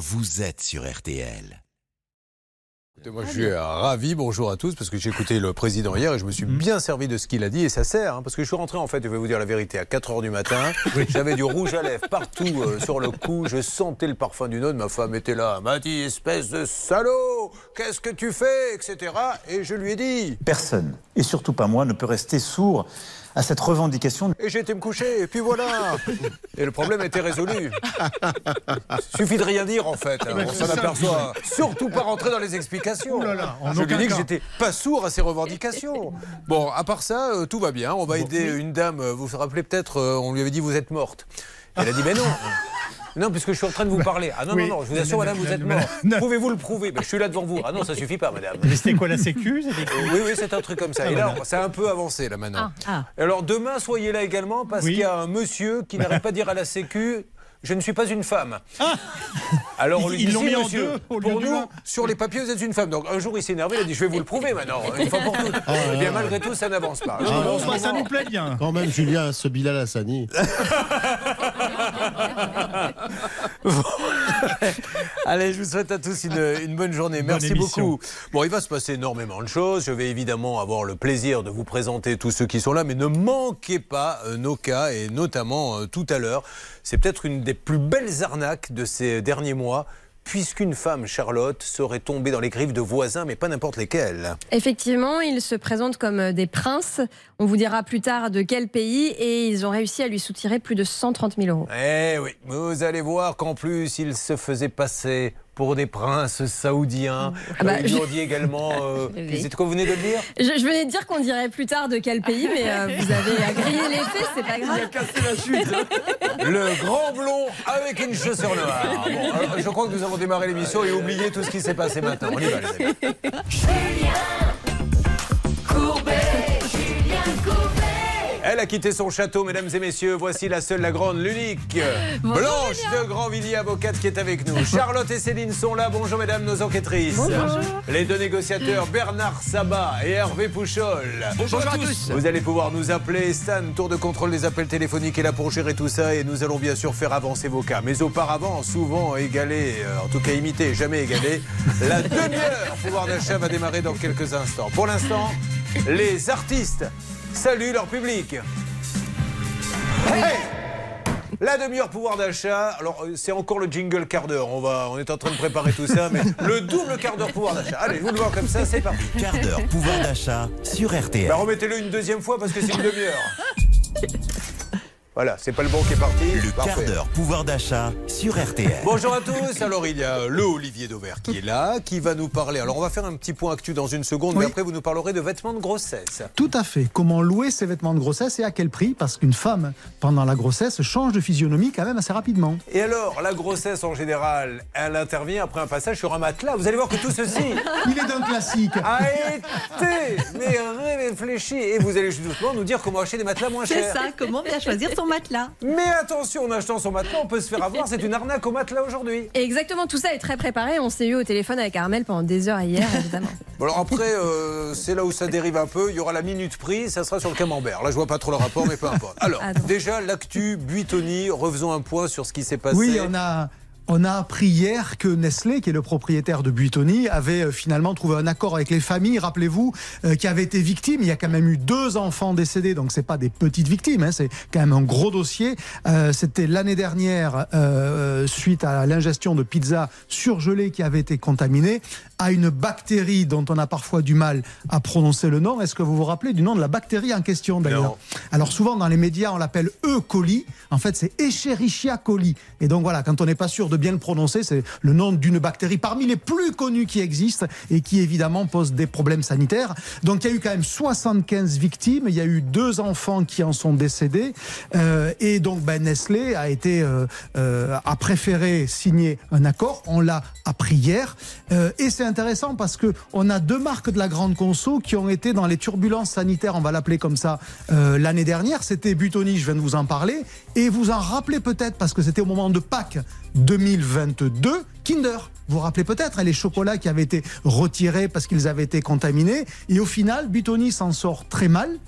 vous êtes sur RTL. Moi, je suis euh, ravi. Bonjour à tous, parce que j'ai écouté le président hier et je me suis bien servi de ce qu'il a dit et ça sert. hein, parce que je suis rentré, en fait, je vais vous dire la vérité, à 4 h du matin. J'avais du rouge à lèvres partout euh, sur le cou. Je sentais le parfum d'une autre. Ma femme était là. Elle m'a dit, espèce de salaud, qu'est-ce que tu fais etc. Et je lui ai dit. Personne, et surtout pas moi, ne peut rester sourd à cette revendication. Et j'ai été me coucher, et puis voilà. Et le problème était résolu. Suffit de rien dire en fait, hein, on s'en aperçoit. Surtout pas rentrer dans les explications. en Je lui aucun dis que j'étais pas sourd à ses revendications. Bon, à part ça, euh, tout va bien. On va aider une dame, vous vous rappelez peut-être, euh, on lui avait dit vous êtes morte. Elle a dit mais non. Non, puisque je suis en train de vous parler. Ah non, Oui. non, non, je vous assure, madame, vous êtes morte. Pouvez-vous le prouver? Ben, Je suis là devant vous. Ah non, ça suffit pas, madame. Mais c'était quoi la sécu quoi Oui, oui, c'est un truc comme ça. Et là, c'est un peu avancé, là, maintenant. Ah. Alors, demain, soyez là également, parce Oui. qu'il y a un monsieur qui n'arrête pas de dire à la Sécu je ne suis pas une femme. Alors on lui Ils dit si, mis en monsieur, deux pour du nous, sur les papiers, vous êtes une femme. Donc un jour, il s'est énervé, il a dit je vais vous le prouver maintenant, une fois pour toutes. Eh bien, malgré tout, ça n'avance pas. Ah, bah, ça moment- nous plaît bien. Quand même, Julien, ce Bilal Hassani. Allez, je vous souhaite à tous une, une bonne journée. Merci beaucoup. Bon, il va se passer énormément de choses. Je vais évidemment avoir le plaisir de vous présenter tous ceux qui sont là, mais ne manquez pas euh, nos cas et notamment euh, tout à l'heure. C'est peut-être une des plus belles arnaques de ces derniers mois. Puisqu'une femme, Charlotte, serait tombée dans les griffes de voisins, mais pas n'importe lesquels. Effectivement, ils se présentent comme des princes. On vous dira plus tard de quel pays et ils ont réussi à lui soutirer plus de 130 000 euros. Eh oui, vous allez voir qu'en plus, ils se faisaient passer pour des princes saoudiens. Ah bah, Euh, ils je- ont dit également. Euh, c'est quoi vous venez de le dire Je, je venais de dire qu'on dirait plus tard de quel pays, mais euh, vous avez grillé les faits, c'est pas grave. Le grand blond avec une chaussure noire. Bon, alors, je crois que nous avons démarré l'émission et oublié tout ce qui s'est passé maintenant. On y va, les amis. Elle a quitté son château, mesdames et messieurs. Voici la seule, la grande, l'unique. Blanche de Grandvilliers, avocate, qui est avec nous. Charlotte et Céline sont là. Bonjour, mesdames nos enquêtrices. Les deux négociateurs, Bernard Sabat et Hervé Pouchol. Bonjour, à tous. Vous allez pouvoir nous appeler. Stan, tour de contrôle des appels téléphoniques, est là pour gérer tout ça. Et nous allons bien sûr faire avancer vos cas. Mais auparavant, souvent égalé, euh, en tout cas imité, jamais égalé, la demi-heure pouvoir d'achat va démarrer dans quelques instants. Pour l'instant, les artistes saluent leur public. Hey la demi-heure pouvoir d'achat, alors euh, c'est encore le jingle quart d'heure, on, va, on est en train de préparer tout ça, mais le double quart d'heure pouvoir d'achat. Allez, vous le vois comme ça, c'est parti. Quart d'heure pouvoir d'achat sur RTL. Bah, remettez-le une deuxième fois parce que c'est une demi-heure. Voilà, c'est pas le bon qui est parti. Le Parfait. quart d'heure pouvoir d'achat sur RTL. Bonjour à tous. Alors il y a le Olivier Dauvert qui est là, qui va nous parler. Alors on va faire un petit point actu dans une seconde, mais après vous nous parlerez de vêtements de grossesse. Tout à fait. Comment louer ses vêtements de grossesse et à quel prix? Parce qu'une femme, pendant la grossesse, change de physionomie quand même assez rapidement. Et alors, la grossesse en général, elle intervient après un passage sur un matelas. Vous allez voir que tout ceci Il est d'un classique. a été mais réfléchi. Et vous allez justement nous dire comment acheter des matelas moins C'est chers. ça, comment bien choisir son matelas Mais attention, en achetant son matelas, on peut se faire avoir. C'est une arnaque au matelas aujourd'hui. Et exactement, tout ça est très préparé. On s'est eu au téléphone avec Armel pendant des heures hier, évidemment. Bon, alors après, euh, c'est là où ça dérive un peu. Il y aura la minute prix, ça sera sur le camembert. Là, je vois pas trop le rapport, mais peu importe. Alors, Ah non. déjà, l'actu Buitoni. Refaisons un point sur ce qui s'est passé. Oui, on a. On a appris hier que Nestlé, qui est le propriétaire de Buitoni, avait euh, finalement trouvé un accord avec les familles, rappelez-vous, euh, qui avaient été victimes. Il y a quand même eu deux enfants décédés, donc c'est pas des petites victimes, hein, c'est quand même un gros dossier. Euh, C'était l'année dernière, euh, suite à l'ingestion de pizza surgelée qui avait été contaminée, à une bactérie dont on a parfois du mal à prononcer le nom. Est-ce que vous vous rappelez du nom de la bactérie en question d'ailleurs alors souvent dans les médias on l'appelle E. coli, en fait c'est Escherichia coli. Et donc voilà, quand on n'est pas sûr de bien le prononcer, c'est le nom d'une bactérie parmi les plus connues qui existent et qui évidemment pose des problèmes sanitaires. Donc il y a eu quand même 75 victimes, il y a eu deux enfants qui en sont décédés Euh, et donc ben, Nestlé a été euh, euh, a préféré signer un accord. On l'a appris hier et c'est intéressant parce que on a deux marques de la grande conso qui ont été dans les turbulences sanitaires, on va l'appeler comme ça, euh, l'année dernière. C'était Butoni, je viens de vous en parler, et vous en rappelez peut-être parce que c'était au moment de Pâques 2022, Kinder. Vous vous rappelez peut-être les chocolats qui avaient été retirés parce qu'ils avaient été contaminés. Et au final, Butoni s'en sort très mal.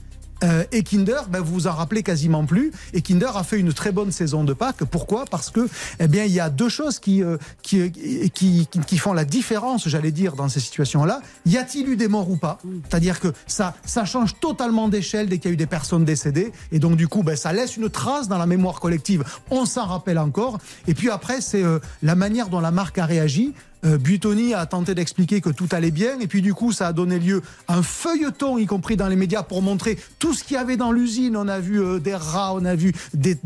Euh, et Kinder, ben, vous vous en rappelez quasiment plus. Et Kinder a fait une très bonne saison de Pâques. Pourquoi? Parce que, eh bien, il y a deux choses qui, euh, qui, qui, qui, font la différence, j'allais dire, dans ces situations-là. Y a-t-il eu des morts ou pas? C'est-à-dire que ça, ça change totalement d'échelle dès qu'il y a eu des personnes décédées. Et donc, du coup, ben, ça laisse une trace dans la mémoire collective. On s'en rappelle encore. Et puis après, c'est euh, la manière dont la marque a réagi. Euh, Butoni a tenté d'expliquer que tout allait bien, et puis du coup, ça a donné lieu à un feuilleton, y compris dans les médias, pour montrer tout ce qu'il y avait dans l'usine. On a vu euh, des rats, on a vu des,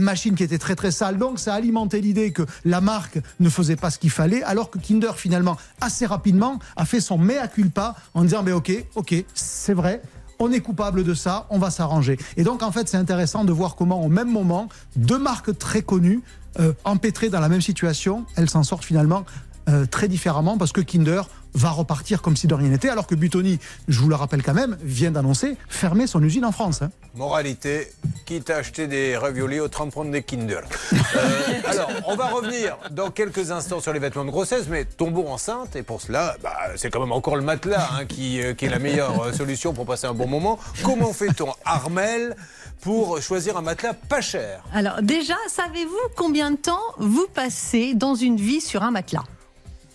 machines qui étaient très très sales. Donc, ça a alimenté l'idée que la marque ne faisait pas ce qu'il fallait, alors que Kinder, finalement, assez rapidement, a fait son mea culpa en disant, mais ok, ok, c'est vrai, on est coupable de ça, on va s'arranger. Et donc en fait c'est intéressant de voir comment au même moment, deux marques très connues, euh, empêtrées dans la même situation, elles s'en sortent finalement euh, très différemment parce que Kinder va repartir comme si de rien n'était, alors que Butoni, je vous le rappelle quand même, vient d'annoncer fermer son usine en France. Hein. Moralité, quitte à acheter des raviolis, autant prendre des Kinder. Euh, alors, on va revenir dans quelques instants sur les vêtements de grossesse, mais tombeau enceinte, et pour cela, bah, c'est quand même encore le matelas hein, qui, euh, qui, est la meilleure solution pour passer un bon moment. Comment fait-on, Armel pour choisir un matelas pas cher? Alors déjà, savez-vous combien de temps vous passez dans une vie sur un matelas?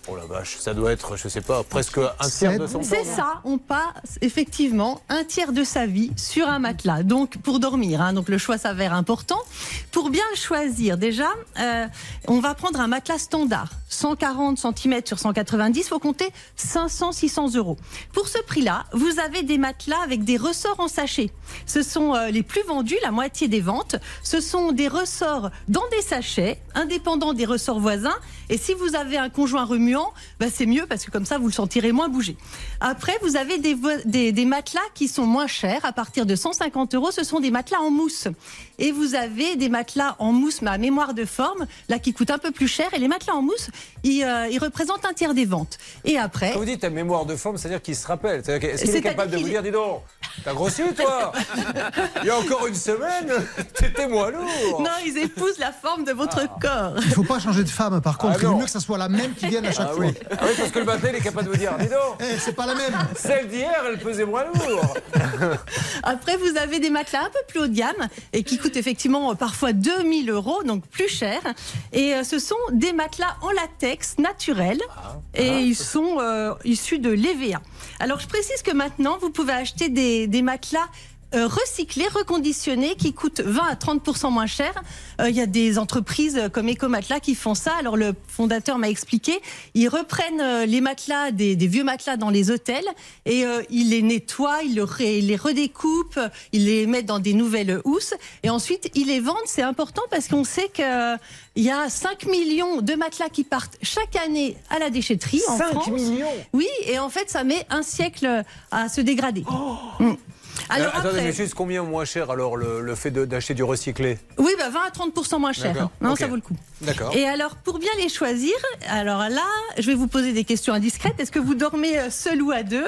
Oh la vache, ça doit être, je sais pas, presque un tiers de son temps. C'est ça, on passe effectivement un tiers de sa vie sur un matelas. Donc pour dormir, hein, donc le choix s'avère important. Pour bien le choisir, déjà, euh, on va prendre un matelas standard, 140 cm sur 190, il faut compter 500-600 euros. Pour ce prix-là, vous avez des matelas avec des ressorts en sachet. Ce sont euh, les plus vendus, la moitié des ventes. Ce sont des ressorts dans des sachets, indépendants des ressorts voisins. Et si vous avez un conjoint remuant, bah c'est mieux parce que comme ça, vous le sentirez moins bouger. Après, vous avez des, des, des matelas qui sont moins chers. À partir de 150 euros, ce sont des matelas en mousse. Et vous avez des matelas en mousse, mais à mémoire de forme, là qui coûtent un peu plus cher. Et les matelas en mousse, ils, euh, ils représentent un tiers des ventes. Et après. Quand vous dites à mémoire de forme, c'est-à-dire qu'il se rappelle. Est-ce qu'il est, capable de vous dire, dis donc, t'as grossi toi? Il y a encore une semaine, t'étais moins lourd. Non, ils épousent la forme de votre Ah. corps. Il ne faut pas changer de femme, par contre. Ah il est non. mieux que ça soit la même qui vienne à chaque Ah fois. oui. Ah oui, parce que le matin, il est capable de vous dire, dis donc, Eh, c'est pas la même. celle d'hier, elle pesait moins lourd. Après, vous avez des matelas un peu plus haut de gamme et qui coûtent effectivement euh, parfois 2000 euros, donc plus cher. Et euh, ce sont des matelas en latex naturel et ils sont euh, issus de l'EVA. Alors, je précise que maintenant, vous pouvez acheter des, des matelas euh, recyclés, reconditionnés, qui coûtent 20 à 30% moins cher. Euh, Il y a des entreprises comme Ecomatelas qui font ça. Alors le fondateur m'a expliqué, ils reprennent euh, les matelas, des, des vieux matelas dans les hôtels et euh, ils les nettoient, ils, le ré- ils les redécoupent, ils les mettent dans des nouvelles housses et ensuite ils les vendent. C'est important parce qu'on sait que il y a 5 millions de matelas qui partent chaque année à la déchetterie en 5 France. millions? Oui, et en fait, ça met un siècle à se dégrader. Mm. Alors Euh, attendez, après, mais juste combien moins cher alors le, le fait d'acheter du recyclé? Oui, bah 20 à 30 moins cher. Non, ça vaut le coup. D'accord. Et alors, pour bien les choisir, alors là, je vais vous poser des questions indiscrètes. Est-ce que vous dormez euh, seul ou à deux?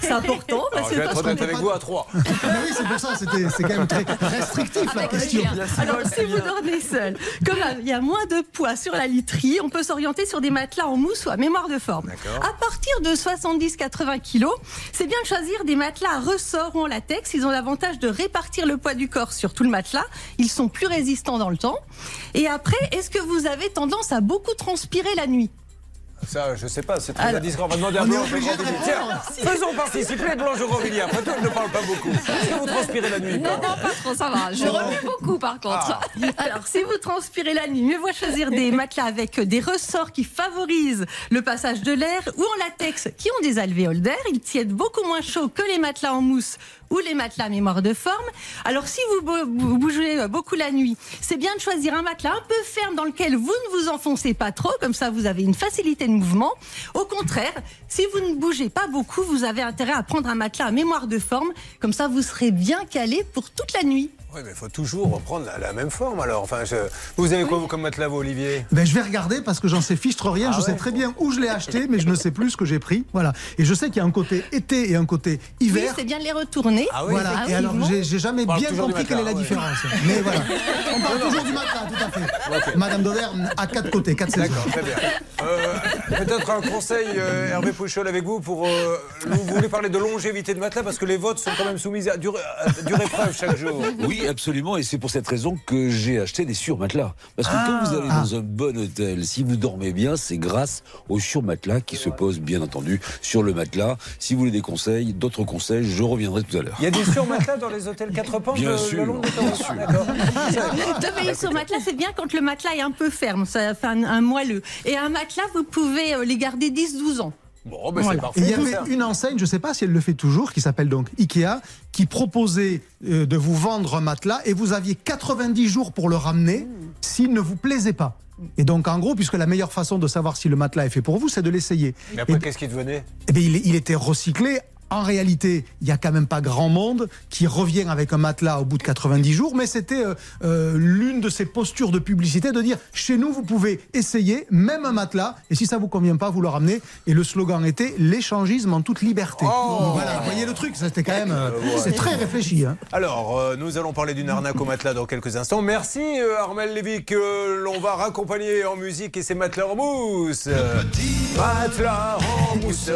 C'est important. Alors, parce je que vais être honnête avec vous à 3. Ah oui, c'est pour ça, c'était- c'est quand même très restrictif la question. Alors, si vous dormez seul, comme il y a moins de poids sur la literie, on peut s'orienter sur des matelas en mousse ou à mémoire de forme. D'accord. À partir de 70-80 kilos, c'est bien de choisir des matelas à ressort ou en latex. Ils ont l'avantage de répartir le poids du corps sur tout le matelas. Ils sont plus résistants dans le temps. Et après, est-ce que vous avez tendance à beaucoup transpirer la nuit? Ça, je sais pas, c'est très Alors, indiscret. On va demander à Blanche faisons participer Blanche Grandvilliers. Après tout, elle ne parle pas beaucoup. Est-ce que vous transpirez la nuit Non, non, pas trop, ça va. Je remue beaucoup par contre. Alors, si vous transpirez la nuit, mieux vaut choisir des matelas avec des ressorts qui favorisent le passage de l'air ou en latex qui ont des alvéoles d'air. Ils tiennent beaucoup moins chaud que les matelas en mousse ou les matelas mémoire de forme. Alors, si vous bou- bou- bougez beaucoup la nuit, c'est bien de choisir un matelas un peu ferme dans lequel vous ne vous enfoncez pas trop. Comme ça, vous avez une facilité de mouvement. Au contraire, si vous ne bougez pas beaucoup, vous avez intérêt à prendre un matelas à mémoire de forme. Comme ça, vous serez bien calé pour toute la nuit. Oui, mais il faut toujours reprendre la, la même forme alors. Enfin, je- Vous avez quoi vous, comme matelas, vous, Olivier? Ben, je vais regarder parce que j'en sais fichtre rien. Ah je sais très bien où je l'ai acheté, mais je ne sais plus ce que j'ai pris. Voilà. Et je sais qu'il y a un côté été et un côté Oui, hiver. c'est bien de les retourner. Ah oui, voilà. Et alors, j'ai j'ai jamais bien compris quelle est la ouais. différence. Mais voilà. On parle toujours du matelas, tout à fait. Madame d'Auvergne à quatre côtés, quatre saisons. D'accord, très bien. Euh, Peut-être un conseil, euh, Hervé Pouchol, avec vous, pour. euh, vous voulez parler de longévité de matelas parce que les votes sont quand même soumis à dure, à dure épreuve chaque jour. Oui, absolument, et c'est pour cette raison que j'ai acheté des surmatelas. Parce que quand vous allez dans un bon hôtel, si vous dormez bien, c'est grâce aux surmatelas qui se posent, bien entendu, sur le matelas. Si vous voulez des conseils, d'autres conseils, je reviendrai tout à l'heure. Il y a des surmatelas dans les hôtels 4 pentes Bien le, sûr, le long des bien sûr. D'accord. Travailler sur matelas, c'est bien quand le matelas est un peu ferme, ça fait un, un moelleux. Et un matelas, vous pouvez euh, les garder 10-12 ans. Bon, ben Voilà. parfait. Il y avait ça. une enseigne, je ne sais pas si elle le fait toujours, qui s'appelle donc Ikea, qui proposait euh, de vous vendre un matelas et vous aviez 90 jours pour le ramener s'il ne vous plaisait pas. Et donc en gros, puisque la meilleure façon de savoir si le matelas est fait pour vous, c'est de l'essayer. Mais après, Et- qu'est-ce qui devenait? Eh bien, il, il était recyclé. En réalité, il n'y a quand même pas grand monde qui revient avec un matelas au bout de 90 jours, mais c'était euh, euh, l'une de ces postures de publicité de dire chez nous, vous pouvez essayer même un matelas, et si ça vous convient pas, vous le ramenez. Et le slogan était l'échangisme en toute liberté. Oh voilà, vous voyez le truc, c'était quand même. euh, c'est très réfléchi. Hein. Alors, euh, nous allons parler d'une arnaque au matelas dans quelques instants. Merci euh, Armel Lévy que l'on va raccompagner en musique et ses matelas en mousse. Matelas en mousse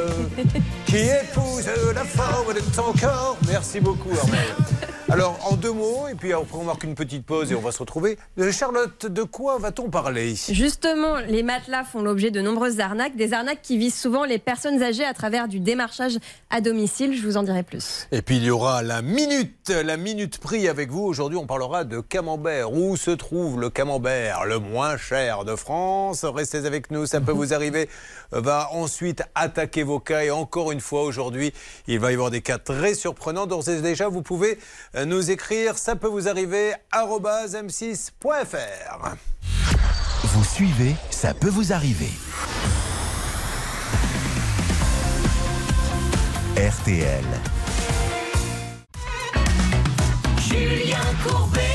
qui épouse la forme de ton corps. Merci beaucoup Armel. Alors, en deux mots, et puis après on marque une petite pause et on va se retrouver. Euh, Charlotte, de quoi va-t-on parler? Justement, les matelas font l'objet de nombreuses arnaques, des arnaques qui visent souvent les personnes âgées à travers du démarchage à domicile. Je vous en dirai plus. Et puis il y aura la minute, la minute prix avec vous. Aujourd'hui, on parlera de camembert. Où se trouve le camembert? Le moins cher de France? Restez avec nous, ça peut vous arriver. Va ensuite attaquer vos cas. Et encore une fois, aujourd'hui, il va y avoir des cas très surprenants. D'ores et déjà, vous pouvez euh, nous écrire. Ça peut vous arriver arobase m6.fr. Vous suivez, ça peut vous arriver. RTL. Julien Courbet.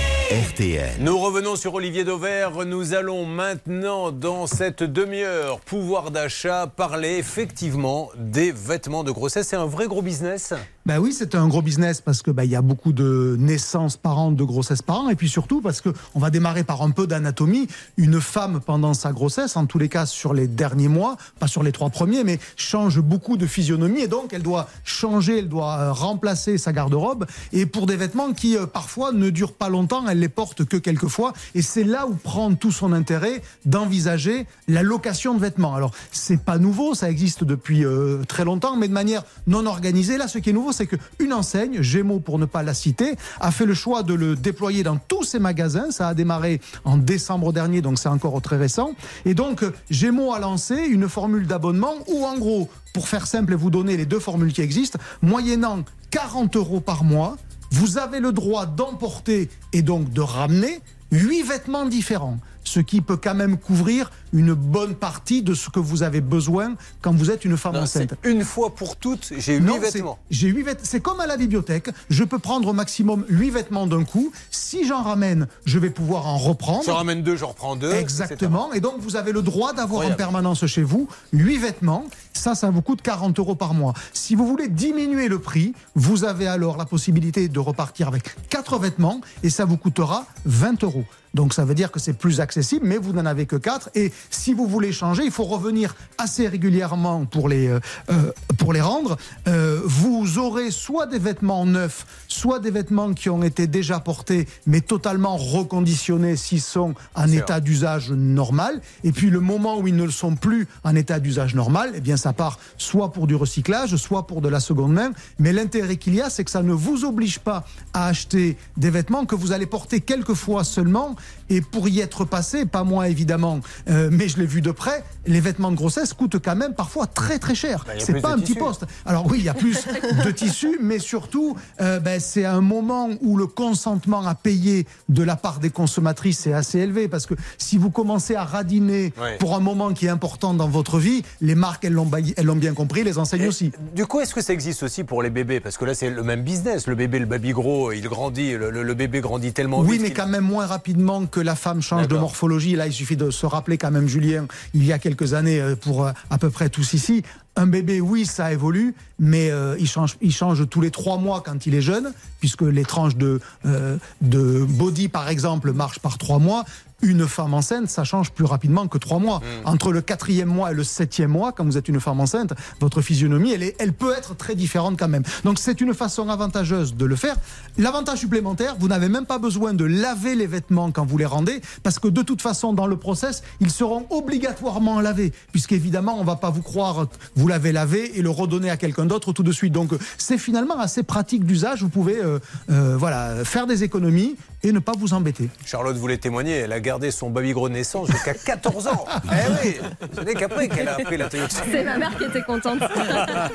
Nous revenons sur Olivier Dauvert. Nous allons maintenant, dans cette demi-heure, pouvoir d'achat, parler effectivement des vêtements de grossesse. C'est un vrai gros business. Ben oui, c'est un gros business parce que il y a beaucoup de naissances par an, de grossesses par an, et puis surtout parce que on va démarrer par un peu d'anatomie. Une femme pendant sa grossesse, en tous les cas sur les derniers mois, pas sur les trois premiers, mais change beaucoup de physionomie et donc elle doit changer, elle doit euh, remplacer sa garde-robe et pour des vêtements qui euh, parfois ne durent pas longtemps, elle les porte que quelques fois et c'est là où prend tout son intérêt d'envisager la location de vêtements. Alors c'est pas nouveau, ça existe depuis euh, très longtemps, mais de manière non organisée. Là, ce qui est nouveau, c'est qu'une enseigne, Gémeaux pour ne pas la citer, a fait le choix de le déployer dans tous ses magasins. Ça a démarré en décembre dernier, donc c'est encore très récent. Et donc, Gémeaux a lancé une formule d'abonnement où, en gros, pour faire simple et vous donner les deux formules qui existent, moyennant 40 euros par mois, vous avez le droit d'emporter et donc de ramener huit vêtements différents, ce qui peut quand même couvrir une bonne partie de ce que vous avez besoin quand vous êtes une femme Non, enceinte. Une fois pour toutes, j'ai huit vêtements. J'ai huit vêtements. C'est comme à la bibliothèque. Je peux prendre au maximum huit vêtements d'un coup. Si j'en ramène, je vais pouvoir en reprendre. J'en ramène deux, j'en reprends deux. Exactement. Et donc, vous avez le droit d'avoir en permanence chez vous huit vêtements. Ça, ça vous coûte 40 euros par mois. Si vous voulez diminuer le prix, vous avez alors la possibilité de repartir avec quatre vêtements et ça vous coûtera 20 euros. Donc ça veut dire que c'est plus accessible, mais vous n'en avez que quatre. Et si vous voulez changer, il faut revenir assez régulièrement pour les, euh, euh, pour les rendre. Euh, vous aurez soit des vêtements neufs, soit des vêtements qui ont été déjà portés, mais totalement reconditionnés s'ils sont en état d'usage normal. Et puis le moment où ils ne le sont plus en état d'usage normal, eh bien ça part soit pour du recyclage, soit pour de la seconde main. Mais l'intérêt qu'il y a, c'est que ça ne vous oblige pas à acheter des vêtements que vous allez porter quelques fois seulement. Et pour y être passé, pas moi évidemment, euh, mais je l'ai vu de près, les vêtements de grossesse coûtent quand même parfois très très cher. Bah, c'est pas un petit poste. Alors oui, il y a plus de tissu, mais surtout, euh, ben, c'est un moment où le consentement à payer de la part des consommatrices est assez élevé. Parce que si vous commencez à radiner Ouais. pour un moment qui est important dans votre vie, les marques, elles l'ont bien compris, les enseignes aussi. Du coup, est-ce que ça existe aussi pour les bébés? Parce que là, c'est le même business. Le bébé, le baby gros, il grandit, le, le- le bébé grandit tellement Oui, vite. mais qu'il- quand même moins rapidement que la femme change de morphologie. Là, il suffit de se rappeler quand même, Julien, il y a quelques années, euh, pour euh, à peu près tous ici, un bébé, oui, ça évolue, mais euh, il, change, tous les trois mois quand il est jeune, puisque les tranches de, euh, de body, par exemple, marchent par trois mois. Une femme enceinte, ça change plus rapidement que trois mois. Entre le quatrième mois et le septième mois, quand vous êtes une femme enceinte, votre physionomie, elle, est, elle peut être très différente quand même. Donc c'est une façon avantageuse de le faire. L'avantage supplémentaire, vous n'avez même pas besoin de laver les vêtements quand vous les rendez, parce que de toute façon, dans le process, ils seront obligatoirement lavés, puisqu'évidemment, on ne va pas vous croire que vous l'avez lavé et le redonner à quelqu'un d'autre tout de suite. Donc c'est finalement assez pratique d'usage. Vous pouvez euh, euh, voilà, faire des économies et ne pas vous embêter. Charlotte voulait témoigner, elle a gardé son baby gros naissance jusqu'à 14 ans. eh oui, ce n'est qu'après qu'elle a appris la Toyota. C'est ma mère qui était contente.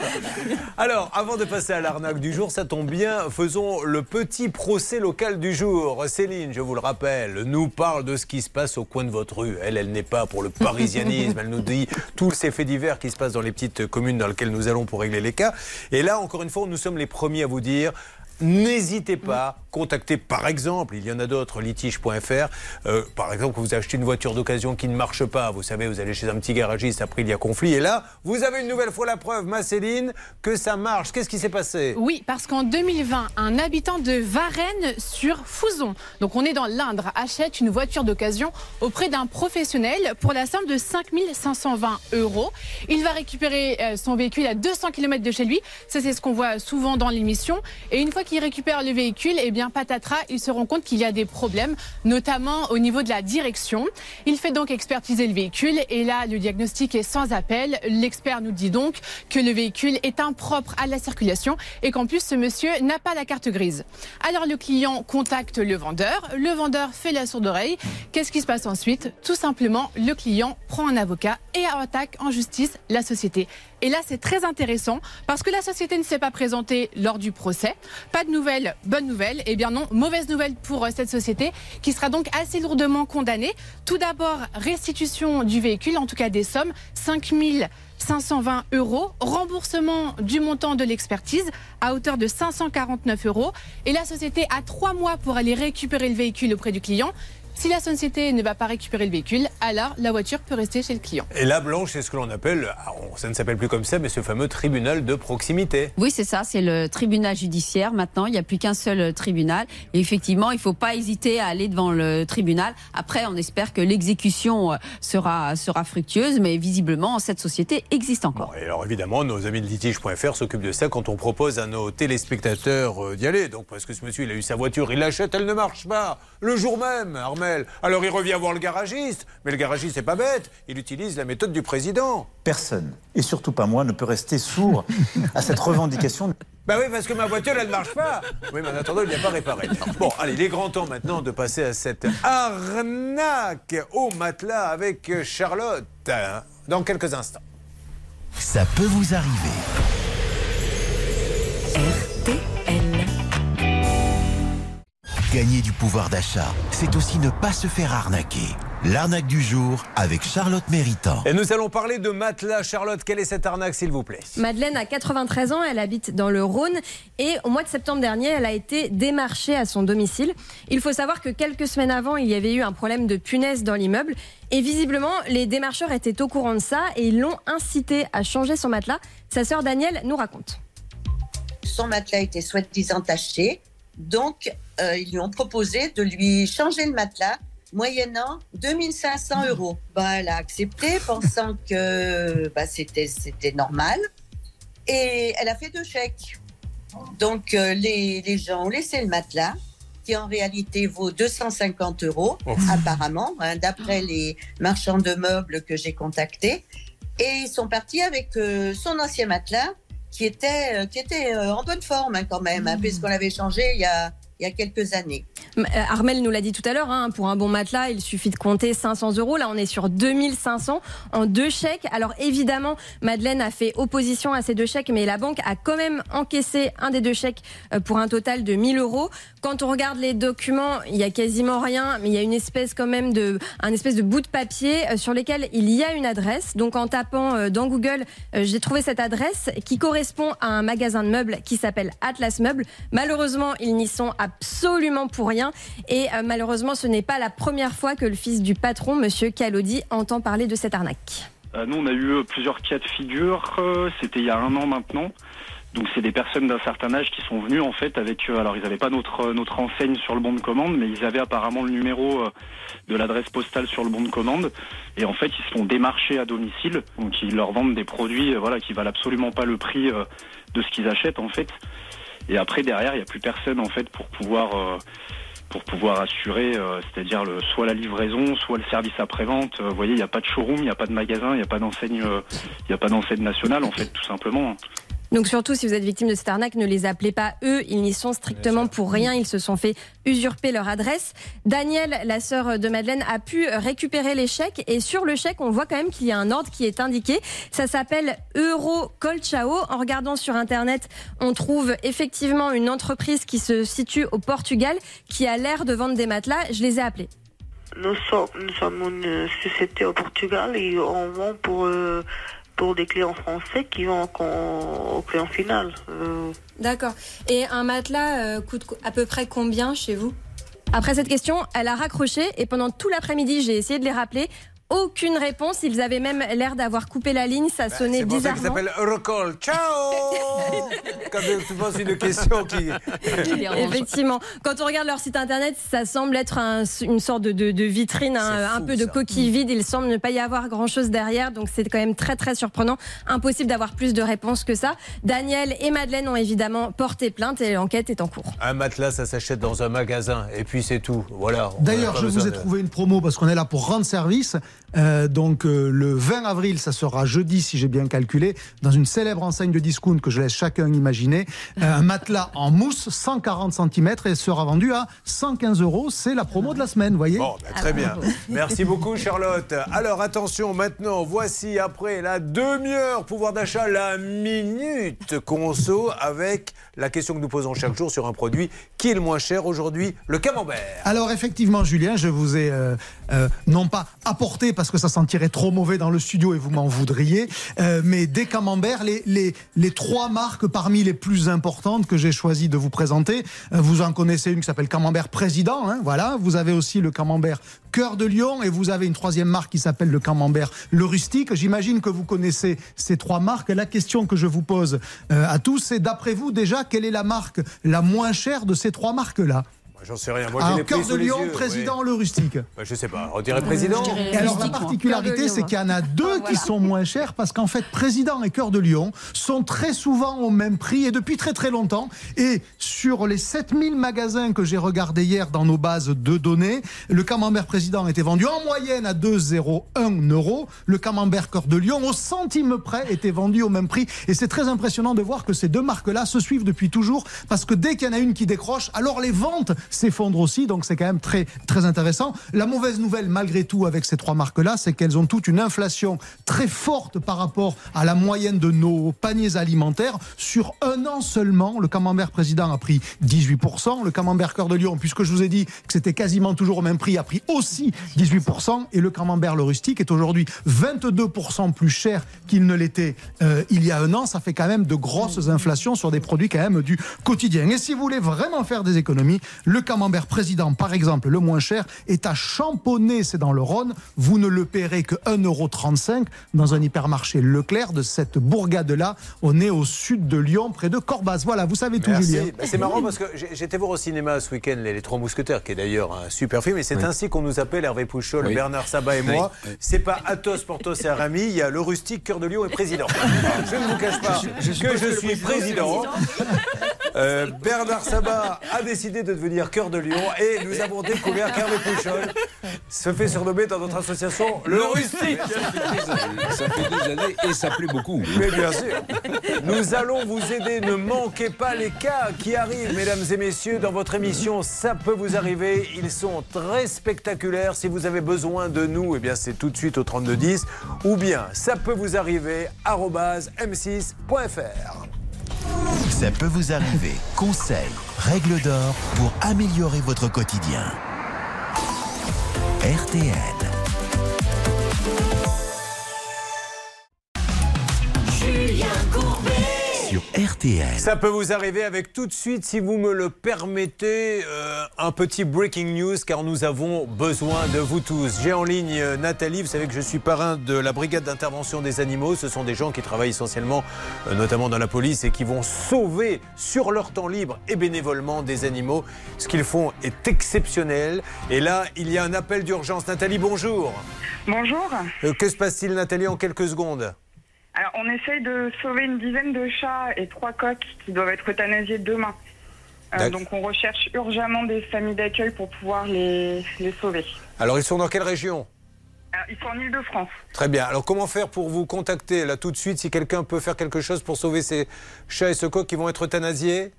Alors, avant de passer à l'arnaque du jour, ça tombe bien, faisons le petit procès local du jour. Céline, je vous le rappelle, nous parle de ce qui se passe au coin de votre rue. Elle, elle n'est pas pour le parisianisme, elle nous dit tous ces faits divers qui se passent dans les petites communes dans lesquelles nous allons pour régler les cas. Et là, encore une fois, nous sommes les premiers à vous dire N'hésitez pas, contactez par exemple, il y en a d'autres, litige.fr. Euh, par exemple, vous achetez une voiture d'occasion qui ne marche pas, vous savez, vous allez chez un petit garagiste, après il y a conflit, et là, vous avez une nouvelle fois la preuve, ma Céline, que ça marche. Qu'est-ce qui s'est passé? Oui, parce qu'en 2020, un habitant de Varennes sur Fouzon, donc on est dans l'Indre, achète une voiture d'occasion auprès d'un professionnel pour la somme de 5 520 euros. Il va récupérer euh, son véhicule à 200 km de chez lui. Ça, c'est ce qu'on voit souvent dans l'émission. Et une fois récupère le véhicule, eh bien, patatras, il se rend compte qu'il y a des problèmes, notamment au niveau de la direction. Il fait donc expertiser le véhicule et là, le diagnostic est sans appel. L'expert nous dit donc que le véhicule est impropre à la circulation et qu'en plus, ce monsieur n'a pas la carte grise. Alors, le client contacte le vendeur. Le vendeur fait la sourde oreille. Qu'est-ce qui se passe ensuite? Tout simplement, le client prend un avocat et attaque en justice la société. Et là, c'est très intéressant parce que la société ne s'est pas présentée lors du procès. Pas de nouvelles, bonne nouvelle. Eh bien non, mauvaise nouvelle pour euh, cette société qui sera donc assez lourdement condamnée. Tout d'abord, restitution du véhicule, en tout cas des sommes, 5 520 euros, remboursement du montant de l'expertise à hauteur de 549 euros. Et la société a trois mois pour aller récupérer le véhicule auprès du client. Si la société ne va pas récupérer le véhicule, alors la voiture peut rester chez le client. Et là, Blanche, c'est ce que l'on appelle, ah, ça ne s'appelle plus comme ça, mais ce fameux tribunal de proximité. Oui, c'est ça, c'est le tribunal judiciaire maintenant. Il n'y a plus qu'un seul euh, tribunal. Et effectivement, il ne faut pas hésiter à aller devant le tribunal. Après, on espère que l'exécution euh, sera, sera fructueuse, mais visiblement, cette société existe encore. Et alors évidemment, nos amis de litige.fr s'occupent de ça quand on propose à nos téléspectateurs euh, d'y aller. Donc parce que ce monsieur, il a eu sa voiture, il l'achète, elle ne marche pas. Le jour même, Armel. Alors il revient voir le garagiste. Mais le garagiste, c'est pas bête. Il utilise la méthode du président. Personne, et surtout pas moi, ne peut rester sourd à cette revendication. Bah oui, parce que ma voiture, elle ne marche pas. Oui, mais en attendant, il n'y a pas réparé. Bon, allez, il est grand temps maintenant de passer à cette arnaque au matelas avec Charlotte. hein, Dans quelques instants. Ça peut vous arriver. Gagner du pouvoir d'achat, c'est aussi ne pas se faire arnaquer. L'arnaque du jour avec Charlotte Méritant. Et nous allons parler de matelas. Charlotte, quelle est cette arnaque, s'il vous plaît? Madeleine a 93 ans, elle habite dans le Rhône et au mois de septembre dernier, elle a été démarchée à son domicile. Il faut savoir que quelques semaines avant, il y avait eu un problème de punaise dans l'immeuble et visiblement, les démarcheurs étaient au courant de ça et ils l'ont incité à changer son matelas. Sa sœur Danielle nous raconte. Son matelas était soi-disant taché, donc euh, ils lui ont proposé de lui changer le matelas moyennant 2500 euros. Bah, elle a accepté, pensant que bah, c'était c'était normal. Et elle a fait deux chèques. Donc euh, les, les gens ont laissé le matelas, qui en réalité vaut 250 euros, Oh. apparemment, hein, d'après les marchands de meubles que j'ai contactés. Et ils sont partis avec euh, son ancien matelas, qui était, euh, qui était euh, en bonne forme hein, quand même, hein, puisqu'on l'avait changé il y a, il y a quelques années. Euh, Armel nous l'a dit tout à l'heure, hein, pour un bon matelas, il suffit de compter 500 euros. Là, on est sur 2500 en deux chèques. Alors évidemment, Madeleine a fait opposition à ces deux chèques, mais la banque a quand même encaissé un des deux chèques euh, pour un total de 1000 euros. Quand on regarde les documents, il y a quasiment rien, mais il y a une espèce quand même de, un espèce de bout de papier euh, sur lequel il y a une adresse. Donc en tapant dans Google, j'ai trouvé cette adresse qui correspond à un magasin de meubles qui s'appelle Atlas Meubles. Malheureusement, ils n'y sont absolument pour rien. Et euh, malheureusement, ce n'est pas la première fois que le fils du patron, Monsieur Calodi, entend parler de cette arnaque. Euh, nous, on a eu plusieurs cas de figure. Euh, C'était il y a un an maintenant. Donc c'est des personnes d'un certain âge qui sont venues en fait avec alors ils n'avaient pas notre notre enseigne sur le bon de commande mais ils avaient apparemment le numéro de l'adresse postale sur le bon de commande et en fait ils se font démarcher à domicile donc ils leur vendent des produits voilà qui valent absolument pas le prix de ce qu'ils achètent en fait et après derrière il n'y a plus personne en fait pour pouvoir pour pouvoir assurer, euh, c'est-à-dire le, soit la livraison, soit le service après-vente. Euh, vous voyez, il n'y a pas de showroom, il n'y a pas de magasin, il n'y a pas d'enseigne, euh, il n'y a pas d'enseigne nationale, en fait, tout simplement. Donc surtout, si vous êtes victime de cette arnaque, ne les appelez pas eux. Ils n'y sont strictement pour rien. Ils se sont fait usurper leur adresse. Daniel, la sœur de Madeleine, a pu récupérer les chèques. Et sur le chèque, on voit quand même qu'il y a un ordre qui est indiqué. Ça s'appelle Euro Colchao. En regardant sur Internet, on trouve effectivement une entreprise qui se situe au Portugal, qui a l'air de vendre des matelas. Je les ai appelés. Nous sommes, nous sommes une société au Portugal et on vend pour... Euh, pour des clients français qui vont au client final. Euh. D'accord. Et un matelas euh, coûte à peu près combien chez vous? Après cette question, elle a raccroché et pendant tout l'après-midi, j'ai essayé de les rappeler aucune réponse. Ils avaient même l'air d'avoir coupé la ligne. Ça bah, sonnait bizarrement. C'est pour ça s'appelle recall. Ciao Quand tu poses une question qui. Effectivement. Quand on regarde leur site internet, ça semble être une sorte de, vitrine, un, peu de coquille vide. Il semble ne pas y avoir grand chose derrière. Donc c'est quand même très très surprenant. Impossible d'avoir plus de réponses que ça. Daniel et Madeleine ont évidemment porté plainte et l'enquête est en cours. Un matelas, ça s'achète dans un magasin. Et puis c'est tout. Voilà. D'ailleurs, je vous ai trouvé une promo parce qu'on est là pour rendre service. Euh, donc euh, le 20 avril, ça sera jeudi si j'ai bien calculé, dans une célèbre enseigne de discount que je laisse chacun imaginer, euh, un matelas en mousse 140 cm et sera vendu à 115 euros. C'est la promo de la semaine, voyez Bon, bah, très bien. Merci beaucoup Charlotte. Alors attention, maintenant, voici après la demi-heure pouvoir d'achat, la minute conso avec la question que nous posons chaque jour sur un produit qui est le moins cher aujourd'hui, le camembert. Alors effectivement, Julien, je vous ai non pas apporté parce que ça sentirait trop mauvais dans le studio et vous m'en voudriez. Euh, mais des camemberts, les, les, les, trois marques parmi les plus importantes que j'ai choisi de vous présenter. Euh, vous en connaissez une qui s'appelle Camembert Président. Hein, voilà. Vous avez aussi le Camembert Cœur de Lion et vous avez une troisième marque qui s'appelle le Camembert Le Rustique. J'imagine que vous connaissez ces trois marques. La question que je vous pose euh, à tous, c'est d'après vous déjà, quelle est la marque la moins chère de ces trois marques-là? J'en sais rien. Moi, j'ai cœur de Lion, président le rustique. Bah, je sais pas. On dirait président. et alors la particularité, c'est qu'il y en a deux qui sont moins chers parce qu'en fait, président et cœur de Lion sont très souvent au même prix et depuis très très longtemps. Et sur les 7000 magasins que j'ai regardés hier dans nos bases de données, le camembert président était vendu en moyenne à 2,01 euros. Le camembert cœur de Lion, au centime près, était vendu au même prix. Et c'est très impressionnant de voir que ces deux marques-là se suivent depuis toujours parce que dès qu'il y en a une qui décroche, alors les ventes s'effondre aussi. Donc c'est quand même très, très intéressant. La mauvaise nouvelle, malgré tout, avec ces trois marques-là, c'est qu'elles ont toutes une inflation très forte par rapport à la moyenne de nos paniers alimentaires. Sur un an seulement, le camembert président a pris 18%. Le camembert cœur de lion, puisque je vous ai dit que c'était quasiment toujours au même prix, a pris aussi 18%. Et le camembert le rustique est aujourd'hui 22% plus cher qu'il ne l'était euh, il y a un an. Ça fait quand même de grosses inflations sur des produits quand même du quotidien. Et si vous voulez vraiment faire des économies, le camembert président, par exemple, le moins cher, est à Champonnet, c'est dans le Rhône. Vous ne le paierez que 1,35€ dans un hypermarché Leclerc de cette bourgade-là. On est au sud de Lyon, près de Corbaz. Voilà, vous savez tout, Julien. Bah, c'est marrant parce que j'étais voir au cinéma ce week-end Les, Trois Mousquetaires, qui est d'ailleurs un super film. Et c'est ainsi qu'on nous appelle Hervé Pouchol, Bernard Sabat et moi. C'est pas Athos, Portos et Aramis, il y a le rustique, cœur de Lyon et président. je ne vous cache pas que je suis président. Euh, Bernard Sabat a décidé de devenir cœur de lion et nous avons découvert qu'Hervé Pouchol se fait surnommer dans notre association le rustique. Ça fait des années et ça plaît beaucoup. Mais bien sûr. Nous allons vous aider. Ne manquez pas les cas qui arrivent, mesdames et messieurs, dans votre émission. Ça peut vous arriver. Ils sont très spectaculaires. Si vous avez besoin de nous, eh bien, c'est tout de suite au 3210. Ou bien, ça peut vous arriver, arobase m6.fr. Ça peut vous arriver. Conseils, règles d'or pour améliorer votre quotidien. RTL. Sur RTL. Ça peut vous arriver avec tout de suite, si vous me le permettez, euh, un petit breaking news car nous avons besoin de vous tous. J'ai en ligne euh, Nathalie, vous savez que je suis parrain de la brigade d'intervention des animaux. Ce sont des gens qui travaillent essentiellement, euh, notamment dans la police, et qui vont sauver sur leur temps libre et bénévolement des animaux. Ce qu'ils font est exceptionnel. Et là, il y a un appel d'urgence. Nathalie, bonjour. Bonjour. Euh, que se passe-t-il, Nathalie, en quelques secondes? Alors, on essaye de sauver une dizaine de chats et trois coqs qui doivent être euthanasiés demain. Euh, donc, on recherche urgemment des familles d'accueil pour pouvoir les, les sauver. Alors, ils sont dans quelle région? Alors, ils sont en Ile-de-France. Très bien. Alors, comment faire pour vous contacter là tout de suite si quelqu'un peut faire quelque chose pour sauver ces chats et ce coq qui vont être euthanasiés?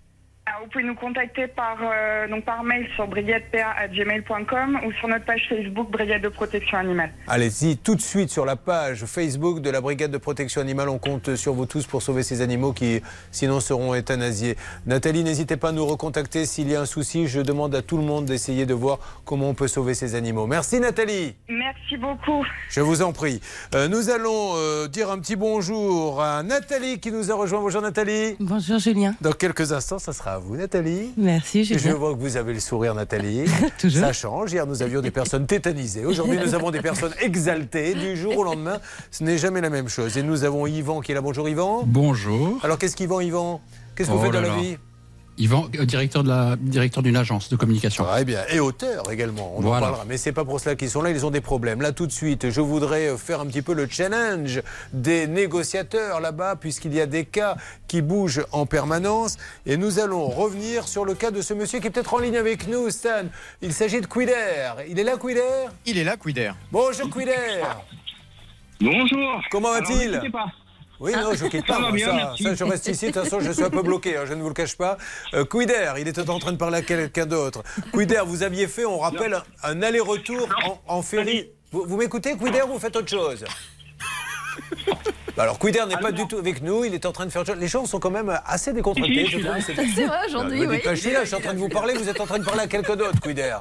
Alors, vous pouvez nous contacter par, euh, donc par mail sur brigadepa.gmail.com ou sur notre page Facebook Brigade de protection animale. Allez-y tout de suite sur la page Facebook de la Brigade de protection animale. On compte sur vous tous pour sauver ces animaux qui, sinon, seront euthanasiés. Nathalie, n'hésitez pas à nous recontacter s'il y a un souci. Je demande à tout le monde d'essayer de voir comment on peut sauver ces animaux. Merci Nathalie. Merci beaucoup. Je vous en prie. Euh, nous allons euh, dire un petit bonjour à Nathalie qui nous a rejoint. Bonjour Nathalie. Bonjour Julien. Dans quelques instants, ça sera à vous Nathalie. Merci Je Julien. vois que vous avez le sourire, Nathalie. Toujours. Ça change. Hier, nous avions des personnes tétanisées. Aujourd'hui, nous avons des personnes exaltées. Du jour au lendemain, ce n'est jamais la même chose. Et nous avons Yvan qui est là. Bonjour, Yvan. Bonjour. Alors, qu'est-ce qu'Yvan, Yvan? Qu'est-ce que vous Oh faites dans la vie? Yvan, euh, directeur de la directeur d'une agence de communication. Très bien. Et auteur également. On en parlera. Mais c'est pas pour cela qu'ils sont là. Ils ont des problèmes. Là, tout de suite, je voudrais euh, faire un petit peu le challenge des négociateurs là-bas, puisqu'il y a des cas qui bougent en permanence. Et nous allons revenir sur le cas de ce monsieur qui est peut-être en ligne avec nous, Stan. Il s'agit de Quider. Il est là, Quider? Il est là, Quider. Bonjour, Quider. Bonjour. Comment va-t-il? Ne quittez pas. Oui, non, je quitte Ça pas. bien, ça, je reste ici. De toute façon, je suis un peu bloqué, hein, je ne vous le cache pas. Euh, Quider, il était en train de parler à quelqu'un d'autre. Quider, vous aviez fait, on rappelle, un, un aller-retour en, en ferry. Vous, vous m'écoutez, Quider, ou vous faites autre chose? Alors, Quider n'est pas du tout avec nous, il est en train de faire. Les gens sont quand même assez décontractés. Si, si, je trouve. je suis là. C'est vrai, aujourd'hui, me oui. je suis là, je suis en train de vous parler, vous êtes en train de parler à quelqu'un d'autre, Quider.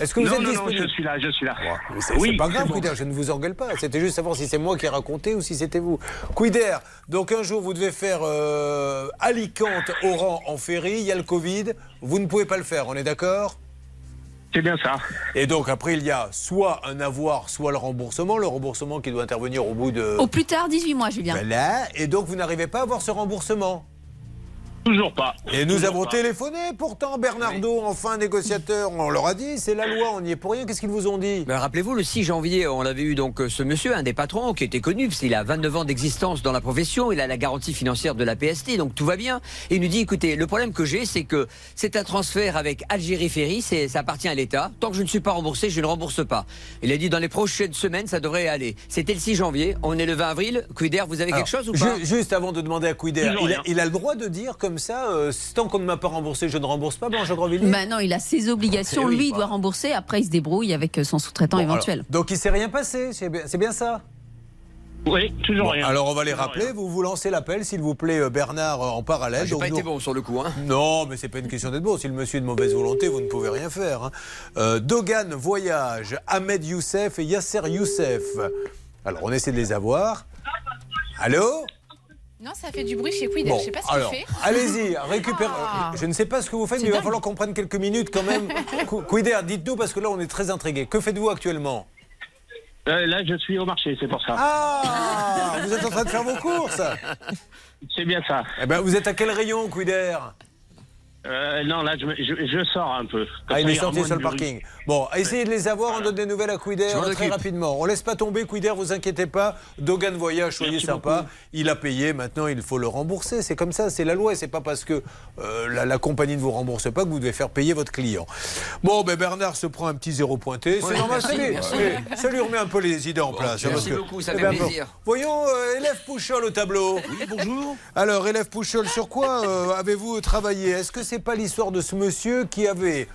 Est-ce que vous non, êtes non, non, disponible je suis là, je suis là. C'est oui, pas grave, bon. Quider, je ne vous engueule pas. C'était juste savoir si c'est moi qui ai raconté ou si c'était vous. Quider, donc un jour vous devez faire euh, Alicante, Oran en ferry, il y a le Covid, vous ne pouvez pas le faire, on est d'accord? C'est bien ça. Et donc après il y a soit un avoir, soit le remboursement, le remboursement qui doit intervenir au bout de... Au plus tard, 18 mois, Julien. Voilà, et donc vous n'arrivez pas à avoir ce remboursement Toujours pas. Et nous Toujours avons pas. téléphoné pourtant, Bernardo, enfin négociateur, on leur a dit, c'est la loi, on n'y est pour rien, qu'est-ce qu'ils vous ont dit? Ben, Rappelez-vous, le 6 janvier, on avait eu donc euh, ce monsieur, un des patrons, qui était connu, parce qu'il a 29 ans d'existence dans la profession, il a la garantie financière de la PST, donc tout va bien. Et il nous dit, écoutez, le problème que j'ai, c'est que c'est un transfert avec Algérie Ferry, c'est, ça appartient à l'État. Tant que je ne suis pas remboursé, je ne rembourse pas. Il a dit, dans les prochaines semaines, ça devrait aller. C'était le 6 janvier, on est le 20 avril. Quider, vous avez Alors, quelque chose ou pas? ju- Juste avant de demander à Quider, il a, il a le droit de dire comme ça, euh, tant qu'on ne m'a pas remboursé, je ne rembourse pas, Blanche Grandvilliers Bah non, il a ses obligations. Oui, Lui, il bah. doit rembourser. Après, il se débrouille avec euh, son sous-traitant Bon, éventuel. alors, donc il s'est rien passé, c'est bien, c'est bien ça? Oui, toujours Bon, rien. Alors on va les rappeler, rien. vous vous lancez l'appel, s'il vous plaît, euh, Bernard, euh, en parallèle. Ah, J'ai pas nous- été bon sur le coup, hein. Non, mais c'est pas une question d'être bon. Si le monsieur est de mauvaise volonté, vous ne pouvez rien faire. hein. Euh, Dogan Voyage, Ahmed Youssef et Yasser Youssef. Alors on essaie de les avoir. Allô? Non, ça fait du bruit chez Quider. Bon, je sais pas ce qu'il alors, fait. allez-y, récupère. Ah. Je ne sais pas ce que vous faites, C'est mais il va falloir qu'on prenne quelques minutes quand même. Qu- Quider, dites-nous parce que là on est très intrigués. Que faites-vous actuellement? Euh, là, je suis au marché, c'est pour ça. Ah Vous êtes en train de faire vos courses? C'est bien ça. Eh ben, vous êtes à quel rayon, Quider Euh, non, là, je, me- je- je sors un peu. Comme Ah, il est sorti sur le bruit. parking. Bon, essayez de les avoir, on donne des nouvelles à Quider m'en très occupe. rapidement. On laisse pas tomber Quider, vous inquiétez pas. Dogan Voyage, soyez Merci sympa. beaucoup. Il a payé, maintenant il faut le rembourser. C'est comme ça, c'est la loi. C'est pas parce que euh, la, la compagnie ne vous rembourse pas que vous devez faire payer votre client. Bon, ben Bernard se prend un petit zéro pointé. C'est Oui, normal, merci, ça ça lui remet un peu les idées en place. hein, merci parce que- beaucoup, ça eh fait ben, bon. plaisir. Voyons, euh, élève Pouchol au tableau. Oui, bonjour. Alors, élève Pouchol, sur quoi euh, avez-vous travaillé? Est-ce que c'est pas l'histoire de ce monsieur qui avait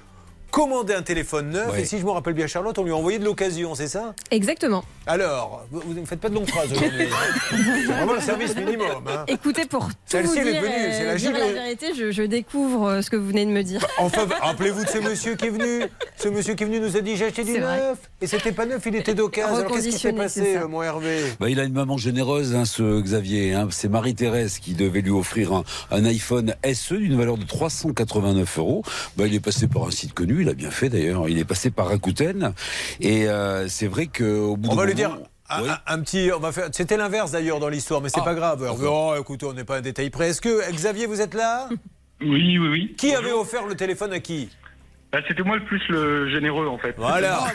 commandé un téléphone neuf Ouais. et si je me rappelle bien Charlotte, on lui a envoyé de l'occasion, c'est ça? Exactement. Alors, vous ne faites pas de longues phrases aujourd'hui. hein c'est vraiment le service minimum. hein. Écoutez, pour tout Celle-ci, elle est dire, venue, euh, c'est la dire la vérité, je, je découvre euh, ce que vous venez de me dire. Enfin, rappelez-vous de ce monsieur qui est venu. Ce monsieur qui est venu nous a dit j'ai acheté du vrai. neuf. Et c'était pas neuf, il était d'occasion. Alors qu'est-ce qui s'est passé, euh, mon Hervé? Bah, il a une maman généreuse, hein, ce Xavier. hein. C'est Marie-Thérèse qui devait lui offrir un, un iPhone SE d'une valeur de 389 euros. Bah, il est passé par un site connu, il a bien fait d'ailleurs. Il est passé par Rakuten. Et euh, c'est vrai qu'au bout On d'un va lui moment- dire. Un, un- un petit, on va faire. C'était l'inverse d'ailleurs dans l'histoire, mais c'est Ah, pas grave. Oh, écoutez, on n'est pas un détail près. Est-ce que Xavier, vous êtes là? Oui, oui, oui. Qui avait offert le téléphone à qui? Bah, C'était moi le plus le généreux en fait. Voilà.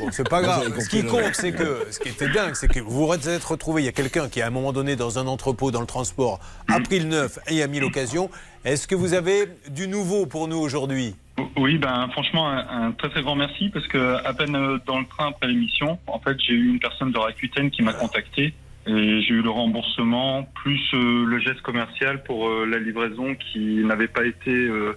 Bon, c'est pas grave. Ce qui compte, c'est que ce qui était dingue, c'est que vous vous êtes retrouvé. Il y a quelqu'un qui, à un moment donné, dans un entrepôt, dans le transport, a pris le neuf et a mis l'occasion. Est-ce que vous avez du nouveau pour nous aujourd'hui? Oui, ben franchement un, un très très grand merci parce que à peine euh, dans le train après l'émission, en fait j'ai eu une personne de Rakuten qui m'a contacté et j'ai eu le remboursement plus euh, le geste commercial pour euh, la livraison qui n'avait pas été euh,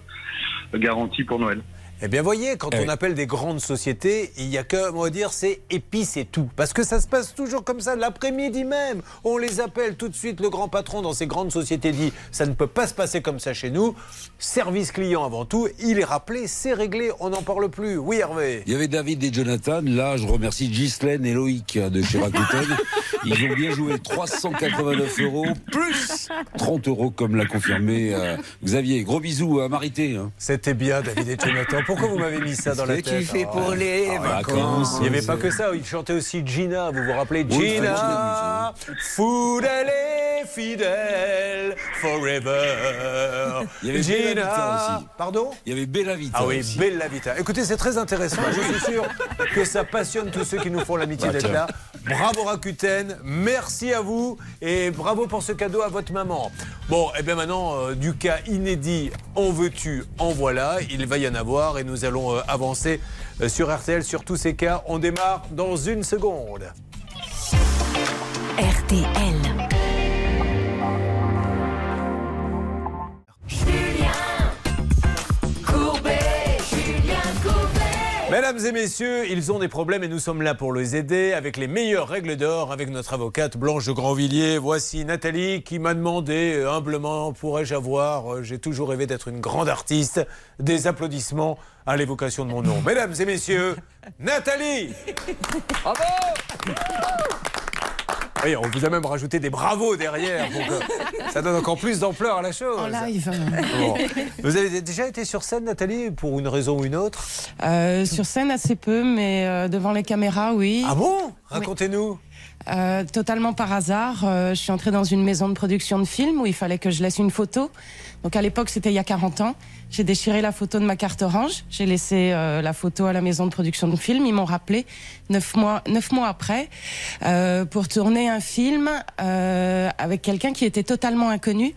garantie pour Noël. Eh bien, voyez, quand on appelle des grandes sociétés, il n'y a qu'un mot à dire, c'est et puis c'est tout. Parce que ça se passe toujours comme ça, l'après-midi même. On les appelle tout de suite, le grand patron dans ces grandes sociétés dit, ça ne peut pas se passer comme ça chez nous. Service client avant tout, il est rappelé, c'est réglé, on n'en parle plus. Oui, Hervé Il y avait David et Jonathan. Là, je remercie Ghislaine et Loïc de chez Rakuten. Ils ont bien joué 389 euros plus 30 euros, comme l'a confirmé euh, Xavier. Gros bisous à Marité. hein. C'était bien, David et Jonathan. Pourquoi vous m'avez mis ça dans la Ce tête qu'il fait Oh. pour les Ah, vacances. Il n'y avait pas que ça, il chantait aussi Gina, vous vous rappelez Gina, food elle est fidèle forever. Il y avait Bella Vita aussi. Pardon Il y avait Bella Vita. Ah oui, aussi. Bella Vita. Écoutez, c'est très intéressant. Je suis sûr que ça passionne tous ceux qui nous font l'amitié Bah, d'être là. Bravo Rakuten, merci à vous et bravo pour ce cadeau à votre maman. Bon, et bien maintenant, euh, du cas inédit, en veux-tu, en voilà. Il va y en avoir et nous allons euh, avancer euh, sur RTL sur tous ces cas. On démarre dans une seconde. RTL. Mesdames et messieurs, ils ont des problèmes et nous sommes là pour les aider avec les meilleures règles d'or avec notre avocate Blanche de Grandvilliers. Voici Nathalie qui m'a demandé euh, humblement pourrais-je avoir, euh, j'ai toujours rêvé d'être une grande artiste, des applaudissements à l'évocation de mon nom. Mesdames et messieurs, Nathalie Bravo Oui, on vous a même rajouté des bravos derrière pour que ça donne encore plus d'ampleur à la chose. En live. Bon. Vous avez déjà été sur scène, Nathalie, pour une raison ou une autre? Euh, sur scène assez peu, mais euh, devant les caméras, oui. Ah bon? Racontez-nous. Euh, totalement par hasard, euh, je suis entrée dans une maison de production de films où il fallait que je laisse une photo. Donc à l'époque, c'était il y a 40 ans. J'ai déchiré la photo de ma carte orange. J'ai laissé euh, la photo à la maison de production de films. Ils m'ont rappelé neuf mois, neuf mois après euh, pour tourner un film euh, avec quelqu'un qui était totalement inconnu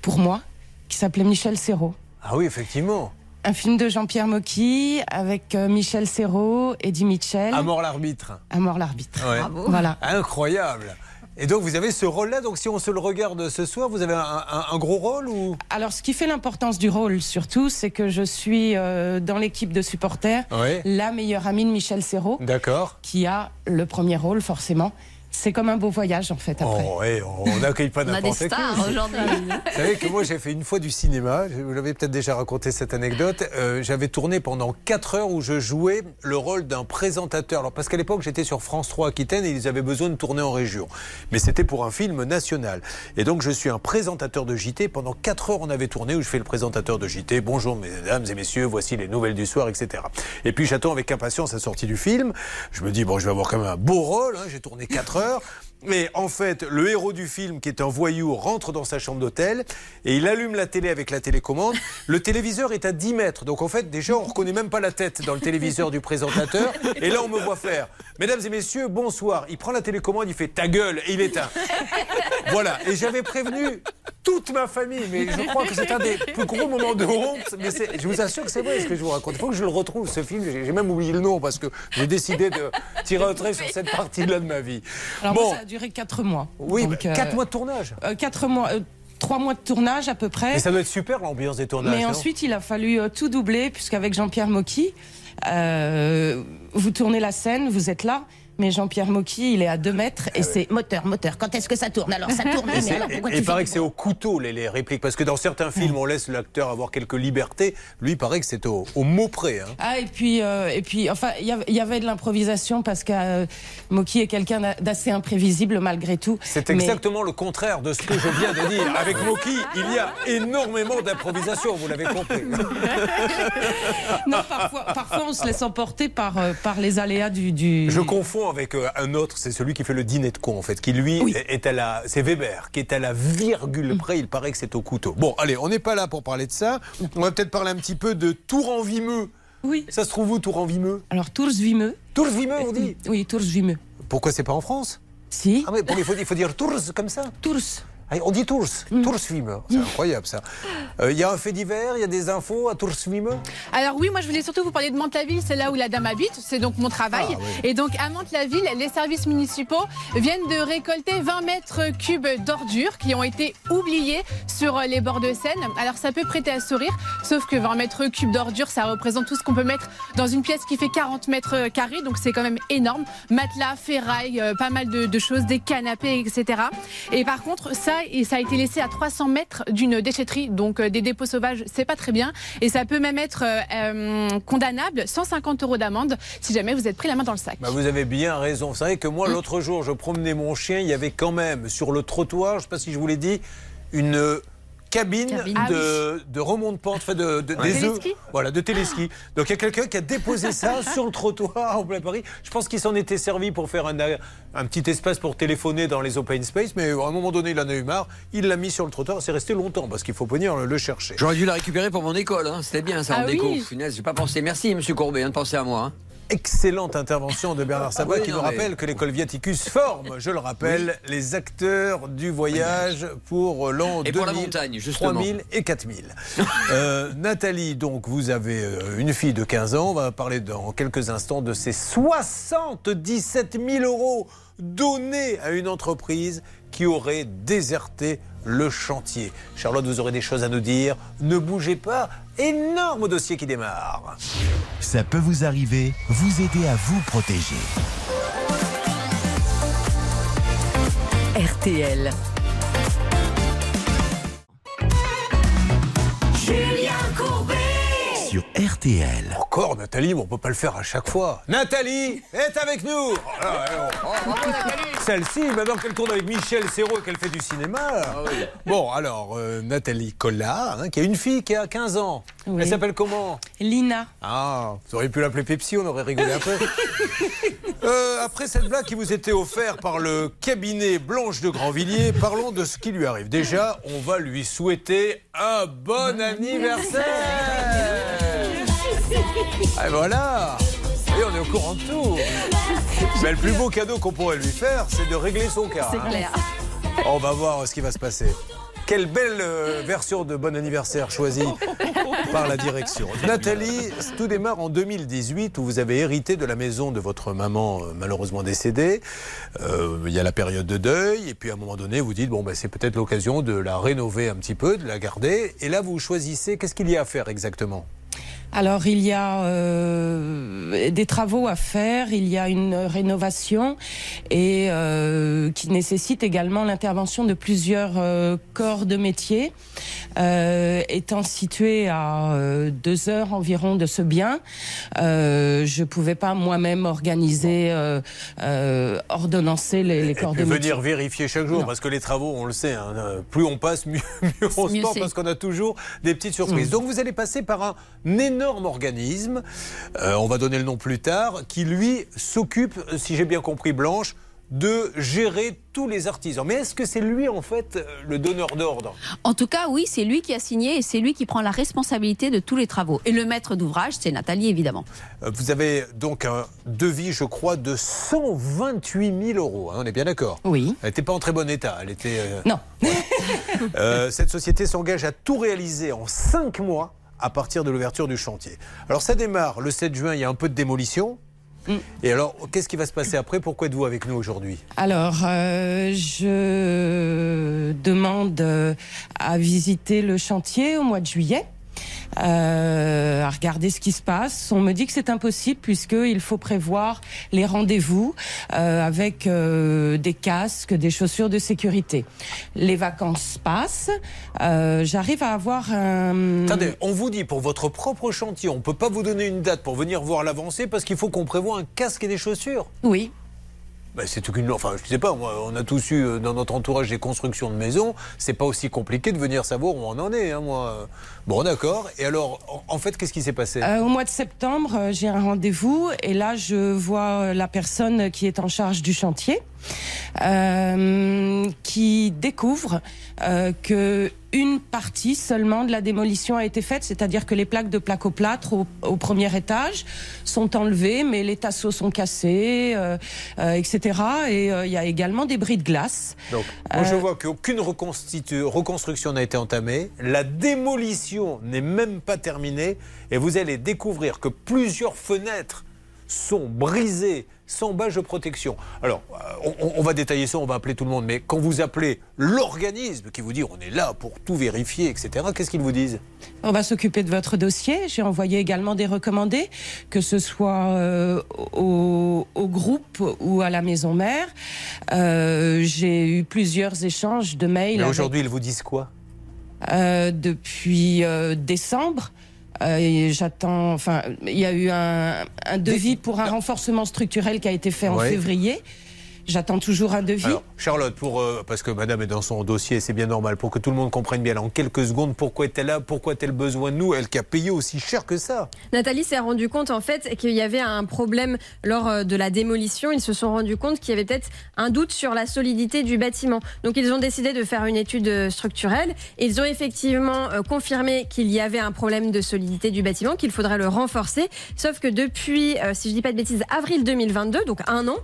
pour moi, qui s'appelait Michel Serrault. Ah oui, effectivement. Un film de Jean-Pierre Mocky avec euh, Michel Serrault, Eddie Mitchell. À mort l'arbitre. À mort l'arbitre. Ouais. Voilà. Incroyable. Et donc vous avez ce rôle-là, donc si on se le regarde ce soir, vous avez un, un- un gros rôle ou? Alors, ce qui fait l'importance du rôle, surtout, c'est que je suis euh, dans l'équipe de supporters la meilleure amie de Michel Serrault, D'accord. qui a le premier rôle, forcément. C'est comme un beau voyage, en fait, après. Oh, ouais, on n'accueille pas On a n'importe des qui. aujourd'hui. Vous savez que moi j'ai fait une fois du cinéma, je vous l'avais peut-être déjà raconté cette anecdote, Euh, j'avais tourné pendant 4 heures où je jouais le rôle d'un présentateur. Alors parce qu'à l'époque j'étais sur France 3 Aquitaine et ils avaient besoin de tourner en région. Mais c'était pour un film national. Et donc je suis un présentateur de JT. Pendant 4 heures on avait tourné où je fais le présentateur de JT. Bonjour mesdames et messieurs, voici les nouvelles du soir, etc. Et puis j'attends avec impatience la sortie du film. Je me dis bon je vais avoir quand même un beau rôle, hein. j'ai tourné 4 heures. heures. Mais en fait, le héros du film, qui est un voyou, rentre dans sa chambre d'hôtel et il allume la télé avec la télécommande. Le téléviseur est à 10 mètres. Donc en fait, déjà, on ne reconnaît même pas la tête dans le téléviseur du présentateur. Et là, on me voit faire. Mesdames et messieurs, bonsoir. Il prend la télécommande, il fait ta gueule et il éteint. Voilà. Et j'avais prévenu toute ma famille, mais je crois que c'est un des plus gros moments de honte. Mais je vous assure que c'est vrai ce que je vous raconte. Il faut que je le retrouve, ce film. J'ai même oublié le nom parce que j'ai décidé de tirer un trait sur cette partie-là de ma vie. Alors bon, moi, ça a duré 4 mois. Oui, Donc, bah, quatre mois de tournage. 4 mois, 3 mois de tournage à peu près. mais ça doit être super l'ambiance des tournages. Mais ensuite, il a fallu euh, tout doubler, puisqu'avec Jean-Pierre Mocky, euh, vous tournez la scène, vous êtes là. Mais Jean-Pierre Mocky, il est à 2 mètres et c'est moteur, moteur. Quand est-ce que ça tourne Alors ça tourne, Et, mais alors pourquoi il paraît que c'est au couteau les, les répliques parce que dans certains films on laisse l'acteur avoir quelques libertés. Lui, il paraît que c'est au, au mot près. hein. Ah et puis euh, et puis enfin il y avait- il y avait de l'improvisation parce que euh, Mocky est quelqu'un d'a- d'assez imprévisible malgré tout. C'est Mais- exactement le contraire de ce que je viens de dire. Avec Moki, il y a énormément d'improvisation, vous l'avez compris. non parfois, parfois on se laisse emporter par euh, par les aléas du, du... Je confonds avec euh, un autre, c'est celui qui fait le dîner de con en fait, qui lui est à la, c'est Weber, qui est à la virgule près. Il paraît que c'est au couteau. Bon, allez, on n'est pas là pour parler de ça. On va peut-être parler un petit peu de Tour en Vimeux. Oui. Ça se trouve où Tour en Vimeux Alors Tours Vimeux. Tours Vimeux, on dit? Oui, Tours Vimeux. Pourquoi c'est pas en France? Si. Ah mais bon, il faut, il faut dire Tours comme ça. Tours. Ah, on dit Tours, Tours Vimeux. C'est incroyable ça. Euh, Il y a un fait divers, il y a des infos à Tours Vimeux. Alors oui, moi je voulais surtout vous parler de Mantes-la-Ville, c'est là où la dame habite, c'est donc mon travail. Ah, oui. Et donc à Mantes-la-Ville, les services municipaux viennent de récolter 20 mètres cubes d'ordures qui ont été oubliées sur les bords de Seine. Alors ça peut prêter à sourire, sauf que 20 mètres cubes d'ordures, ça représente tout ce qu'on peut mettre dans une pièce qui fait 40 mètres carrés, donc c'est quand même énorme. Matelas, ferraille, euh, pas mal de, de choses, des canapés, etc. Et par contre, ça, et ça a été laissé à 300 mètres d'une déchetterie, donc euh, des dépôts sauvages, c'est pas très bien. Et ça peut même être euh, euh, condamnable, 150 euros d'amende, si jamais vous êtes pris la main dans le sac. Bah, vous avez bien raison. Vous savez que moi, l'autre jour, je promenais mon chien, il y avait quand même sur le trottoir, je ne sais pas si je vous l'ai dit, une cabine, Cabine. de, de remonte-pente, enfin de, de- Ouais. des œufs. Voilà, de téléski. Donc il y a quelqu'un qui a déposé ça sur le trottoir en plein Paris. Je pense qu'il s'en était servi pour faire un, un petit espace pour téléphoner dans les open space, mais à un moment donné, il en a eu marre. Il l'a mis sur le trottoir. C'est resté longtemps parce qu'il faut venir le, le chercher. J'aurais dû la récupérer pour mon école, hein. c'était bien ça Ah en déco. oui. Funaise, j'ai pas pensé. Merci Monsieur Courbet hein, de penser à moi. hein. Excellente intervention de Bernard Sabat Ah oui, qui nous mais- rappelle que l'école Viaticus forme, je le rappelle, les acteurs du voyage pour l'an Et pour la 2000, montagne, justement. 3000 et 4000. Euh, Nathalie, donc vous avez euh, une fille de 15 ans. On va parler dans quelques instants de ces 77 000 euros donnés à une entreprise qui aurait déserté le chantier. Charlotte, vous aurez des choses à nous dire. Ne bougez pas. Énorme dossier qui démarre. Ça peut vous arriver, vous aider à vous protéger. RTL. Sur RTL. Encore Nathalie, mais on peut pas le faire à chaque fois. Nathalie est avec nous. Oh là, alors. Celle-ci, maintenant qu'elle tourne avec Michel Serrault et qu'elle fait du cinéma. Bon, alors, euh, Nathalie Collard, hein, qui a une fille qui a 15 ans. Oui. Elle s'appelle comment? Lina. Ah, vous auriez pu l'appeler Pepsi, on aurait rigolé un peu. Euh, après cette blague qui vous était offerte par le cabinet Blanche de Grandvilliers, parlons de ce qui lui arrive. Déjà, on va lui souhaiter un bon anniversaire. Et voilà. Et on est au courant de tout. Mais le plus beau cadeau qu'on pourrait lui faire, c'est de régler son cas. C'est hein. clair. On va voir ce qui va se passer. Quelle belle euh, version de bon anniversaire choisie par la direction. Nathalie, tout démarre en 2018 où vous avez hérité de la maison de votre maman euh, malheureusement décédée. Euh, il y a la période de deuil et puis à un moment donné vous dites bon ben c'est peut-être l'occasion de la rénover un petit peu, de la garder. Et là vous choisissez qu'est-ce qu'il y a à faire exactement? Alors il y a euh, des travaux à faire, il y a une rénovation et euh, qui nécessite également l'intervention de plusieurs euh, corps de métier. Étant situé à deux heures environ de ce bien, je pouvais pas moi-même organiser, ordonnancer les, corps de métier. venir vérifier chaque jour, Non. parce que les travaux, on le sait, hein, plus on passe, mieux, mieux on se Mieux parce qu'on a toujours des petites surprises. Mm. Donc vous allez passer par un énorme organisme, euh, on va donner le nom plus tard, qui lui s'occupe, si j'ai bien compris Blanche, de gérer tous les artisans. Mais est-ce que c'est lui, en fait, euh, le donneur d'ordre? En tout cas, oui, c'est lui qui a signé et c'est lui qui prend la responsabilité de tous les travaux. Et le maître d'ouvrage, c'est Nathalie, évidemment. Euh, Vous avez donc un devis, je crois, de 128 000 euros. hein, on est bien d'accord? Oui. Elle n'était pas en très bon état. Elle était. euh, Non. Euh, cette société s'engage à tout réaliser en 5 mois à partir de l'ouverture du chantier. Alors ça démarre le 7 juin, il y a un peu de démolition. Mm. Et alors, qu'est-ce qui va se passer après? Pourquoi êtes-vous avec nous aujourd'hui? Alors, euh, je demande euh, à visiter le chantier au mois de juillet. Euh, à regarder ce qui se passe. On me dit que c'est impossible puisqu'il faut prévoir les rendez-vous euh, avec euh, des casques, des chaussures de sécurité. Les vacances passent. J'arrive à avoir un... Attendez, on vous dit pour votre propre chantier, on ne peut pas vous donner une date pour venir voir l'avancée parce qu'il faut qu'on prévoie un casque et des chaussures. Oui. Ben, c'est qu'une. Enfin, je sais pas, on a tous eu euh, dans notre entourage des constructions de maisons. C'est pas aussi compliqué de venir savoir où on en est, hein, moi. Bon, d'accord. Et alors, en, fait, qu'est-ce qui s'est passé? Euh, au mois de septembre, euh, j'ai un rendez-vous et là, je vois la personne qui est en charge du chantier, qui découvre que une partie seulement de la démolition a été faite, c'est-à-dire que les plaques de placoplâtre au, au premier étage sont enlevées, mais les tasseaux sont cassés, euh, euh, etc. Et euh, il y a également des bris de glace. Donc, moi, je Euh, vois qu'aucune reconstruction n'a été entamée. La démolition n'est même pas terminée. Et vous allez découvrir que plusieurs fenêtres sont brisées sans bâche de protection. Alors, euh, on, on va détailler ça, on va appeler tout le monde. Mais quand vous appelez l'organisme qui vous dit on est là pour tout vérifier, etc., qu'est-ce qu'ils vous disent? On va s'occuper de votre dossier. J'ai envoyé également des recommandés, que ce soit euh, au, au groupe ou à la maison mère. Euh, J'ai eu plusieurs échanges de mails Mais avec- aujourd'hui, ils vous disent quoi? Euh, depuis euh, décembre. Euh, J'attends. Enfin, il y a eu un, un devis pour un renforcement structurel qui a été fait en Ouais. février. J'attends toujours un devis. Alors, Charlotte, pour, euh, parce que madame est dans son dossier, c'est bien normal, pour que tout le monde comprenne bien en quelques secondes pourquoi est-elle là, pourquoi a-t-elle besoin de nous, elle qui a payé aussi cher que ça. Nathalie s'est rendu compte en fait qu'il y avait un problème lors euh, de la démolition. Ils se sont rendus compte qu'il y avait peut-être un doute sur la solidité du bâtiment. Donc ils ont décidé de faire une étude euh, structurelle. Ils ont effectivement euh, confirmé qu'il y avait un problème de solidité du bâtiment, qu'il faudrait le renforcer. Sauf que depuis, euh, si je dis pas de bêtises, avril 2022, donc un an.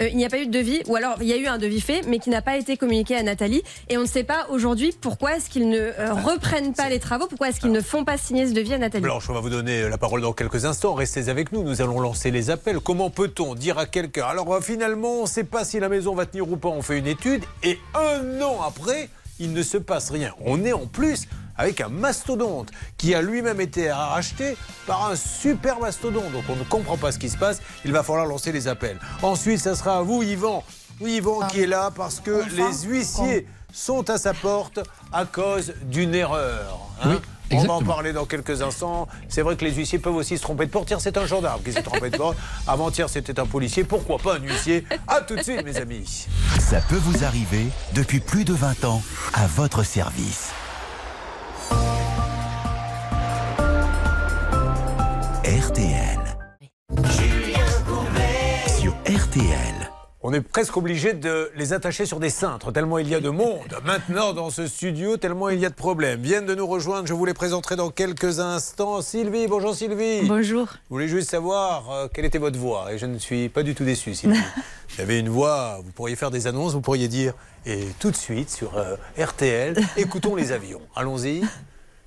Euh, il n'y a pas eu de devis, ou alors il y a eu un devis fait, mais qui n'a pas été communiqué à Nathalie. Et on ne sait pas aujourd'hui pourquoi est-ce qu'ils ne euh, reprennent pas les travaux, pourquoi est-ce qu'ils ne font pas signer ce devis à Nathalie. Blanche, on va vous donner la parole dans quelques instants. Restez avec nous, nous allons lancer les appels. Comment peut-on dire à quelqu'un Alors euh, finalement, on ne sait pas si la maison va tenir ou pas, on fait une étude, et un an après, il ne se passe rien. On est en plus avec un mastodonte qui a lui-même été racheté par un super mastodonte. Donc on ne comprend pas ce qui se passe. Il va falloir lancer les appels. Ensuite, ça sera à vous, Yvan. Oui, Yvan qui est là parce que les huissiers sont à sa porte à cause d'une erreur. hein. on va en parler dans quelques instants. C'est vrai que les huissiers peuvent aussi se tromper de porte. Hier, c'est un gendarme qui s'est trompé de porte. Avant-hier, c'était un policier. Pourquoi pas un huissier? À tout de suite, mes amis. Ça peut vous arriver depuis plus de 20 ans à votre service. RTL. Sur RTL. On est presque obligé de les attacher sur des cintres, tellement il y a de monde maintenant dans ce studio, tellement il y a de problèmes. Viennent de nous rejoindre, je vous les présenterai dans quelques instants. Sylvie, bonjour Sylvie. Bonjour. Je voulais juste savoir euh, quelle était votre voix, et je ne suis pas du tout déçu, Sylvie. Vous avez une voix, vous pourriez faire des annonces, vous pourriez dire, et tout de suite sur euh, RTL, écoutons les avions. Allons-y.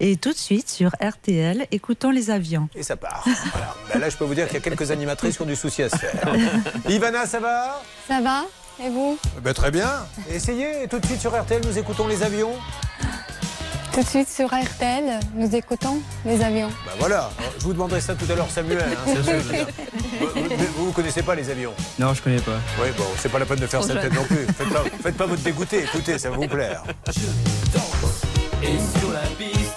Et tout de suite sur RTL, écoutons les avions. Et ça part. Voilà. Ben là, je peux vous dire qu'il y a quelques animatrices qui ont du souci à se faire. Ivana, ça va? Ça va Et vous? Ben, Très bien. Essayez, et tout de suite sur RTL, nous écoutons les avions. Tout de suite sur RTL, nous écoutons les avions. Ben voilà, je vous demanderai ça tout à l'heure, Samuel. hein, c'est ce que je veux dire. vous, vous, vous connaissez pas les avions? Non, je connais pas. Oui, bon, c'est pas la peine de faire Trop cette tête non plus. Faites pas, faites pas votre dégoûté, écoutez, ça va vous plaire. Et sur la piste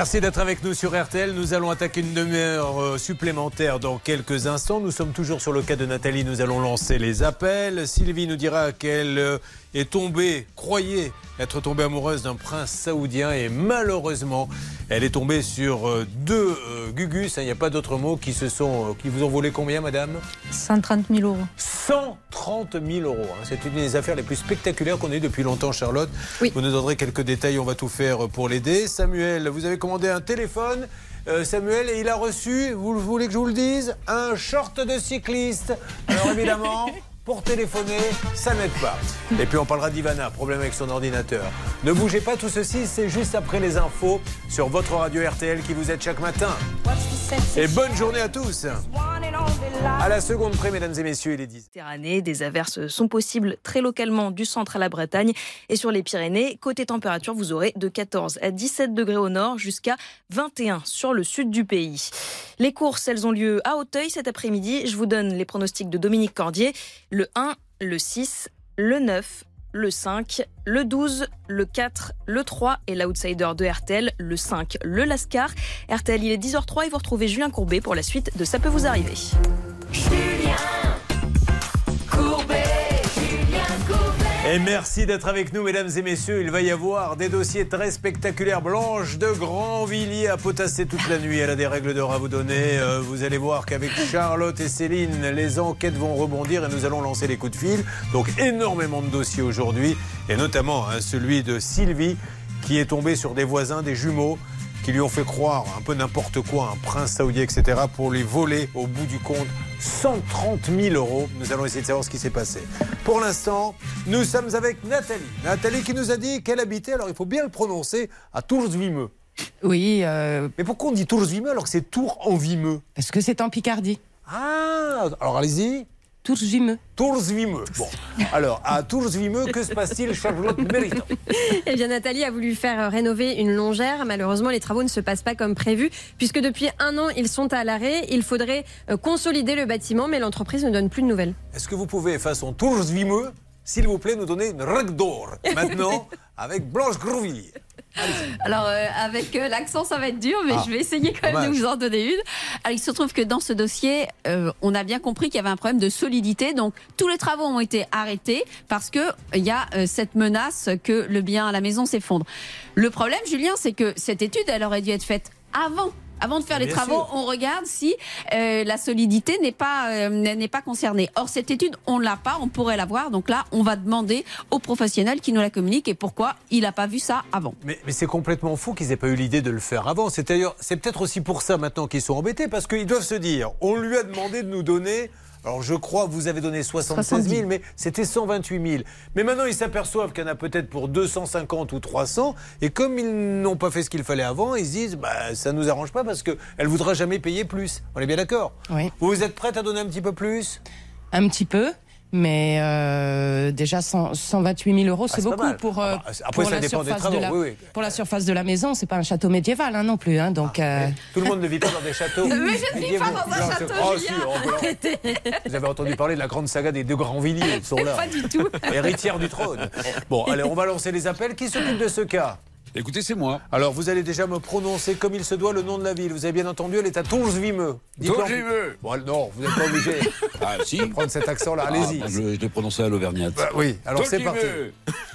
Merci d'être avec nous sur RTL. Nous allons attaquer une demi-heure euh, supplémentaire dans quelques instants. Nous sommes toujours sur le cas de Nathalie. Nous allons lancer les appels. Sylvie nous dira qu'elle euh, est tombée, croyez être tombée amoureuse d'un prince saoudien et malheureusement, elle est tombée sur euh, deux euh, gugus. hein, Il n'y a pas d'autre mot qui se sont, euh, qui vous ont volé combien, madame? 130 000 euros. 130 000 euros. hein. C'est une des affaires les plus spectaculaires qu'on ait eu depuis longtemps, Charlotte. Vous nous donnerez quelques détails, on va tout faire pour l'aider. Samuel, vous avez commandé un téléphone. Euh, Samuel, et il a reçu, vous voulez que je vous le dise, un short de cycliste. Alors évidemment, pour téléphoner, ça n'aide pas. Et puis on parlera d'Ivana, problème avec son ordinateur. Ne bougez pas, tout ceci, c'est juste après les infos sur votre radio RTL qui vous aide chaque matin. Et bonne journée à tous. À la seconde près, mesdames et messieurs, il est 10. Méditerranée. Des averses sont possibles très localement du centre à la Bretagne et sur les Pyrénées. Côté température, vous aurez de 14 à 17 degrés au nord jusqu'à 21 sur le sud du pays. Les courses, elles ont lieu à Auteuil cet après-midi. Je vous donne les pronostics de Dominique Cordier. Le 1, le 6, le 9, le 5, le 12, le 4, le 3 et l'outsider de RTL, le 5, le Lascar. RTL, il est 10h03 et vous retrouvez Julien Courbet pour la suite de Ça peut vous arriver. Et merci d'être avec nous, mesdames et messieurs. Il va y avoir des dossiers très spectaculaires. Blanche de Grandvilliers a potassé toute la nuit. Elle a des règles d'or à vous donner. Euh, vous allez voir qu'avec Charlotte et Céline, les enquêtes vont rebondir et nous allons lancer les coups de fil. Donc énormément de dossiers aujourd'hui, et notamment hein, celui de Sylvie qui est tombée sur des voisins, des jumeaux qui lui ont fait croire un peu n'importe quoi, un prince saoudien, etc., pour lui voler au bout du compte 130 000 euros. Nous allons essayer de savoir ce qui s'est passé. Pour l'instant, nous sommes avec Nathalie. Nathalie qui nous a dit qu'elle habitait, alors il faut bien le prononcer, à Tours-Vimeux. Oui. euh, Mais pourquoi on dit Tours-Vimeux alors que c'est Tours en Vimeux Parce que c'est en Picardie. Ah, alors allez-y. Tours-Vimeux. Tours-Vimeux. Bon, alors à Tours-Vimeux, que se passe-t-il, Charlotte Méritant Eh bien, Nathalie a voulu faire rénover une longère. Malheureusement, les travaux ne se passent pas comme prévu, puisque depuis un an, ils sont à l'arrêt. Il faudrait euh, consolider le bâtiment, mais l'entreprise ne donne plus de nouvelles. Est-ce que vous pouvez, façon Tours-Vimeux, s'il vous plaît, nous donner une règle d'or maintenant avec Blanche Grosvilliers Alors, euh, avec euh, l'accent, ça va être dur, mais Ah, je vais essayer quand même dommage. de vous en donner une. Alors, il se trouve que dans ce dossier, euh, on a bien compris qu'il y avait un problème de solidité. Donc, tous les travaux ont été arrêtés parce que il y a cette menace que le bien à la maison s'effondre. Le problème, Julien, c'est que cette étude, elle aurait dû être faite avant. Avant de faire les Bien travaux, sûr. on regarde si euh, la solidité n'est pas euh, n'est pas concernée. Or cette étude, on l'a pas, on pourrait l'avoir. Donc là, on va demander aux professionnels qui nous la communiquent et pourquoi il n'a pas vu ça avant. Mais, mais c'est complètement fou qu'ils aient pas eu l'idée de le faire avant. C'est d'ailleurs, c'est peut-être aussi pour ça maintenant qu'ils sont embêtés, parce qu'ils doivent se dire, on lui a demandé de nous donner. Alors je crois que vous avez donné 76 000, mais c'était 128 000. Mais maintenant ils s'aperçoivent qu'il y en a peut-être pour 250 ou 300, et comme ils n'ont pas fait ce qu'il fallait avant, ils se disent, bah, ça nous arrange pas parce qu'elle ne voudra jamais payer plus. On est bien d'accord? Oui. Vous êtes prête à donner un petit peu plus? Un petit peu. Mais euh, déjà 100 128 000 euros, c'est c'est beaucoup pour, euh, Ah bah, après, pour la travaux, oui, oui. pour la surface de la maison. C'est pas un château médiéval hein, non plus. Hein, donc euh, Tout le monde ne vit pas dans des châteaux. Mais je ne vis pas dans un château, oh, si, oh. Vous avez entendu parler de la grande saga des deux grands villiers, ils sont là. Pas du tout. Héritière du trône. Bon, allez, on va lancer les appels. Qui s'occupe de ce cas? Écoutez, c'est moi. Alors, vous allez déjà me prononcer comme il se doit le nom de la ville. Vous avez bien entendu, elle est à en- Tonsvimeux. Bon, non, vous n'êtes pas obligé Ah, si. de prendre cet accent-là. Allez-y. Ah, je, je l'ai prononcé à l'Auvergnate. Bah oui, alors c'est parti.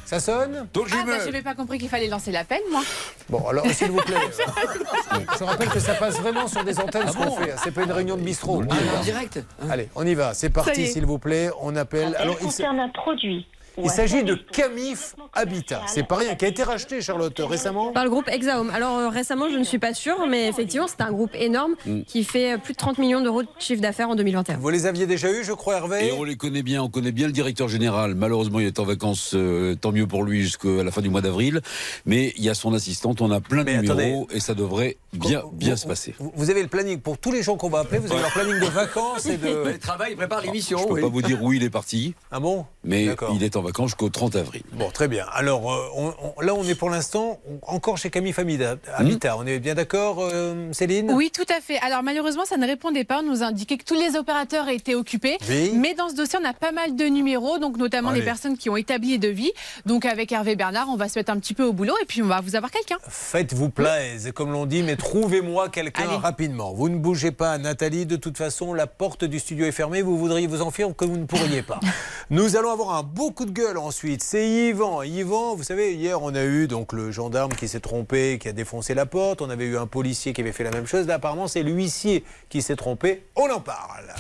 Ça sonne Ah, bah, j'avais pas compris qu'il fallait lancer l'appel, moi. Bon, alors, s'il vous plaît. Je rappelle que ça passe vraiment sur des antennes, ce qu'on fait. C'est pas une réunion de bistrot. Va. en direct Allez, on y va. C'est parti, s'il vous plaît. On appelle. Alors, il s- un produit. Il s'agit de Camif Habitat. C'est pas rien. Qui a été racheté, Charlotte, récemment Par le groupe Exaome. Alors euh, récemment, je ne suis pas sûre, mais effectivement, c'est un groupe énorme Mm. qui fait euh, plus de 30 millions d'euros de chiffre d'affaires en 2021. Vous les aviez déjà eus, je crois, Hervé Et on les connaît bien, on connaît bien le directeur général. Malheureusement, il est en vacances, euh, tant mieux pour lui, jusqu'à la fin du mois d'avril. Mais il y a son assistante, on a plein de Mais numéros et ça devrait bien, bien se passer. Vous- avez le planning pour tous les gens qu'on va appeler. Vous avez leur planning de vacances et de. Le travail, il prépare l'émission. Je peux oui. pas vous dire où il est parti, Ah bon? Mais il est en vacances jusqu'au 30 avril. Bon, très bien. Alors, euh, on- on- là, on est pour l'instant encore chez Camille Famida- Habitat. On est bien d'accord, euh, Céline? Oui, tout à fait. Alors malheureusement, ça ne répondait pas. On nous indiquait que tous les opérateurs étaient occupés. Oui. Mais dans ce dossier, on a pas mal de numéros, donc notamment Allez. les personnes qui ont établi les devis. Donc avec Hervé Bernard, on va se mettre un petit peu au boulot et puis on va vous avoir quelqu'un. Faites-vous plaisir, comme l'on dit, mais trouvez-moi quelqu'un rapidement. Vous ne bougez pas, Nathalie. De toute façon, la porte du studio est fermée. Vous voudriez vous enfuir que vous ne pourriez pas. Nous allons avoir un beau coup de ensuite. C'est Yvan. Yvan, vous savez, hier, on a eu donc le gendarme qui s'est trompé, qui a défoncé la porte. On avait eu un policier qui avait fait la même chose. Là, apparemment, c'est l'huissier qui s'est trompé. On en parle.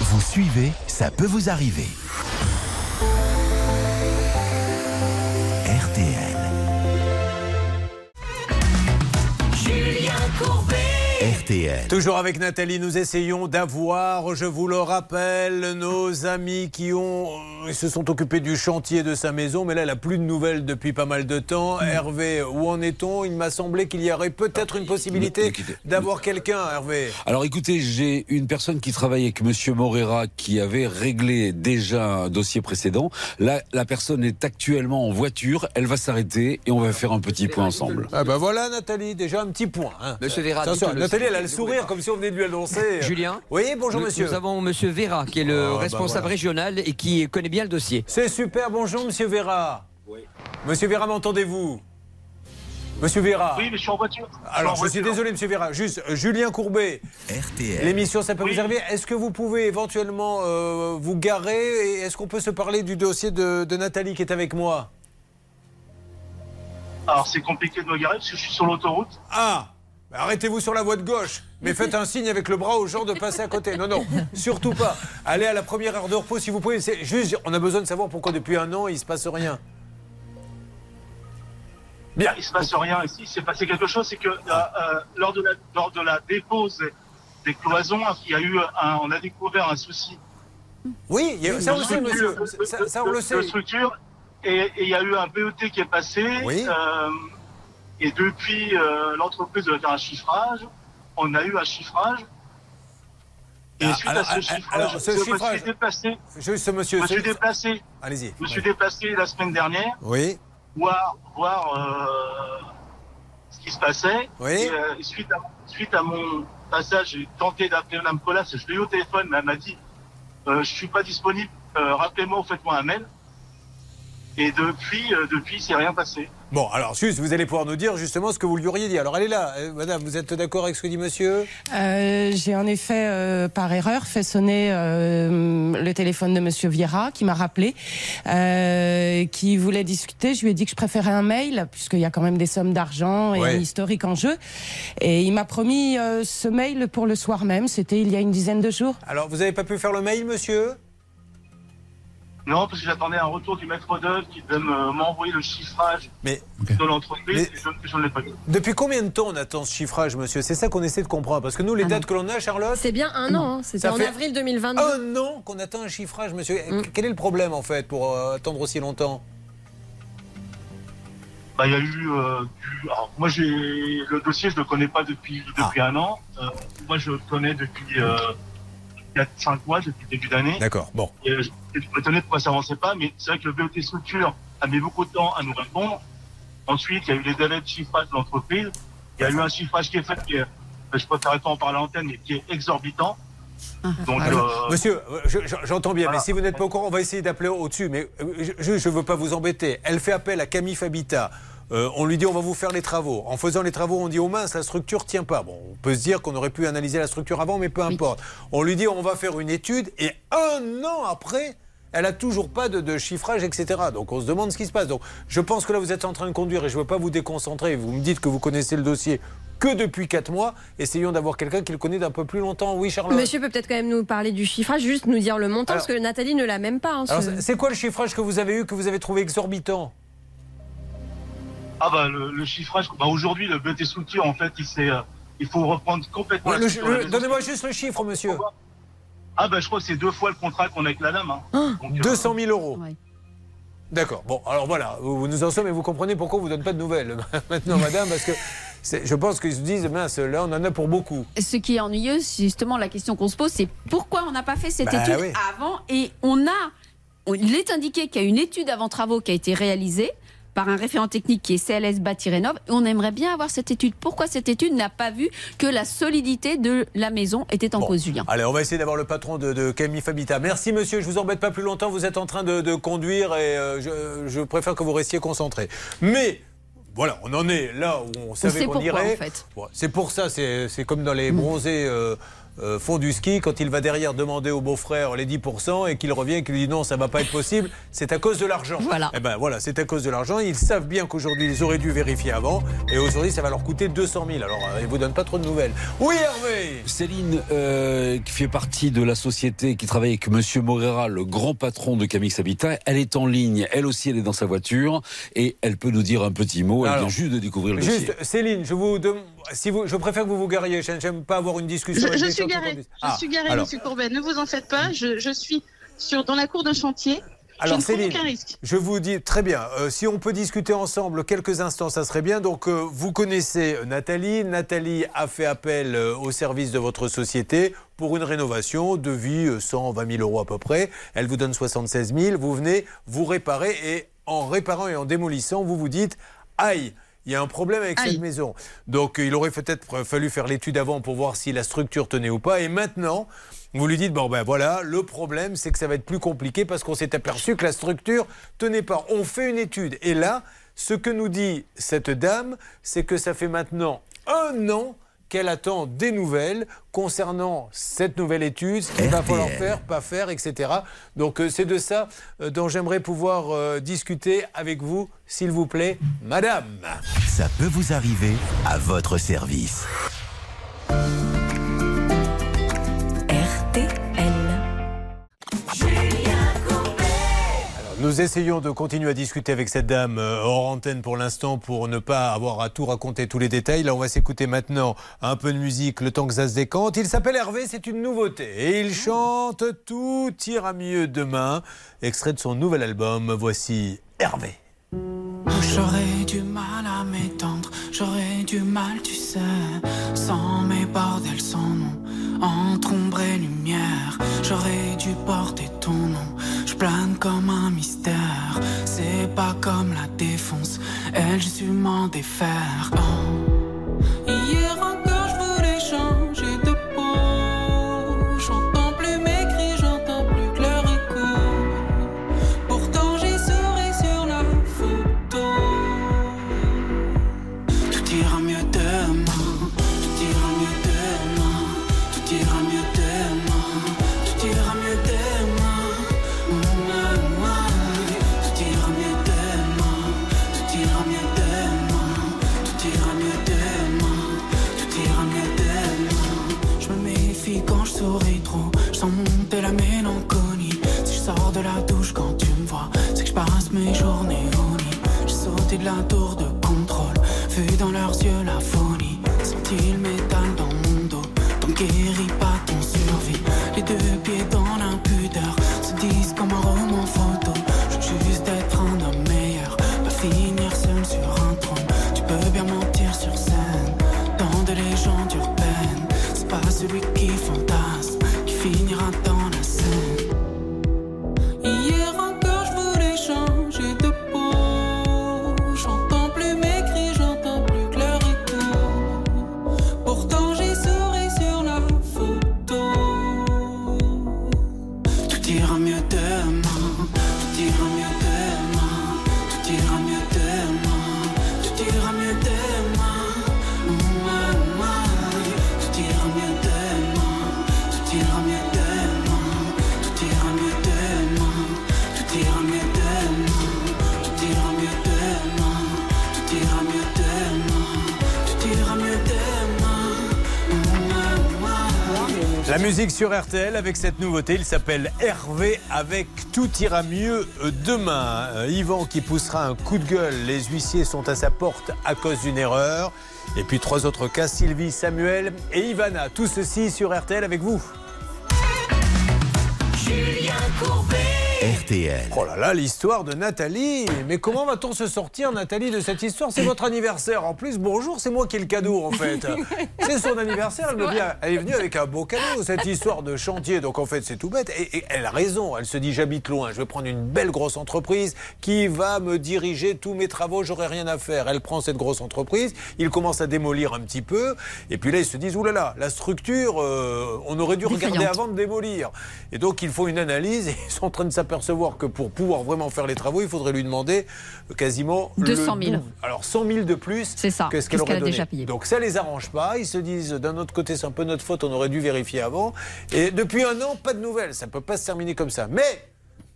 Vous suivez, ça peut vous arriver. RTL. Toujours avec Nathalie, nous essayons d'avoir, je vous le rappelle, nos amis qui ont, euh, se sont occupés du chantier de sa maison, mais là, elle n'a plus de nouvelles depuis pas mal de temps. Hervé, où en est-on? Il m'a semblé qu'il y aurait peut-être une possibilité d'avoir quelqu'un, Hervé. Alors écoutez, j'ai une personne qui travaille avec Monsieur Morera qui avait réglé déjà un dossier précédent. Là, la personne est actuellement en voiture, elle va s'arrêter et on va faire un petit point ensemble. Ah ben voilà, Nathalie, déjà un petit point. hein. Monsieur Vera, Attention. Nathalie, elle a le sourire comme si on venait de lui annoncer. Julien Oui, bonjour nous, monsieur. Nous avons Monsieur Vera, qui est le Ah, bah responsable voilà. régional et qui connaît bien le dossier. C'est super, bonjour monsieur Vera. Monsieur Vera, m'entendez-vous? Monsieur Vera. Oui, mais je suis en voiture. Alors, je suis désolé, monsieur Vera. Juste, euh, Julien Courbet. RTL. L'émission, ça peut Oui. vous arriver. Est-ce que vous pouvez éventuellement euh, vous garer et est-ce qu'on peut se parler du dossier de, de Nathalie qui est avec moi? Alors, c'est compliqué de me garer parce que je suis sur l'autoroute. Ah bah, Arrêtez-vous sur la voie de gauche, mais faites un signe avec le bras aux gens de passer à côté. Non, non, surtout pas. Allez à la première heure de repos si vous pouvez. C'est juste, on a besoin de savoir pourquoi depuis un an il se passe rien. Bien. Il se passe rien ici. Il s'est passé quelque chose, c'est que euh, euh, lors, de la, lors de la dépose des cloisons, il y a eu un, on a découvert un souci. Oui, il y a- ça on le sait, monsieur. De- Ça, ça, on de- le de sait. structure. Et et il y a eu un BET qui est passé. Oui. euh, et depuis, euh, l'entreprise devait faire un chiffrage. On a eu un chiffrage. Et Ah, suite alors, à ce chiffrage, alors, ce je me suis déplacé. Juste ce monsieur. Je me suis déplacé. Allez-y. Je me suis déplacé la semaine dernière, Oui. voir, voir euh, ce qui se passait. Oui. Et, euh, suite, à, suite à mon passage, j'ai tenté d'appeler Mme Colas. Je l'ai eu au téléphone, mais elle m'a dit euh, Je suis pas disponible, euh, rappelez-moi ou faites-moi un mail. Et depuis, euh, depuis, c'est rien passé. Bon, alors juste, vous allez pouvoir nous dire justement ce que vous lui auriez dit. Alors elle est là, Euh, madame, vous êtes d'accord avec ce que dit monsieur? Euh, J'ai en effet, euh, par erreur, fait sonner euh, le téléphone de Monsieur Vieira, qui m'a rappelé, qui voulait discuter. Je lui ai dit que je préférais un mail, puisqu'il y a quand même des sommes d'argent et Ouais. un historique en jeu. Et il m'a promis ce mail pour le soir même. C'était il y a une dizaine de jours. Alors, vous n'avez pas pu faire le mail, monsieur? Non, parce que j'attendais un retour du maître d'œuvre qui devait me- m'envoyer le chiffrage Mais- de l'entreprise. Je, je ne l'ai pas eu. Depuis combien de temps on attend ce chiffrage, monsieur? C'est ça qu'on essaie de comprendre. Parce que nous, les dates que l'on a, Charlotte C'est bien un an, hein. c'était en fait avril 2022. Un an qu'on attend un chiffrage, monsieur. Quel est le problème, en fait, pour euh, attendre aussi longtemps? Bah, il y a eu. euh, du- alors, moi, j'ai le dossier, je le connais pas depuis depuis un an. Euh, moi, je le connais depuis euh, 4-5 mois, depuis le début d'année. D'accord, bon. Et euh, j'étais étonné pourquoi ça avançait pas, mais c'est vrai que le BOT structure a mis beaucoup de temps à nous répondre. Ensuite, il y a eu les délais de chiffrage de l'entreprise. Il y a eu un chiffrage qui est fait, qui est, je préférerais pas en parler à l'antenne, mais qui est exorbitant. Donc, Ah euh, Monsieur, je- je- j'entends bien, Voilà. mais si vous n'êtes pas au courant, on va essayer d'appeler au-dessus. Mais euh, je ne veux pas vous embêter. Elle fait appel à Camille Fabita. Euh, on lui dit on va vous faire les travaux. En faisant les travaux, on dit oh mince, la structure tient pas. Bon, on peut se dire qu'on aurait pu analyser la structure avant, mais peu importe. On lui dit on va faire une étude et un an après, elle a toujours pas de, de chiffrage, etc. Donc on se demande ce qui se passe. Donc je pense que là vous êtes en train de conduire et je ne veux pas vous déconcentrer. Vous me dites que vous connaissez le dossier que depuis 4 mois. Essayons d'avoir quelqu'un qui le connaît d'un peu plus longtemps. Oui, Charlotte. Monsieur peut peut-être quand même nous parler du chiffrage, juste nous dire le montant, Alors- parce que Nathalie ne l'a même pas. hein, ce- c'est quoi le chiffrage que vous avez eu, que vous avez trouvé exorbitant? Ah bah le, le chiffrage, bah aujourd'hui le BT structure en fait il s'est, euh, il faut reprendre complètement. Ouais. Donnez-moi juste le chiffre, monsieur. Ah bah je crois que c'est deux fois le contrat qu'on a avec la dame. Hein. Ah. Donc, euh, 200 000 euros. D'accord. Bon, alors voilà, vous, vous nous en sommes et vous comprenez pourquoi on vous donne pas de nouvelles maintenant, madame, parce que je pense qu'ils se disent, mince, là, on en a pour beaucoup. Ce qui est ennuyeux, c'est justement la question qu'on se pose, c'est pourquoi on n'a pas fait cette Bah étude oui. avant Et on a, on- il est indiqué qu'il y a une étude avant travaux qui a été réalisée par un référent technique qui est CLS Bâti Rénov. Et on aimerait bien avoir cette étude. Pourquoi cette étude n'a pas vu que la solidité de la maison était en cause, Julien? Allez, on va essayer d'avoir le patron de, de Camille Fabita. Merci, monsieur. Je vous embête pas plus longtemps. Vous êtes en train de, de conduire et euh, je, je préfère que vous restiez concentré. Mais. Voilà, on en est là où on savait qu'on irait. en fait? Bon, c'est pour ça, c'est c'est comme dans les bronzés euh, euh, font du ski, quand il va derrière demander au beau-frère les 10% et qu'il revient et qu'il lui dit non, ça va pas être possible, c'est à cause de l'argent. Voilà. Eh ben voilà, c'est à cause de l'argent. Ils savent bien qu'aujourd'hui, ils auraient dû vérifier avant et aujourd'hui, ça va leur coûter 200 000. Alors, euh, ils vous donnent pas trop de nouvelles. Oui, Hervé Céline, euh, qui fait partie de la société qui travaille avec Monsieur Morera, le grand patron de Camix Habitat, elle est en ligne. Elle aussi, elle est dans sa voiture et elle peut nous dire un petit mot. Elle Alors, vient juste de découvrir le dossier. Juste, Céline, je vous dem- si vous, je préfère que vous vous gariez. Je n'aime pas avoir une discussion. Je, avec je suis conduisent. je Ah, suis garée, alors, Monsieur Courbet. Ne vous en faites pas. Je, je suis sur, dans la cour d'un chantier. Alors je Céline, aucun risque. je vous dis très bien. euh, si on peut discuter ensemble quelques instants, ça serait bien. Donc euh, vous connaissez Nathalie. Nathalie a fait appel euh, au service de votre société pour une rénovation de vie euh, 120 000 euros à peu près. Elle vous donne 76 000. Vous venez vous réparer et en réparant et en démolissant, vous vous dites aïe. Il y a un problème avec cette maison. Donc, euh, il aurait peut-être fallu faire l'étude avant pour voir si la structure tenait ou pas. Et maintenant, vous lui dites, bon ben voilà, le problème c'est que ça va être plus compliqué parce qu'on s'est aperçu que la structure tenait pas. On fait une étude. Et là, ce que nous dit cette dame, c'est que ça fait maintenant un an qu'elle attend des nouvelles concernant cette nouvelle étude, ce qu'il va falloir faire, pas faire, etc. Donc euh, c'est de ça euh, dont j'aimerais pouvoir euh, discuter avec vous, s'il vous plaît, madame. Ça peut vous arriver à votre service. Nous essayons de continuer à discuter avec cette dame euh, hors antenne pour l'instant pour ne pas avoir à tout raconter tous les détails. Là, on va s'écouter maintenant un peu de musique le temps que ça se décante. Il s'appelle Hervé, c'est une nouveauté. Et il chante Tout ira mieux demain. Extrait de son nouvel album. Voici Hervé. J'aurais du mal à m'étendre, j'aurais du mal, tu sais, sans mes bordels, sans nom, entre ombre et lumière. J'aurais dû porter plane comme un mystère. C'est pas comme la défonce, elle, je su m'en défaire. Oh. La Musique sur RTL avec cette nouveauté, il s'appelle Hervé avec Tout ira mieux demain. Euh, Yvan qui poussera un coup de gueule, les huissiers sont à sa porte à cause d'une erreur. Et puis trois autres cas, Sylvie, Samuel et Ivana. Tout ceci sur RTL avec vous. RTL. Oh là là, l'histoire de Nathalie. Mais comment va-t-on se sortir, Nathalie, de cette histoire? C'est votre anniversaire. En plus, bonjour, c'est moi qui ai le cadeau, en fait. C'est son anniversaire. Elle, me dit, elle est venue avec un beau cadeau, cette histoire de chantier. Donc, en fait, c'est tout bête. Et, et elle a raison. Elle se dit, j'habite loin. Je vais prendre une belle grosse entreprise qui va me diriger tous mes travaux. J'aurai rien à faire. Elle prend cette grosse entreprise. Il commence à démolir un petit peu. Et puis là, ils se disent, oulala, la structure, euh, on aurait dû regarder avant de démolir. Et donc, il faut une analyse. Et ils sont en train de s'apercevoir que pour pouvoir vraiment faire les travaux, il faudrait lui demander quasiment le 200 000. double. Alors 100 000 de plus C'est ça, que ce qu'elle qu'est-ce aurait qu'elle a donné. déjà payé. Donc ça les arrange pas. Ils se disent d'un autre côté c'est un peu notre faute, on aurait dû vérifier avant. Et depuis un an, pas de nouvelles. Ça peut pas se terminer comme ça. Mais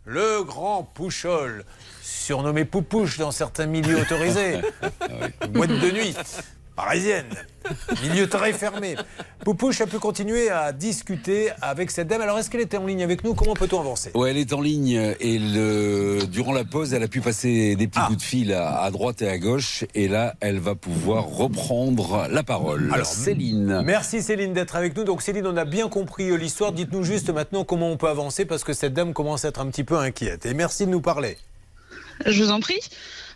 le grand Pouchol, surnommé Poupouche dans certains milieux autorisés, boîte de nuit parisienne, milieu très fermé. Poupouche a pu continuer à discuter avec cette dame. Alors est-ce qu'elle était en ligne avec nous? Comment peut-on avancer? Ouais, elle est en ligne et le, durant la pause, elle a pu passer des petits Ah. coups de fil à, à droite et à gauche. Et là, elle va pouvoir reprendre la parole. Alors, Céline. Merci Céline d'être avec nous. Donc Céline, on a bien compris euh, l'histoire. Dites-nous juste maintenant comment on peut avancer parce que cette dame commence à être un petit peu inquiète. Et merci de nous parler. Je vous en prie.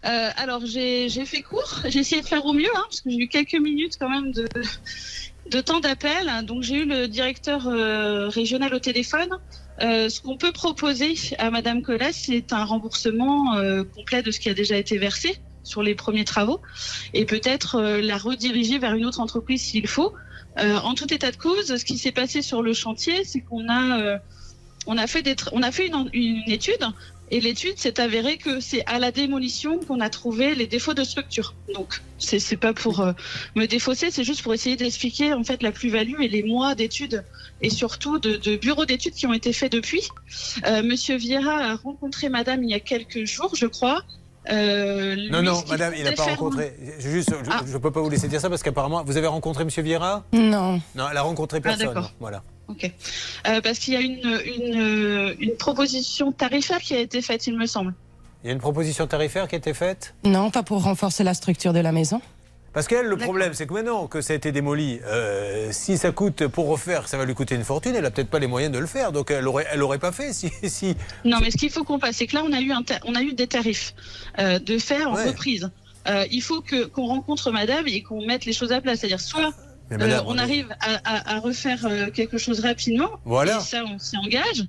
Euh, alors, j'ai fait court. J'ai essayé de faire au mieux, hein, parce que j'ai eu quelques minutes quand même de, temps d'appel. Donc, j'ai eu le directeur euh, régional au téléphone. Euh, ce qu'on peut proposer à Madame Collas, c'est un remboursement complet de ce qui a déjà été versé sur les premiers travaux et peut-être la rediriger vers une autre entreprise s'il faut. En tout état de cause, ce qui s'est passé sur le chantier, c'est qu'on a, fait, une étude et l'étude s'est avérée que c'est à la démolition qu'on a trouvé les défauts de structure. Donc, c'est c'est pas pour euh, me défausser, c'est juste pour essayer d'expliquer en fait la plus-value et les mois d'études et surtout de, de bureaux d'études qui ont été faits depuis. Euh, Monsieur Vieira a rencontré Madame il y a quelques jours, je crois. Euh, Non, non, madame, il n'a pas rencontré. Je- Juste, je ne peux pas vous laisser dire ça parce qu'apparemment, vous avez rencontré M. Vieira? Non. Non, elle a rencontré Ah, personne. voilà. Ok. Euh, parce qu'il y a une, une, une proposition tarifaire qui a été faite, il me semble. Il y a une proposition tarifaire qui a été faite? Non, pas pour renforcer la structure de la maison. Parce qu'elle, le problème, c'est que maintenant que ça a été démoli, euh, si ça coûte pour refaire, ça va lui coûter une fortune. Elle n'a peut-être pas les moyens de le faire, donc elle aurait, elle aurait pas fait si. si... Non, mais ce qu'il faut qu'on fasse, c'est que là, on a eu, un ta- on a eu des tarifs euh, de faire en Ouais. reprise. Euh, il faut que qu'on rencontre Madame et qu'on mette les choses à plat. C'est-à-dire, soit euh, madame, on arrive à, à- à refaire euh, quelque chose rapidement, Voilà. et ça, on s'y engage.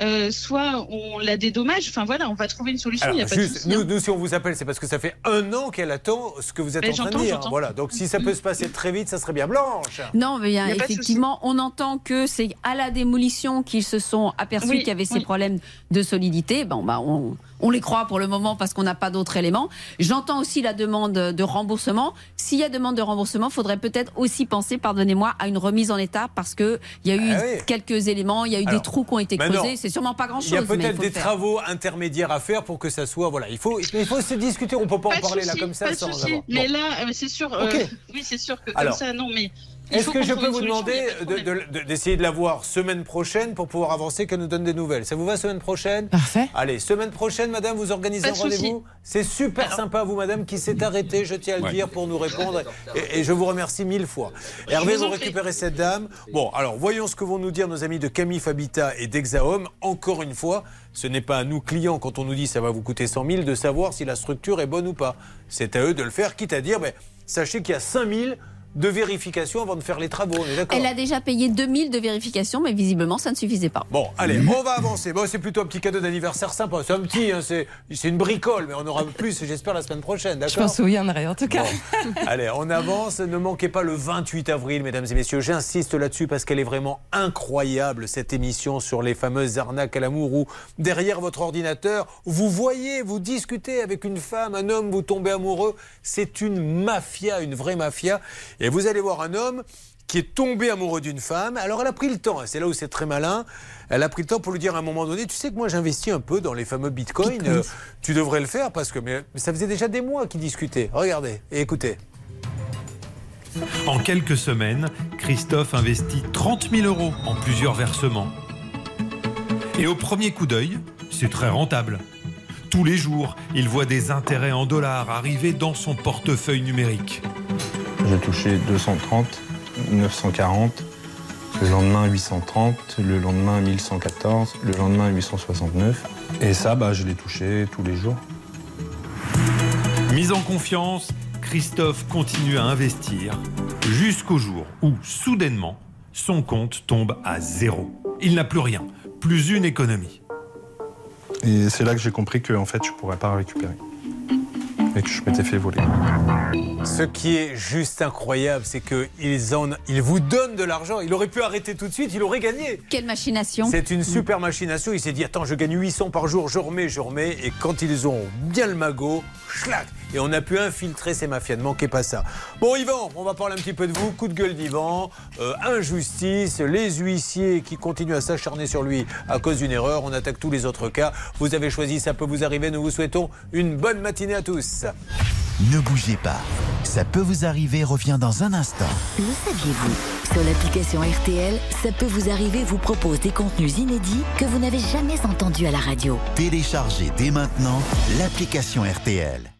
euh, soit on la dédommage. Enfin voilà, on va trouver une solution. Il y a pas de juste, souci, nous, hein. nous, si on vous appelle, c'est parce que ça fait un an qu'elle attend ce que vous êtes Mais en train de dire. j'entends. Voilà. Donc, si ça peut se passer très vite, ça serait bien. Blanche Non, mais il y a- Y a pas de effectivement, on entend que c'est à la démolition qu'ils se sont aperçus Oui, qu'il y avait ces problèmes de solidité. Bon, bah, on, on les croit pour le moment parce qu'on n'a pas d'autres éléments. J'entends aussi la demande de remboursement. S'il y a demande de remboursement, faudrait peut-être aussi penser, pardonnez-moi, à une remise en état parce que il y a eu Ah oui. quelques éléments, il y a eu Alors, des trous qui ont été creusés. C'est sûrement pas grand-chose. Il y a peut-être des faire. travaux intermédiaires à faire pour que ça soit. Voilà, il faut, il faut se discuter. On peut pas, Pas en parler là comme ça pas de sans souci. avoir. Mais Bon. là, euh, c'est sûr. euh, oui, c'est sûr que Alors, comme ça, non. Mais il Est-ce que je peux vous demander pas de de- de- d'essayer de la voir semaine prochaine pour pouvoir avancer, qu'elle nous donne des nouvelles Ça vous va semaine prochaine? Parfait. Allez, semaine prochaine, madame, vous organisez un rendez-vous C'est super sympa, vous, madame, qui s'est arrêtée, je tiens à le Ouais. dire, pour nous répondre. Et, et je vous remercie mille fois. Hervé, vous récupérez cette dame. Bon, alors, voyons ce que vont nous dire nos amis de Camif Habitat et d'Exaom. Encore une fois, ce n'est pas à nous, clients, quand on nous dit ça va vous coûter 100 000, de savoir si la structure est bonne ou pas. C'est à eux de le faire, quitte à dire, ben, sachez qu'il y a 5 000 de vérification avant de faire les travaux. On est d'accord Elle a déjà payé 2000 de vérification, mais visiblement, ça ne suffisait pas. Bon, allez, on va avancer. Bon, c'est plutôt un petit cadeau d'anniversaire sympa. C'est un petit, hein, c'est une bricole, mais on aura plus, j'espère, la semaine prochaine, Je d'accord m'en souviendrai en tout cas. Bon. Allez, on avance. Ne manquez pas le 28 avril, mesdames et messieurs. J'insiste là-dessus parce qu'elle est vraiment incroyable, cette émission sur les fameuses arnaques à l'amour où, derrière votre ordinateur, vous voyez, vous discutez avec une femme, un homme, vous tombez amoureux. C'est une mafia, une vraie mafia. Et vous allez voir un homme qui est tombé amoureux d'une femme. Alors elle a pris le temps, et c'est là où c'est très malin. Elle a pris le temps pour lui dire à un moment donné, tu sais que moi j'investis un peu dans les fameux bitcoins. Euh, tu devrais le faire parce que mais, mais ça faisait déjà des mois qu'ils discutaient. Regardez et écoutez. En quelques semaines, Christophe investit 30 000 euros en plusieurs versements. Et au premier coup d'œil, c'est très rentable. Tous les jours, il voit des intérêts en dollars arriver dans son portefeuille numérique. J'ai touché 230, 940, le lendemain 830, le lendemain 1114, le lendemain 869. Et ça, bah, je l'ai touché tous les jours. Mise en confiance, Christophe continue à investir jusqu'au jour où, soudainement, son compte tombe à zéro. Il n'a plus rien, plus une économie. Et c'est là que j'ai compris que en fait, je pourrais pas récupérer. Et que je m'étais fait voler. Ce qui est juste incroyable, c'est qu'ils en, ils vous donnent de l'argent. Il aurait pu arrêter tout de suite, il aurait gagné. Quelle machination C'est une super machination. Il s'est dit Attends, je gagne 800 par jour, je remets, je remets. Et quand ils ont bien le magot, schlac Et on a pu infiltrer ces mafias. Ne manquez pas ça. Bon, Yvan, on va parler un petit peu de vous. Coup de gueule d'Yvan. Euh, injustice. Les huissiers qui continuent à s'acharner sur lui à cause d'une erreur. On attaque tous les autres cas. Vous avez choisi, ça peut vous arriver. Nous vous souhaitons une bonne matinée à tous. Ne bougez pas. Ça peut vous arriver revient dans un instant. Le saviez-vous? Sur l'application RTL, ça peut vous arriver vous propose des contenus inédits que vous n'avez jamais entendus à la radio. Téléchargez dès maintenant l'application RTL.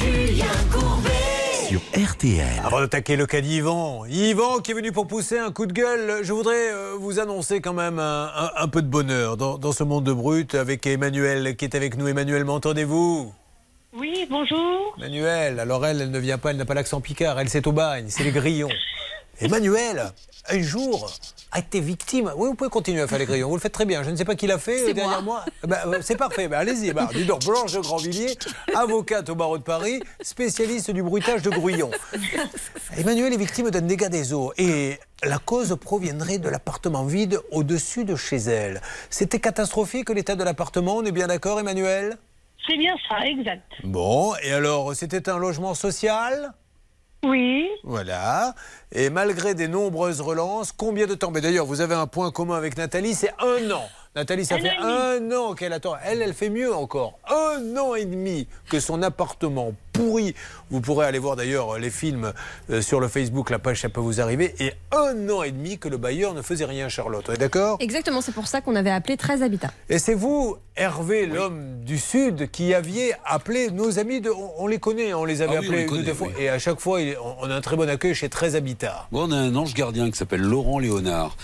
Julien Courbet. Sur RTL. Avant d'attaquer le cas d'Yvan, Yvan qui est venu pour pousser un coup de gueule, je voudrais euh, vous annoncer quand même un, un- un peu de bonheur dans, dans ce monde de brut avec Emmanuel qui est avec nous. Emmanuel, m'entendez-vous? Oui, bonjour. Emmanuel, alors elle, elle ne vient pas, elle n'a pas l'accent picard, elle c'est au bagne, c'est les grillons. Emmanuel, un jour, a été victime. Oui, vous pouvez continuer à faire les grillons, vous le faites très bien. Je ne sais pas qui l'a fait C'est euh, derrière moi. moi. Bah, euh, c'est parfait, bah, allez-y. Bah, dis donc, Blanche de Grandvilliers, avocate au barreau de Paris, spécialiste du bruitage de grouillons. Emmanuel est victime d'un dégât des eaux et la cause proviendrait de l'appartement vide au-dessus de chez elle. C'était catastrophique l'état de l'appartement, on est bien d'accord Emmanuel? C'est bien ça, exact. Bon, et alors c'était un logement social? Oui. Voilà. Et malgré des nombreuses relances, combien de temps? Mais d'ailleurs, vous avez un point commun avec Nathalie, c'est un an. Nathalie, ça Un fait an un an qu'elle attend. Elle, elle fait mieux encore. Un an et demi que son appartement pourri. Vous pourrez aller voir d'ailleurs les films euh, sur le Facebook, la page, ça peut vous arriver. Et un an et demi que le bailleur ne faisait rien, Charlotte. On est d'accord? Exactement, c'est pour ça qu'on avait appelé 13 Habitats. et c'est vous, Hervé, l'homme du Sud, qui aviez appelé nos amis, de, on, on les connaît, on les avait Ah oui, appelés les une ou connaît, deux fois. oui. Et à chaque fois, on, on a un très bon accueil chez 13 Habitats. Bon, on a un ange gardien qui s'appelle Laurent Léonard.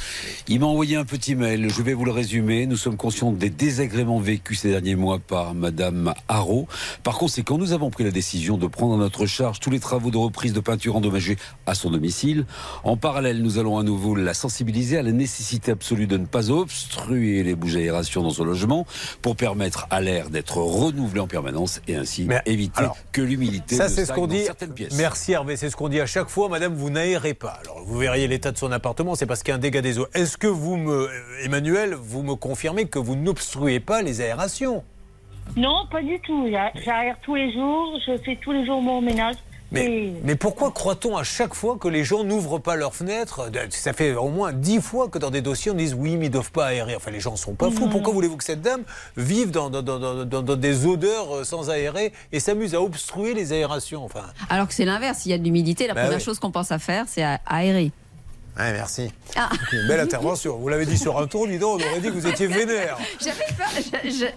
Il m'a envoyé un petit mail, je vais vous le résumer. Nous sommes conscients des désagréments vécus ces derniers mois par Madame Haro. Par conséquent, nous avons pris la décision de prendre à notre charge tous les travaux de reprise de peinture endommagée à son domicile. En parallèle, nous allons à nouveau la sensibiliser à la nécessité absolue de ne pas obstruer les bouches d'aération dans son logement pour permettre à l'air d'être renouvelé en permanence et ainsi éviter alors, que l'humidité ne c'est ce qu'on dit. certaines pièces. Merci Hervé, c'est ce qu'on dit à chaque fois. Madame, vous n'aérez pas. Alors, vous verriez l'état de son appartement, c'est parce qu'il y a un dégât des eaux. Est-ce que vous me, Emmanuel, vous me confirmez que vous n'obstruez pas les aérations? Non, pas du tout. J'a- J'aère tous les jours, je fais tous les jours mon ménage. mais, pourquoi croit-on à chaque fois que les gens n'ouvrent pas leurs fenêtres Ça fait au moins dix fois que dans des dossiers on dise oui, mais ils ne doivent pas aérer. Enfin, les gens sont pas fous. Mhm. Pourquoi voulez-vous que cette dame vive dans, dans- dans- dans- dans- dans des odeurs euh, sans aérer et s'amuse à obstruer les aérations Enfin, Alors que c'est l'inverse. S'il y a de l'humidité, la Bah première oui. chose qu'on pense à faire, c'est à aérer. Ouais, merci. Ah. Une belle intervention. Vous l'avez dit sur un tour, dis donc, on aurait dit que vous étiez vénère. J'avais peur.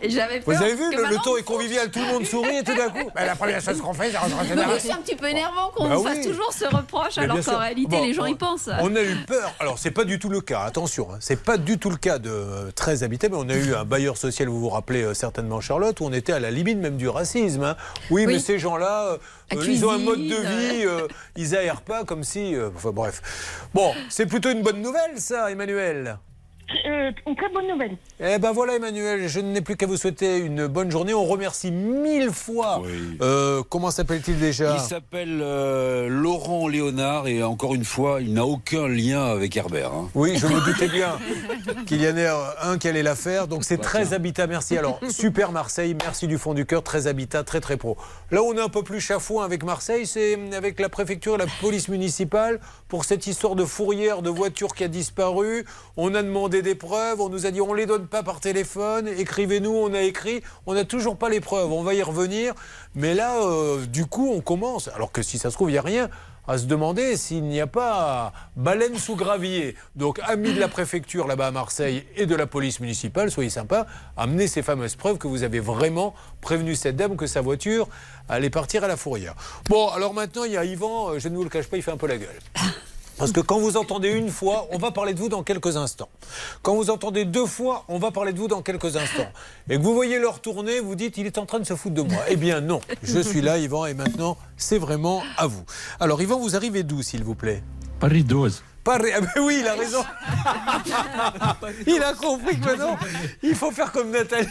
J'avais Vous peur. avez vu, le, le ton est convivial, tout le monde sourit et tout d'un coup. bah, la première chose qu'on fait, c'est rentrer dans c'est un petit peu énervant qu'on Bah fasse toujours ce reproche, Mais alors qu'en réalité, Bon, les gens on- y pensent. On a eu peur. Alors, c'est pas du tout le cas, attention. hein. C'est pas du tout le cas de euh, 13 habités, mais on a eu un bailleur social, vous vous rappelez euh, certainement, Charlotte, où on était à la limite même du racisme. hein. Oui, Oui. mais ces gens-là, euh, ils ont un mode de vie, euh, ils aèrent pas comme si. euh, enfin, bref. Bon, c'est plutôt une bonne nouvelle, ça, Emmanuel. Euh, une très bonne nouvelle. Eh ben voilà Emmanuel, je n'ai plus qu'à vous souhaiter une bonne journée. On remercie mille fois. Euh, comment s'appelle-t-il déjà? Il s'appelle euh, Laurent Léonard et encore une fois, il n'a aucun lien avec Herbert. hein. Oui, je me doutais bien qu'il y en ait un qui allait la faire. Donc c'est 13 habitats, merci. Alors, super Marseille, merci du fond du cœur, 13 habitats, très très pro. Là, on est un peu plus chafouin avec Marseille, c'est avec la préfecture et la police municipale pour cette histoire de fourrière de voiture qui a disparu. On a demandé des preuves, on nous a dit on les donne pas par téléphone, écrivez-nous, on a écrit, on n'a toujours pas les preuves, on va y revenir. Mais là, euh, du coup, on commence, alors que si ça se trouve, il n'y a rien, à se demander s'il n'y a pas baleine sous gravier. Donc, amis de la préfecture là-bas à Marseille et de la police municipale, soyez sympas, amenez ces fameuses preuves que vous avez vraiment prévenu cette dame que sa voiture allait partir à la fourrière. Bon, alors maintenant, il y a Yvan, euh, je ne vous le cache pas, il fait un peu la gueule. Parce que quand vous entendez une fois, on va parler de vous dans quelques instants. Quand vous entendez deux fois, on va parler de vous dans quelques instants. Et que vous voyez leur tourner, vous dites, il est en train de se foutre de moi. Eh bien non, je suis là, Yvan, et maintenant, c'est vraiment à vous. Alors, Yvan, vous arrivez d'où, s'il vous plaît? Paris 12. Paris. Ah ben oui, il a raison. il a compris que maintenant, il faut faire comme Nathalie.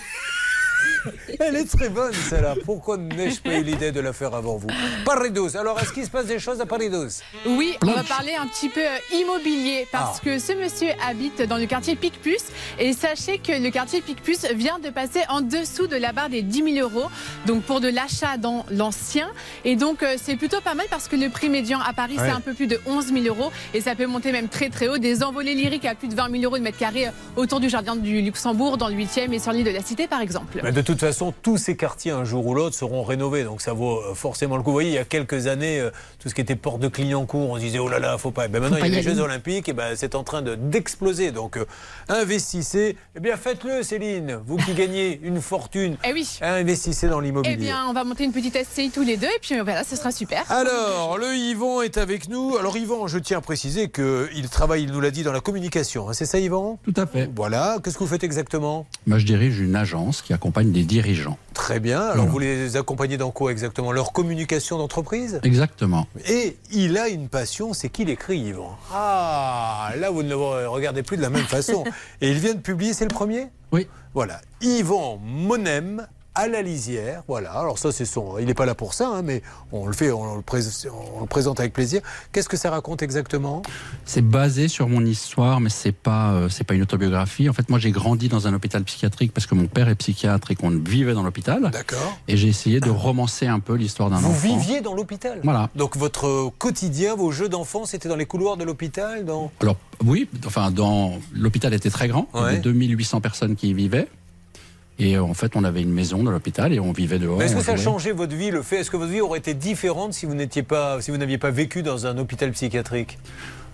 Elle est très bonne, celle-là. Pourquoi n'ai-je pas eu l'idée de la faire avant vous Paris 12. Alors, est-ce qu'il se passe des choses à Paris 12 Oui, on va parler un petit peu euh, immobilier parce Ah. que ce monsieur habite dans le quartier Picpus et sachez que le quartier Picpus vient de passer en dessous de la barre des 10 000 euros donc pour de l'achat dans l'ancien et donc euh, c'est plutôt pas mal parce que le prix médian à Paris Ouais. c'est un peu plus de 11 000 euros et ça peut monter même très très haut des envolées lyriques à plus de 20 000 euros de mètre carré euh, autour du jardin du Luxembourg dans le 8e et sur l'île de la Cité par exemple. Mais de toute façon, tous ces quartiers, un jour ou l'autre, seront rénovés. Donc ça vaut euh, forcément le coup. Vous voyez, il y a quelques années, euh, tout ce qui était porte de Clignancourt, on se disait, oh là là, faut pas. Ben maintenant, Faut il y a les Jeux. Olympiques, et ben c'est en train de- d'exploser. Donc euh, investissez. Eh bien, faites-le, Céline. Vous qui gagnez une fortune. Eh oui. Investissez dans l'immobilier. Eh bien, on va monter une petite SCI tous les deux et puis voilà, ce sera super. Alors, le Yvan est avec nous. Alors, Yvan, je tiens à préciser qu'il travaille, il nous l'a dit, dans la communication. hein. C'est ça, Yvan? Tout à fait. Voilà. Qu'est-ce que vous faites exactement? Moi, je dirige une agence qui accompagne des dirigeants. Très bien. Alors, vous les accompagnez dans quoi exactement? Leur communication d'entreprise? Exactement. Et il a une passion, c'est qu'il écrit, Yvan. Ah, là, vous ne le regardez plus de la même façon. Et il vient de publier, c'est le premier? Oui. Voilà. Yvan Monem à la lisière. Voilà. Alors, ça, c'est son. Il n'est pas là pour ça, hein, mais on le fait, on le, prés- on le présente avec plaisir. Qu'est-ce que ça raconte exactement? C'est basé sur mon histoire, mais c'est pas euh, c'est pas une autobiographie. En fait, moi, j'ai grandi dans un hôpital psychiatrique parce que mon père est psychiatre et qu'on vivait dans l'hôpital. D'accord. Et j'ai essayé de romancer un peu l'histoire d'un Vous enfant. viviez dans l'hôpital? Voilà. Donc, votre quotidien, vos jeux d'enfants, c'était dans les couloirs de l'hôpital dans... Alors oui, enfin dans l'hôpital était très grand, il y avait 2800 personnes qui y vivaient. Et euh, en fait, on avait une maison dans l'hôpital et on vivait dehors. Est-ce que ça a changé votre vie, le fait Est-ce que votre vie aurait été différente si vous n'étiez pas, si vous n'aviez pas vécu dans un hôpital psychiatrique?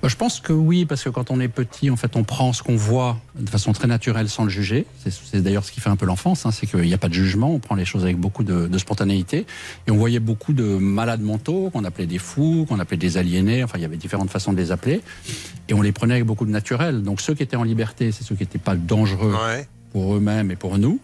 Bah, Je pense que oui, parce que quand on est petit, en fait, on prend ce qu'on voit de façon très naturelle sans le juger. C'est- d'ailleurs ce qui fait un peu l'enfance, hein, c'est qu'il n'y a pas de jugement, on prend les choses avec beaucoup de, de spontanéité. Et on voyait beaucoup de malades mentaux qu'on appelait des fous, qu'on appelait des aliénés, enfin il y avait différentes façons de les appeler. Et on les prenait avec beaucoup de naturel. Donc ceux qui étaient en liberté, c'est ceux qui n'étaient pas dangereux pour eux-mêmes et pour nous.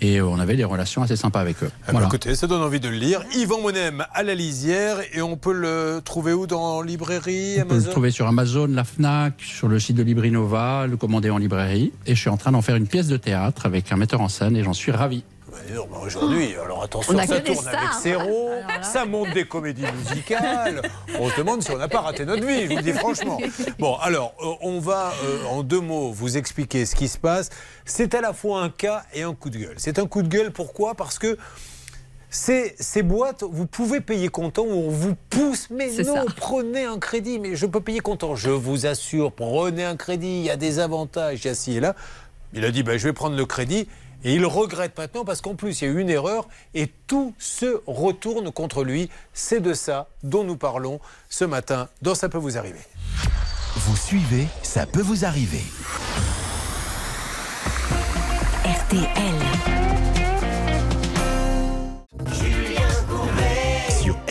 Et on avait des relations assez sympas avec eux. Ah bah, Écoutez, ça donne envie de le lire. Yvan Monem à la lisière et on peut le trouver où? Dans librairie On peut le Amazon? trouver sur Amazon, la Fnac, sur le site de Librinova, le commander en librairie. Et je suis en train d'en faire une pièce de théâtre avec un metteur en scène et j'en suis ravi. Bah, bah, Aujourd'hui, alors attention, On a ça tourne avec. Serrault, ça monte des comédies musicales. On se demande si on n'a pas raté notre vie, je vous le dis franchement. Bon, alors, euh, on va euh, en deux mots vous expliquer ce qui se passe. C'est à la fois un cas et un coup de gueule. C'est un coup de gueule, pourquoi? Parce que ces, ces boîtes, vous pouvez payer comptant ou on vous pousse. Mais non, ça. prenez un crédit. Mais je peux payer comptant. Je vous assure, prenez un crédit. Il y a des avantages, il y a ci et là. Il a dit, ben, je vais prendre le crédit. Et il regrette maintenant parce qu'en plus, il y a eu une erreur et tout se retourne contre lui. C'est de ça dont nous parlons ce matin dans Ça peut vous arriver. Vous suivez, ça peut vous arriver. RTL.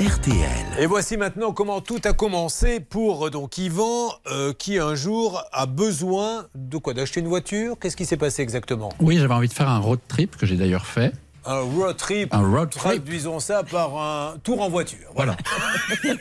RTL. Et voici maintenant comment tout a commencé pour euh, donc Yvan euh, qui un jour a besoin de quoi? D'acheter une voiture? Qu'est-ce qui s'est passé exactement? Oui, j'avais envie de faire un road trip que j'ai d'ailleurs fait. Un road trip. Un road trip. Traduisons ça par un tour en voiture. Voilà.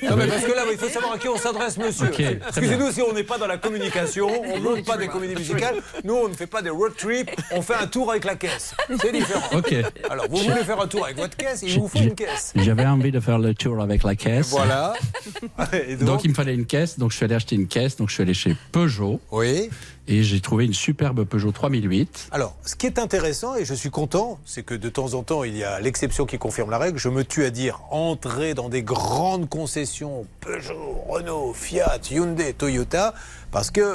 Non, mais parce que là, il faut savoir à qui on s'adresse, monsieur. Excusez-nous si on n'est pas dans la communication, on ne monte pas des comédies musicales. Nous, on ne fait pas des road trips, on fait un tour avec la caisse. C'est différent. Ok. Alors, vous voulez faire un tour avec votre caisse, il vous faut une caisse. J'avais envie de faire le tour avec la caisse. Voilà. Et donc, donc, il me fallait une caisse, donc je suis allé acheter une caisse, donc je suis allé chez Peugeot. Oui. Et j'ai trouvé une superbe Peugeot 3008. Alors, ce qui est intéressant, et je suis content, c'est que de temps en temps, il y a l'exception qui confirme la règle. Je me tue à dire entrer dans des grandes concessions Peugeot, Renault, Fiat, Hyundai, Toyota, parce que euh,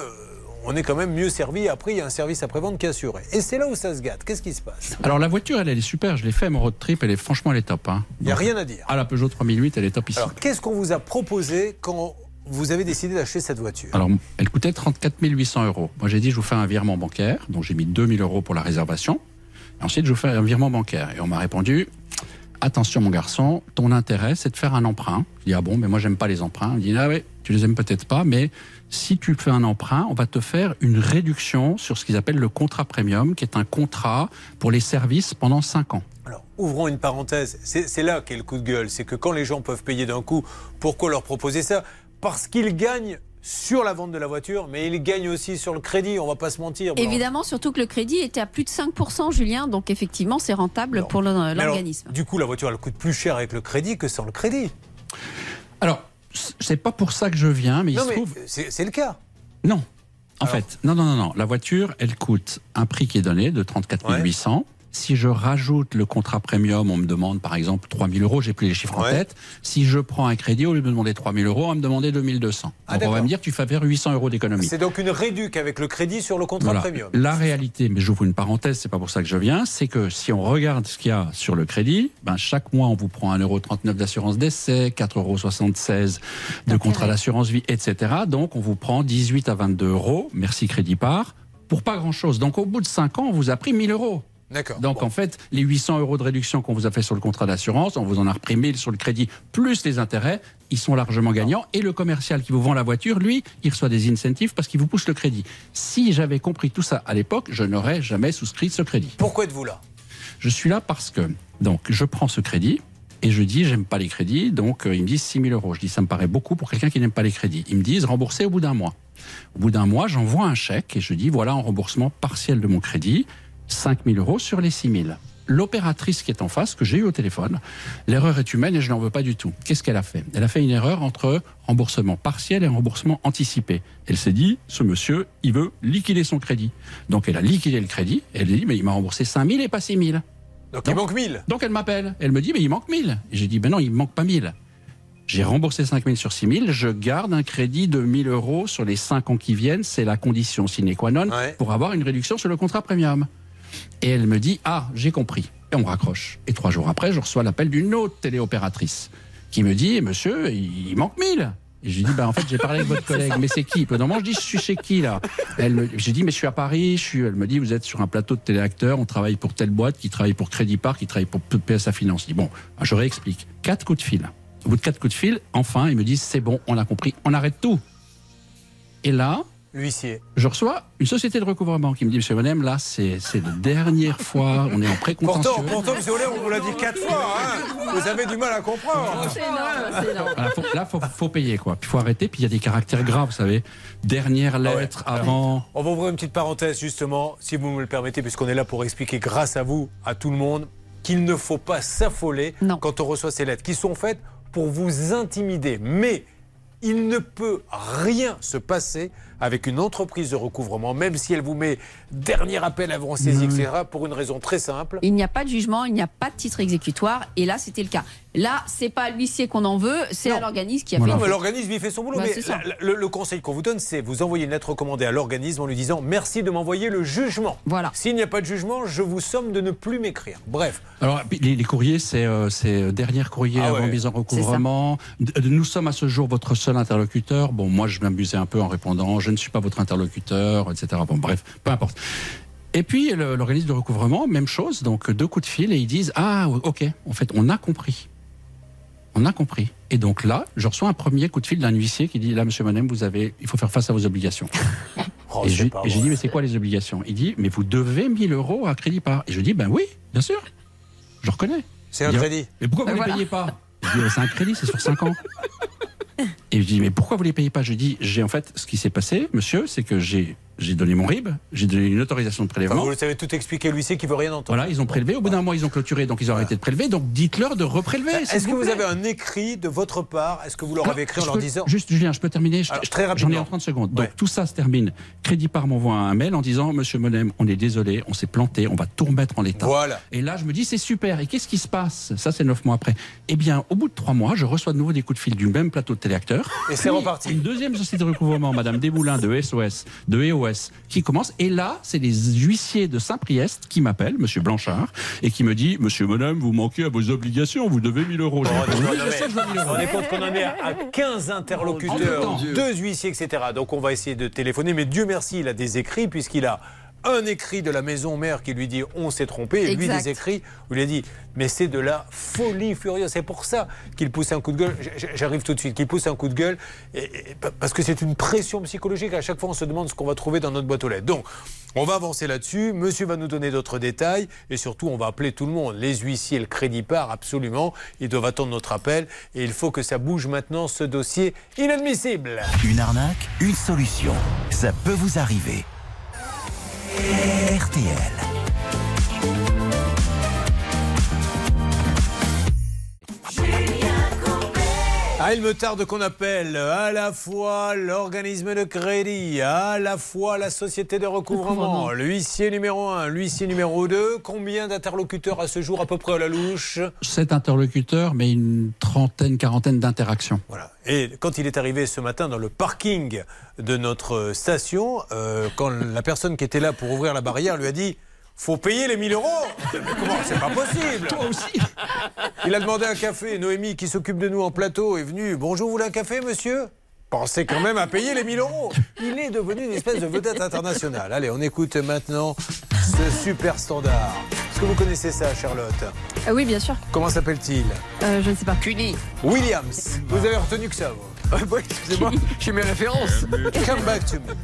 on est quand même mieux servi. Après, il y a un service après-vente qui est assuré. Et c'est là où ça se gâte. Qu'est-ce qui se passe? Alors la voiture, elle, elle est super. Je l'ai fait, mon road trip. Elle est franchement, elle est top. hein. Il n'y a rien à dire. À la Peugeot 3008, elle est top ici. Alors, qu'est-ce qu'on vous a proposé quand vous avez décidé d'acheter cette voiture Alors, elle coûtait 34 800 euros. Moi, j'ai dit, je vous fais un virement bancaire. Donc, j'ai mis 2000 euros pour la réservation. Et ensuite, je vous fais un virement bancaire. Et on m'a répondu, attention, mon garçon, ton intérêt, c'est de faire un emprunt. Je dis, ah bon, mais moi, j'aime pas les emprunts. Il dit, ah oui, tu les aimes peut-être pas, mais si tu fais un emprunt, on va te faire une réduction sur ce qu'ils appellent le contrat premium, qui est un contrat pour les services pendant 5 ans. Alors, ouvrons une parenthèse. C'est là qu'est le coup de gueule. C'est que quand les gens peuvent payer d'un coup, pourquoi leur proposer ça? Parce qu'ils gagnent sur la vente de la voiture, mais ils gagnent aussi sur le crédit. On va pas se mentir. Évidemment, surtout que le crédit était à plus de 5%, Julien, donc effectivement, c'est rentable pour l'organisme. Du coup, la voiture, elle coûte plus cher avec le crédit que sans le crédit. Alors, c'est pas pour ça que je viens, mais il se mais trouve. c'est c'est le cas. Non. En fait, non, non, non, non. La voiture, elle coûte un prix qui est donné de 34 800. Si je rajoute le contrat premium, on me demande par exemple 3 000 euros, j'ai plus les chiffres en Ouais. tête. Si je prends un crédit, au lieu de me demander 3 000 euros, on va me demander 2 200. Ah, on va me dire, tu fais faire 800 euros d'économie. C'est donc une réduc avec le crédit sur le contrat Voilà. premium. La réalité, mais j'ouvre une parenthèse, c'est pas pour ça que je viens, c'est que si on regarde ce qu'il y a sur le crédit, ben chaque mois on vous prend 1,39€ d'assurance d'essai, 4,76€ de contrat d'assurance vie, etc. Donc on vous prend 18 à 22 euros, merci crédit par, pour pas grand chose. Donc au bout de 5 ans, on vous a pris 1000 euros. D'accord. Donc en fait, les 800 euros de réduction qu'on vous a fait sur le contrat d'assurance, on vous en a repris 1000 sur le crédit, plus les intérêts, ils sont largement gagnants. Et le commercial qui vous vend la voiture, lui, il reçoit des incentives parce qu'il vous pousse le crédit. Si j'avais compris tout ça à l'époque, je n'aurais jamais souscrit ce crédit. Pourquoi êtes-vous là? Je suis là parce que donc je prends ce crédit. Et je dis, j'aime pas les crédits, donc euh, ils me disent 6 000 euros. Je dis, ça me paraît beaucoup pour quelqu'un qui n'aime pas les crédits. Ils me disent, rembourser au bout d'un mois. Au bout d'un mois, j'envoie un chèque et je dis, voilà un remboursement partiel de mon crédit, 5 000 euros sur les 6 000. L'opératrice qui est en face, que j'ai eu au téléphone, l'erreur est humaine et je n'en veux pas du tout. Qu'est-ce qu'elle a fait? Elle a fait une erreur entre remboursement partiel et remboursement anticipé. Elle s'est dit, ce monsieur, il veut liquider son crédit. Donc elle a liquidé le crédit et elle a dit, mais il m'a remboursé 5 000 et pas 6 000. Donc, il manque 1000. Donc elle m'appelle. Elle me dit, mais il manque 1000. Et j'ai dit, ben non, il me manque pas 1000. J'ai remboursé 5 000 sur 6 000. Je garde un crédit de 1000 euros sur les 5 ans qui viennent. C'est la condition sine qua non pour avoir une réduction sur le contrat premium. Et elle me dit, ah, j'ai compris. Et on raccroche. Et trois jours après, je reçois l'appel d'une autre téléopératrice qui me dit, monsieur, il manque 1000. Et j'ai dit, bah, en fait, j'ai parlé avec votre collègue, mais c'est qui? Normalement, je dis, je suis chez qui, là? Elle me, J'ai dit, mais je suis à Paris. Je suis, elle me dit, vous êtes sur un plateau de téléacteurs, on travaille pour telle boîte, qui travaille pour Crédit Park, qui travaille pour PSA Finance. Je dis, bon, je réexplique. Quatre coups de fil. Au bout de quatre coups de fil, enfin, ils me disent, c'est bon, on a compris, on arrête tout. Et là, L'huissier. je reçois une société de recouvrement qui me dit, monsieur Monem, là, c'est c'est la dernière fois, on est en précontentieux. Pourtant, pourtant, monsieur Ollet, on vous l'a dit quatre fois. hein. Vous avez du mal à comprendre. Voilà, faut- là, faut, faut payer, quoi. Puis faut arrêter. Puis il y a des caractères graves, vous savez. Dernière lettre avant. On va ouvrir une petite parenthèse justement, si vous me le permettez, puisqu'on est là pour expliquer grâce à vous, à tout le monde, qu'il ne faut pas s'affoler quand on reçoit ces lettres, qui sont faites pour vous intimider. Mais il ne peut rien se passer avec une entreprise de recouvrement, même si elle vous met dernier appel avant saisie, etc., pour une raison très simple. Il n'y a pas de jugement, il n'y a pas de titre exécutoire, et là c'était le cas. Là, c'est pas à l'huissier qu'on en veut, c'est à l'organisme qui a Non, fait. mais l'organisme, il fait son boulot. Bah, mais la- le, le conseil qu'on vous donne, c'est vous envoyer une lettre recommandée à l'organisme en lui disant merci de m'envoyer le jugement. Voilà. S'il n'y a pas de jugement, je vous somme de ne plus m'écrire. Bref. Alors, les, les courriers, c'est euh, c'est, euh, dernier courrier Ah avant ouais. mise en recouvrement. Nous sommes à ce jour votre seul interlocuteur. Bon, moi, je m'amusais un peu en répondant je ne suis pas votre interlocuteur, etc. Bon, bref, peu importe. Et puis, l'organisme de recouvrement, même chose. Donc, deux coups de fil et ils disent ah, ok, en fait, on a compris. On a compris. Et donc là, je reçois un premier coup de fil d'un huissier qui dit là, monsieur Monem, vous avez, il faut faire face à vos obligations. Oh, et je- et j'ai dit, mais c'est quoi les obligations? Il dit, mais vous devez 1000 euros à crédit par. Et je dis, ben oui, bien sûr. Je reconnais. C'est un dit, crédit. Mais pourquoi vous ne voilà. payez pas? Je dis, c'est un crédit, c'est sur 5 ans. Et je dis, mais pourquoi vous ne les payez pas? Je dis, j'ai en fait, ce qui s'est passé, monsieur, c'est que j'ai j'ai donné mon RIB, j'ai donné une autorisation de Enfin, prélèvement. vous le savez tout expliquer, l'huissier qui veut rien entendre. Voilà, ils ont prélevé. Au bout d'un mois, ils ont clôturé, donc ils ont arrêté de prélever. Donc dites-leur de reprélever. Est-ce que vous avez un écrit de votre part Est-ce que vous leur Alors, avez écrit en leur peux- disant Juste, Julien, je peux terminer Je- Alors, très J'en ai rapidement. en 30 secondes. Donc, tout ça se termine. Crédit Par m'envoie un mail en disant Monsieur Monem, on est désolé, on s'est planté, on va tout remettre en l'état. Voilà. Et là, je me dis C'est super. Et qu'est-ce qui se passe? Ça, c'est neuf mois après. Eh bien, au bout de trois mois, je reçois de nouveau des coups de fil du même plateau de téléacteurs. Et c'est reparti. Une deuxième société de recouvrement, Madame Desmoulins de SOS, de EOS, Qui commence. Et là, c'est les huissiers de Saint-Priest qui m'appellent, Monsieur Blanchard, et qui me dit Monsieur Bonhomme, vous manquez à vos obligations, vous devez 1000 euros. Oh, Oui, je sais, mais je veux 1000 euros. On est compte qu'on en est à 15 interlocuteurs, deux huissiers, etc. Donc on va essayer de téléphoner. Mais Dieu merci, il a des écrits puisqu'il a un écrit de la maison mère qui lui dit on s'est trompé et lui Exact. des écrits où il a dit mais c'est de la folie furieuse c'est pour ça qu'il pousse un coup de gueule. J'arrive tout de suite. Qu'il pousse un coup de gueule et- et- parce que c'est une pression psychologique. À chaque fois on se demande ce qu'on va trouver dans notre boîte aux lettres. Donc on va avancer là-dessus. Monsieur va nous donner d'autres détails. Et surtout on va appeler tout le monde. Les huissiers le crédit part absolument. Ils doivent attendre notre appel. Et il faut que ça bouge maintenant ce dossier inadmissible. Une arnaque, une solution. Ça peut vous arriver. RTL. Ah, il me tarde qu'on appelle à la fois l'organisme de crédit, à la fois la société de recouvrement, l'huissier numéro 1, l'huissier numéro 2. Combien d'interlocuteurs à ce jour, à peu près à la louche Sept interlocuteurs, mais une trentaine, quarantaine d'interactions. Voilà. Et quand il est arrivé ce matin dans le parking de notre station, euh, quand la personne qui était là pour ouvrir la barrière lui a dit faut payer les 1000 euros Mais comment C'est pas possible Toi aussi Il a demandé un café. Noémie, qui s'occupe de nous en plateau, est venue. Bonjour, vous voulez un café, monsieur? Pensez quand même à payer les 1000 euros. Il est devenu une espèce de vedette internationale. Allez, on écoute maintenant ce super standard. Est-ce que vous connaissez ça, Charlotte? Ah oui, bien sûr. Comment s'appelle-t-il? Euh, je ne sais pas. Cuny. Williams. Vous avez retenu que ça, vous Oui, excusez-moi, j'ai mes références. Come back to me.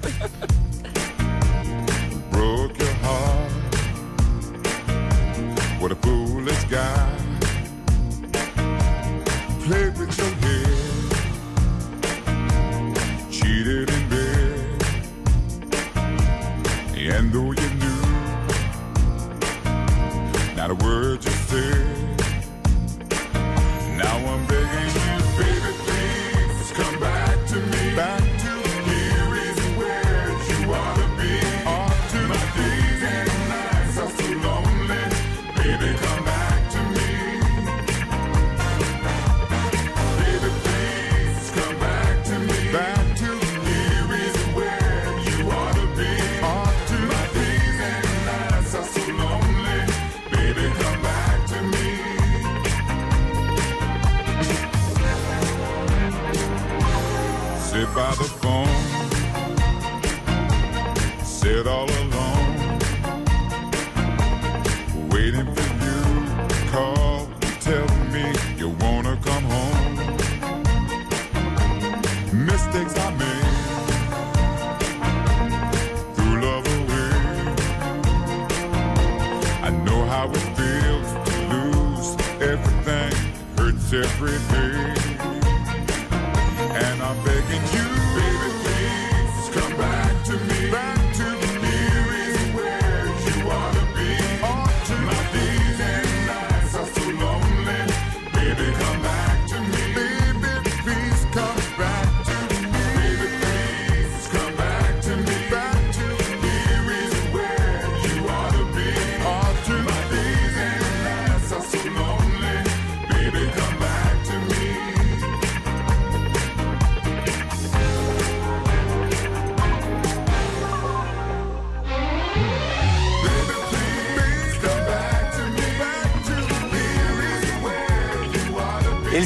broke your heart. What a foolish guy. Played with your head. Cheated in bed. And though you knew not a word you said, every day.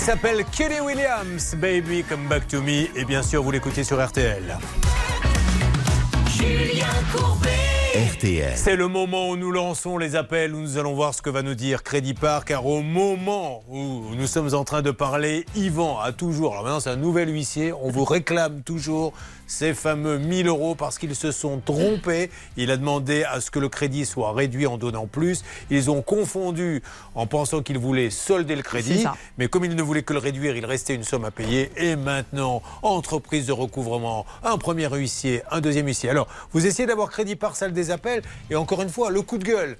S'appelle Kelly Williams, Baby Come Back to Me. Et bien sûr, vous l'écoutez sur RTL. Julien Courbet. RTL. C'est le moment où nous lançons les appels, où nous allons voir ce que va nous dire Crédit Par, car au moment où nous sommes en train de parler, Yvan a toujours, alors maintenant c'est un nouvel huissier, on vous réclame toujours ces fameux 1000 euros parce qu'ils se sont trompés. Il a demandé à ce que le crédit soit réduit en donnant plus. Ils ont confondu en pensant qu'ils voulaient solder le crédit, mais comme ils ne voulaient que le réduire, il restait une somme à payer. Et maintenant, entreprise de recouvrement, un premier huissier, un deuxième huissier. Alors, vous essayez d'avoir crédit par salle des appels, et encore une fois, le coup de gueule,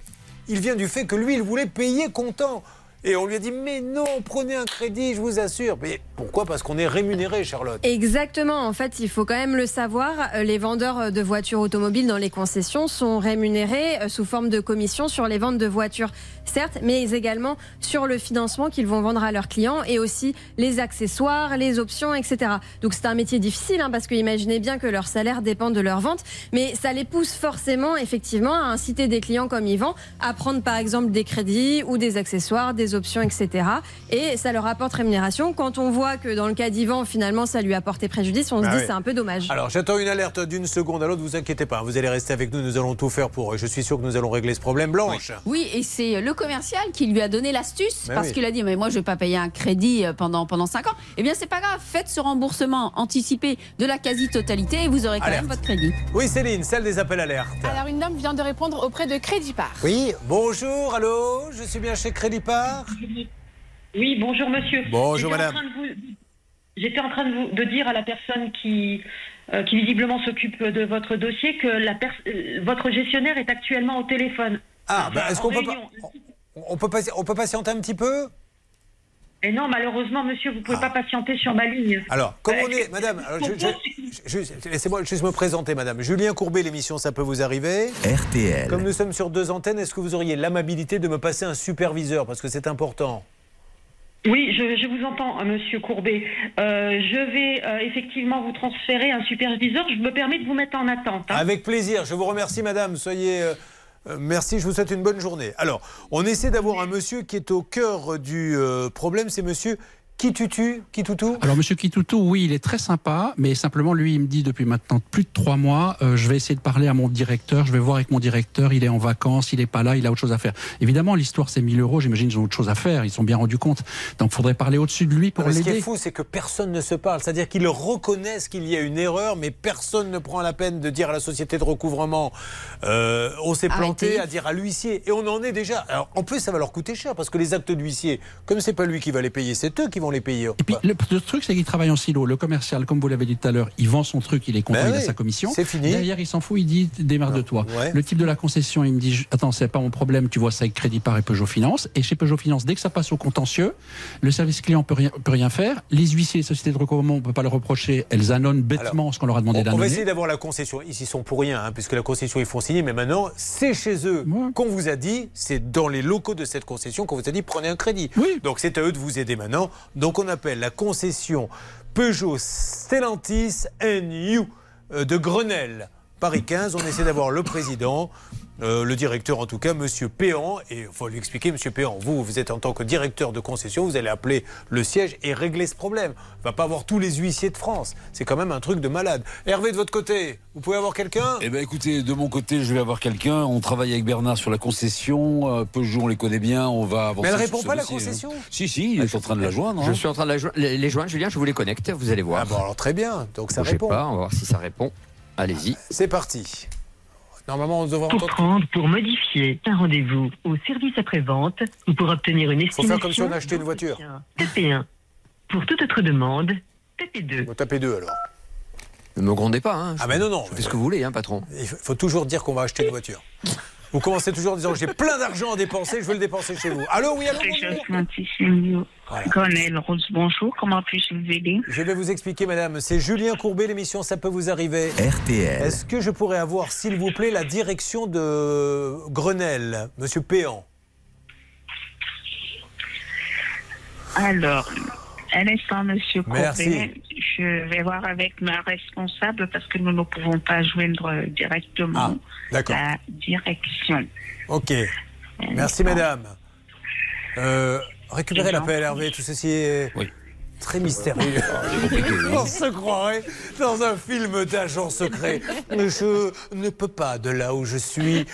il vient du fait que lui, il voulait payer comptant. Et on lui a dit mais non, prenez un crédit, je vous assure. Mais pourquoi? Parce qu'on est rémunéré, Charlotte. Exactement. En fait, il faut quand même le savoir. euh, Les vendeurs de voitures automobiles dans les concessions sont rémunérés euh, sous forme de commission sur les ventes de voitures, certes, mais également sur le financement qu'ils vont vendre à leurs clients et aussi les accessoires, les options, etc. Donc c'est un métier difficile hein, parce que imaginez bien que leur salaire dépend de leur vente, mais ça les pousse forcément, effectivement, à inciter des clients comme Yvan à prendre par exemple des crédits ou des accessoires, des options, etc. Et ça leur apporte rémunération. Quand on voit que dans le cas d'Yvan, finalement, ça lui a porté préjudice, on se Ah dit oui. c'est un peu dommage. Alors j'attends une alerte d'une seconde à l'autre, vous inquiétez pas, vous allez rester avec nous, nous allons tout faire pour. Je suis sûr que nous allons régler ce problème. Blanche. Oui, et c'est le commercial qui lui a donné l'astuce Mais parce oui. qu'il a dit mais moi je vais pas payer un crédit euh, pendant pendant 5 ans. Eh bien c'est pas grave, faites ce remboursement anticipé de la quasi-totalité et vous aurez quand Alerte. même votre crédit. Oui, Céline, celle des appels alertes. Alors une dame vient de répondre auprès de Crédit Par. Oui, bonjour, allô, je suis bien chez Crédit Oui, bonjour monsieur. Bonjour, madame. J'étais en train de, vous, de dire à la personne qui, euh, qui visiblement s'occupe de votre dossier que la euh, votre gestionnaire est actuellement au téléphone. Ah, bah, est-ce qu'on peut pas. On peut, passer- on peut patienter un petit peu? Et non, malheureusement, monsieur, vous ne pouvez pas patienter sur ma ligne. Ah. Alors, comme Euh, on est, madame, laissez-moi juste me présenter, madame. Julien Courbet, l'émission, ça peut vous arriver. RTL. Comme nous sommes sur deux antennes, est-ce que vous auriez l'amabilité de me passer un superviseur? Parce que c'est important. Oui, je, je vous entends, euh, monsieur Courbet. Euh, je vais euh, effectivement vous transférer un superviseur. Je me permets de vous mettre en attente. hein. Avec plaisir. Je vous remercie, madame. Soyez. euh, merci, je vous souhaite une bonne journée. Alors, on essaie d'avoir un monsieur qui est au cœur du euh, problème. C'est monsieur Kitutu, Kitoutou Alors, Monsieur Kitoutou, oui, il est très sympa, mais simplement, lui, il me dit depuis maintenant plus de trois mois, euh, je vais essayer de parler à mon directeur, je vais voir avec mon directeur, il est en vacances, il est pas là, il a autre chose à faire. Évidemment, l'histoire, c'est 1000 euros, j'imagine qu'ils ont autre chose à faire, ils se sont bien rendus compte. Donc, faudrait parler au-dessus de lui pour mais ce qui est l'aider. fou, c'est que personne ne se parle. C'est-à-dire qu'ils reconnaissent qu'il y a une erreur, mais personne ne prend la peine de dire à la société de recouvrement euh, on s'est planté, à dire à l'huissier. Et on en est déjà. Alors, en plus, ça va leur coûter cher parce que les actes d'huissier, comme c'est pas lui qui va les payer, c'est eux qui vont les payer. Et puis, le, le truc, c'est qu'il travaille en silo. Le commercial, comme vous l'avez dit tout à l'heure, il vend son truc, il est content, Ben il a oui, sa commission. c'est fini. Derrière, il s'en fout, il dit démarre de toi. Ouais. Le type de la concession, il me dit attends, c'est pas mon problème, tu vois ça avec Crédit Par et Peugeot Finance. Et chez Peugeot Finance, dès que ça passe au contentieux, le service client peut rien, peut rien faire. Les huissiers, les sociétés de recouvrement, on peut pas le reprocher. Elles annonnent bêtement ce qu'on leur a demandé On, on va d'annoncer. essayer d'avoir la concession. Ils y sont pour rien, hein, puisque la concession, ils font signer. Mais maintenant, c'est chez eux qu'on vous a dit, c'est dans les locaux de cette concession qu'on vous a dit, prenez un crédit. Donc c'est à eux de vous aider maintenant. Donc on appelle la concession Peugeot Stellantis NU euh, de Grenelle. Paris 15, on essaie d'avoir le président, euh, le directeur en tout cas, Monsieur Péan, et il faut lui expliquer, Monsieur Péan, vous, vous êtes en tant que directeur de concession, vous allez appeler le siège et régler ce problème. On va pas avoir tous les huissiers de France, c'est quand même un truc de malade. Hervé, de votre côté, vous pouvez avoir quelqu'un? Eh ben écoutez, de mon côté, je vais avoir quelqu'un. On travaille avec Bernard sur la concession. Euh, Peugeot, on les connaît bien. On va avancer. Mais elle répond pas, la dossier, concession? Hein. Si, si, il est en train de la joindre. Je hein. suis en train de la jo- les, les joindre, Julien, je vous les connecte, vous allez voir. Ah bon, alors très bien, donc ça Bougez répond. pas, on va voir si ça répond. Allez-y. C'est parti. Normalement, on devrait Pour entendre. prendre, pour modifier un rendez-vous au service après-vente ou pour obtenir une Faut estimation. faire comme si on achetait une voiture. Tapez 1. Pour toute autre demande, tapez 2. Vous tapez deux alors. Ne me grondez pas. Hein. Ah mais non, non. Faites ce que vous voulez, hein, patron. Il faut faut toujours dire qu'on va acheter une voiture. Vous commencez toujours en disant j'ai plein d'argent à dépenser, je veux le dépenser chez vous. Allô, oui, allô, bonjour. Colonel Rose, bonjour. Comment puis-je vous aider? Je vais vous expliquer, madame. C'est Julien Courbet, l'émission Ça peut vous arriver. RTL. Est-ce que je pourrais avoir, s'il vous plaît, la direction de Grenelle, monsieur Péan? Alors, un instant, monsieur Courbet. Je vais voir avec ma responsable parce que nous ne pouvons pas joindre directement Ah, la direction. Ok. Merci, madame. Euh, récupérez l'appel, Hervé. Tout ceci est très mystérieux. On se croirait dans un film d'agent secret. Je ne peux pas, de là où je suis,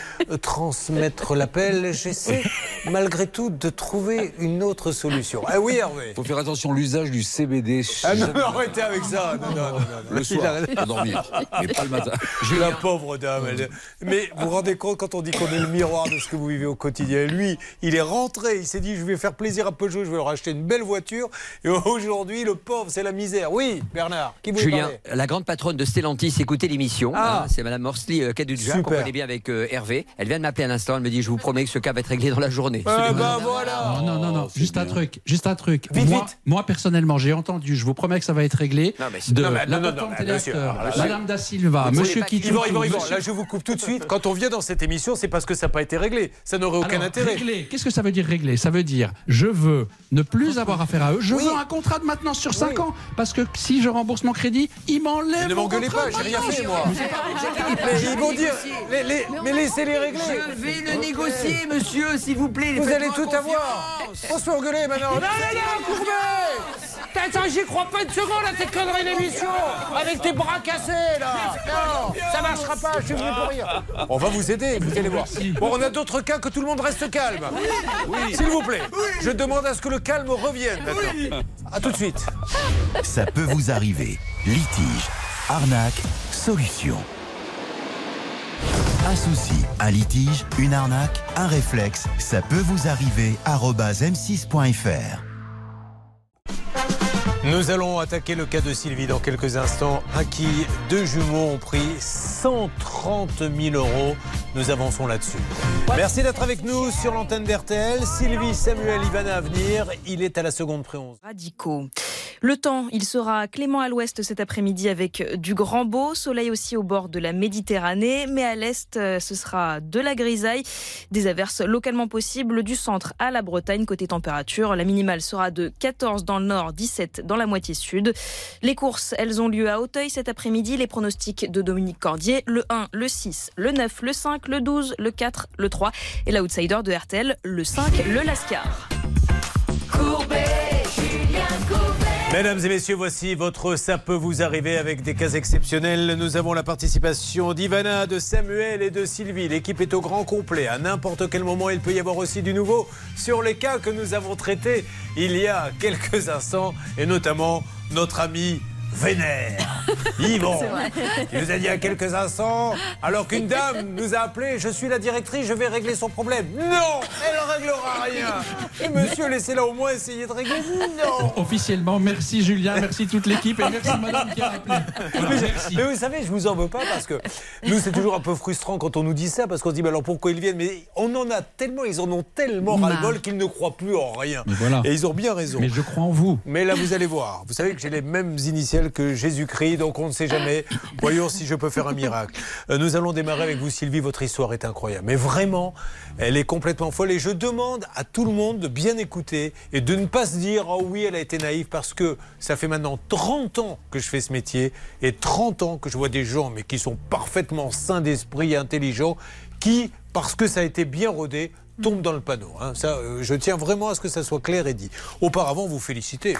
transmettre l'appel. J'essaie, malgré tout, de trouver une autre solution. Ah oui, Hervé faut faire attention à l'usage du CBD. Ah non, arrêtez avec ça. Non, non, non. Le soir, pour dormir, mais pas le matin. La pauvre dame. elle- Mais vous vous rendez compte quand on dit qu'on est le miroir de ce que vous vivez au quotidien. Lui, il est rentré, il s'est dit je vais faire plaisir à Peugeot, je vais leur acheter une belle voiture. Et aujourd'hui, aujourd'hui, le pauvre, c'est la misère. Oui, Bernard, qui vous Julien, la grande patronne de Stellantis, écoutez l'émission. Ah. hein, c'est Madame Morsley euh, Kadudja, qu'on connaît bien avec euh, Hervé. Elle vient de m'appeler à l'instant. Elle me dit Je vous promets que ce cas va être réglé dans la journée. Ah bah voilà Non, non, non, non. juste un truc, juste un truc. Vite, moi, vite. moi, personnellement, j'ai entendu, je vous promets que ça va être réglé. Non, mais c'est- de non, mais- non, la non, patente non, mais monsieur, Madame Da Silva, Monsieur. Yvan, Yvan, Yvan, là je vous coupe tout de suite. Quand on vient dans cette émission, c'est parce que ça n'a pas été réglé. Ça n'aurait aucun Alors, intérêt. régler, Qu'est-ce que ça veut dire régler Ça veut dire je veux ne plus avoir affaire à eux. Je Oui. veux un contrat de maintenance sur 5 ans. Parce que si je rembourse mon crédit, ils m'enlèvent. Mais ne m'engueulez pas, j'ai rien fait moi. Ils vont dire. mais laissez-les régler. Je vais le négocier, monsieur, s'il vous plaît. Vous allez tout avoir. On se fait engueuler maintenant. Non, non, non, Courbet Attends, j'y crois pas une seconde à tes conneries d'émission Avec tes bras cassés, là Non, ça marchera pas, je suis venu pour rire. On va vous aider, vous allez voir. Bon, on a d'autres cas que tout le monde reste calme. Oui. S'il vous plaît, je demande à ce que le calme revienne maintenant. À tout de suite. Ça peut vous arriver. Litige, arnaque, solution. Un souci, un litige, une arnaque, un réflexe, ça peut vous arriver. arobase m6.fr. Nous allons attaquer le cas de Sylvie dans quelques instants, à qui deux jumeaux ont pris 130 000 euros. Nous avançons là-dessus. Merci d'être avec nous sur l'antenne d'RTL. Sylvie, Samuel, Ivana à venir. Il est à la seconde pré 11. radicaux. Le temps, il sera clément à l'ouest cet après-midi avec du grand beau, soleil aussi au bord de la Méditerranée, mais à l'est, euh, ce sera de la grisaille, des averses localement possibles du centre à la Bretagne côté température. La minimale sera de 14 dans le nord, 17 dans la moitié sud. Les courses, elles ont lieu à Auteuil cet après-midi. Les pronostics de Dominique Cordier, le 1, le 6, le 9, le 5, le 12, le 4, le 3 et l'outsider de RTL, le 5, le Lascar. Mesdames et messieurs, voici votre Ça peut vous arriver avec des cas exceptionnels. Nous avons la participation d'Ivana, de Samuel et de Sylvie. L'équipe est au grand complet. À n'importe quel moment, il peut y avoir aussi du nouveau sur les cas que nous avons traités il y a quelques instants, et notamment notre ami Vénère, Yvon, qui nous a dit il y a quelques instants, alors qu'une dame nous a appelé, je suis la directrice, je vais régler son problème. Non, elle ne réglera rien. Et monsieur, laissez-la au moins essayer de régler. Non. Officiellement, merci Julien, merci toute l'équipe et merci madame qui a appelé. Voilà, mais, merci. mais vous savez, je vous en veux pas parce que nous, c'est toujours un peu frustrant quand on nous dit ça, parce qu'on se dit, mais alors pourquoi ils viennent? Mais on en a tellement, ils en ont tellement ras-le-bol qu'ils ne croient plus en rien. Mais voilà. Et ils ont bien raison. Mais je crois en vous. Mais là, vous allez voir. Vous savez que j'ai les mêmes initiales que Jésus-Christ, donc on ne sait jamais. Voyons si je peux faire un miracle. Euh, nous allons démarrer avec vous, Sylvie. Votre histoire est incroyable. Mais vraiment, elle est complètement folle. Et je demande à tout le monde de bien écouter et de ne pas se dire Oh oui, elle a été naïve, parce que ça fait maintenant 30 ans que je fais ce métier et 30 ans que je vois des gens, mais qui sont parfaitement sains d'esprit et intelligents, qui, parce que ça a été bien rodé, tombent dans le panneau. hein. Ça, euh, je tiens vraiment à ce que ça soit clair et dit. Auparavant, vous félicitez.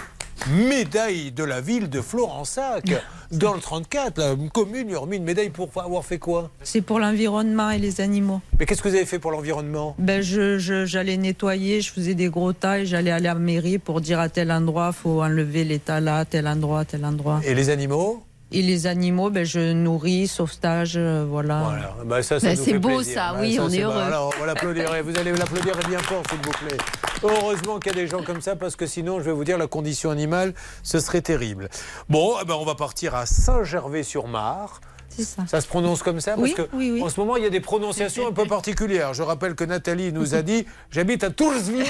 Médaille de la ville de Florensac, dans le 34, la commune lui a remis une médaille pour avoir fait quoi? C'est pour l'environnement et les animaux. Mais qu'est-ce que vous avez fait pour l'environnement? Ben je, je- j'allais nettoyer, je faisais des gros tas et j'allais aller à la mairie pour dire à tel endroit, faut enlever les tas là, tel endroit, tel endroit. Et les animaux? Et les animaux, ben je nourris, sauvetage, euh, voilà. Voilà. Bah, ça, ça Ben, c'est beau, plaisir. ça, Bah, oui, on est heureux. Alors, on l'applaudirait. Vous allez l'applaudir bien fort, s'il vous plaît. Heureusement qu'il y a des gens comme ça, parce que sinon, je vais vous dire, la condition animale, ce serait terrible. Bon, eh ben, on va partir à Saint-Gervais-sur-Mar. Ça. Ça se prononce comme ça Oui, Parce que oui, oui. en ce moment, il y a des prononciations un peu particulières. Je rappelle que Nathalie nous a dit J'habite à Toursville.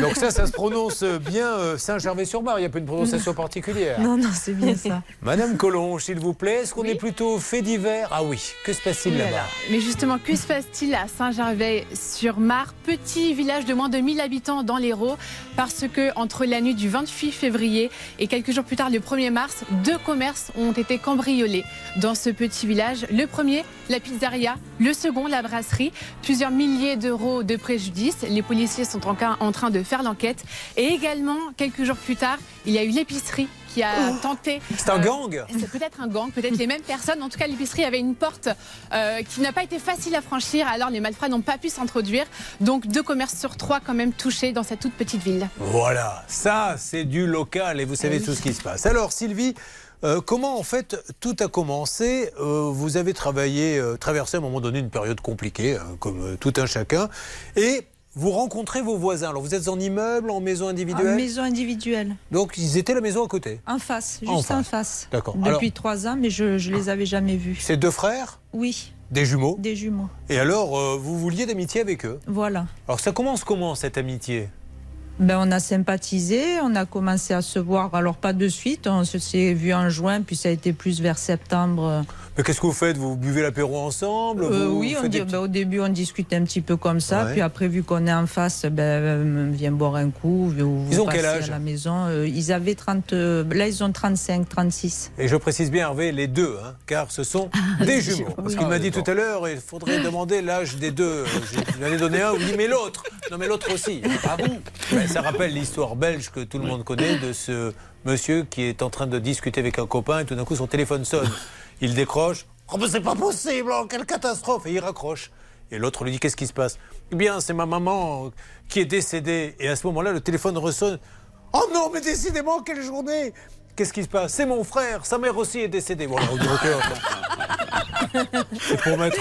Donc, ça, ça se prononce bien euh, Saint-Gervais-sur-Mar. Il n'y a pas une prononciation particulière. Non, non, c'est bien ça. Madame Collonge, s'il vous plaît, est-ce qu'on est plutôt fait divers? Ah oui, que se passe-t-il là-bas? Mais justement, que se passe-t-il à Saint-Gervais-sur-Mar, petit village de moins de 1000 habitants dans l'Hérault Parce que entre la nuit du 28 février et quelques jours plus tard, le 1er mars, deux commerces ont été cambriolés dans ce petit village. Le premier, la pizzeria. Le second, la brasserie. Plusieurs milliers d'euros de préjudice. Les policiers sont en, en train de faire l'enquête. Et également, quelques jours plus tard, il y a eu l'épicerie qui a tenté. C'est un gang C'est peut-être un gang, peut-être les mêmes personnes. En tout cas, l'épicerie avait une porte euh, qui n'a pas été facile à franchir. Alors, les malfrats n'ont pas pu s'introduire. Donc, deux commerces sur trois quand même touchés dans cette toute petite ville. Voilà, ça c'est du local et vous savez Eh oui. tout ce qui se passe. Alors Sylvie, euh, comment en fait tout a commencé Euh, Vous avez travaillé, euh, traversé à un moment donné une période compliquée, hein, comme tout un chacun, et vous rencontrez vos voisins. Alors vous êtes en immeuble, en maison En individuelle maison individuelle. Donc ils étaient la maison à côté? En face, juste En en face. D'accord. Depuis Alors- trois ans, mais je ne les avais jamais vus. C'est deux frères? Oui, Des jumeaux? Des jumeaux. Et alors, vous vouliez d'amitié avec eux? Voilà. Alors ça commence comment cette amitié? Ben, on a sympathisé, on a commencé à se voir, alors pas de suite, on se s'est vu en juin, puis ça a été plus vers septembre. Mais qu'est-ce que vous faites? Vous buvez l'apéro ensemble? Euh, Vous oui, on dit- petits- ben, au début on discute un petit peu comme ça, Ouais. puis après vu qu'on est en face, ben, euh, viens boire un coup, vous Ils ont passez quel âge? à la maison. Euh, ils avaient 30, euh, là ils ont 35, 36. Et je précise bien, Hervé, les deux, hein, car ce sont des jumeaux. Parce qu'il Ah, m'a dit d'accord. tout à l'heure, il faudrait demander l'âge des deux. Je lui en ai donné un, il dit, mais l'autre? Non, mais l'autre aussi. Ah bon Ouais, Ça rappelle l'histoire belge que tout le monde connaît de ce monsieur qui est en train de discuter avec un copain et tout d'un coup son téléphone sonne. Il décroche. Oh, mais c'est pas possible, oh, quelle catastrophe Et il raccroche. Et l'autre lui dit, qu'est-ce qui se passe? Eh bien, c'est ma maman qui est décédée. Et à ce moment-là, le téléphone ressonne. Oh non, mais décidément, quelle journée Qu'est-ce qui se passe C'est mon frère, sa mère aussi est décédée. Voilà, on dit, ok, enfin. C'est pour mettre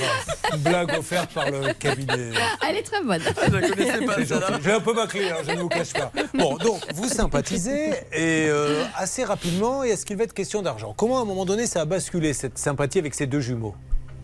une blague offerte par le cabinet. Elle est très bonne. C'est gentil. J'ai un peu maclé, hein, je ne vous cache pas. Bon, donc, vous sympathisez et euh, assez rapidement, et est-ce qu'il va être question d'argent? Comment, à un moment donné, ça a basculé, cette sympathie avec ces deux jumeaux?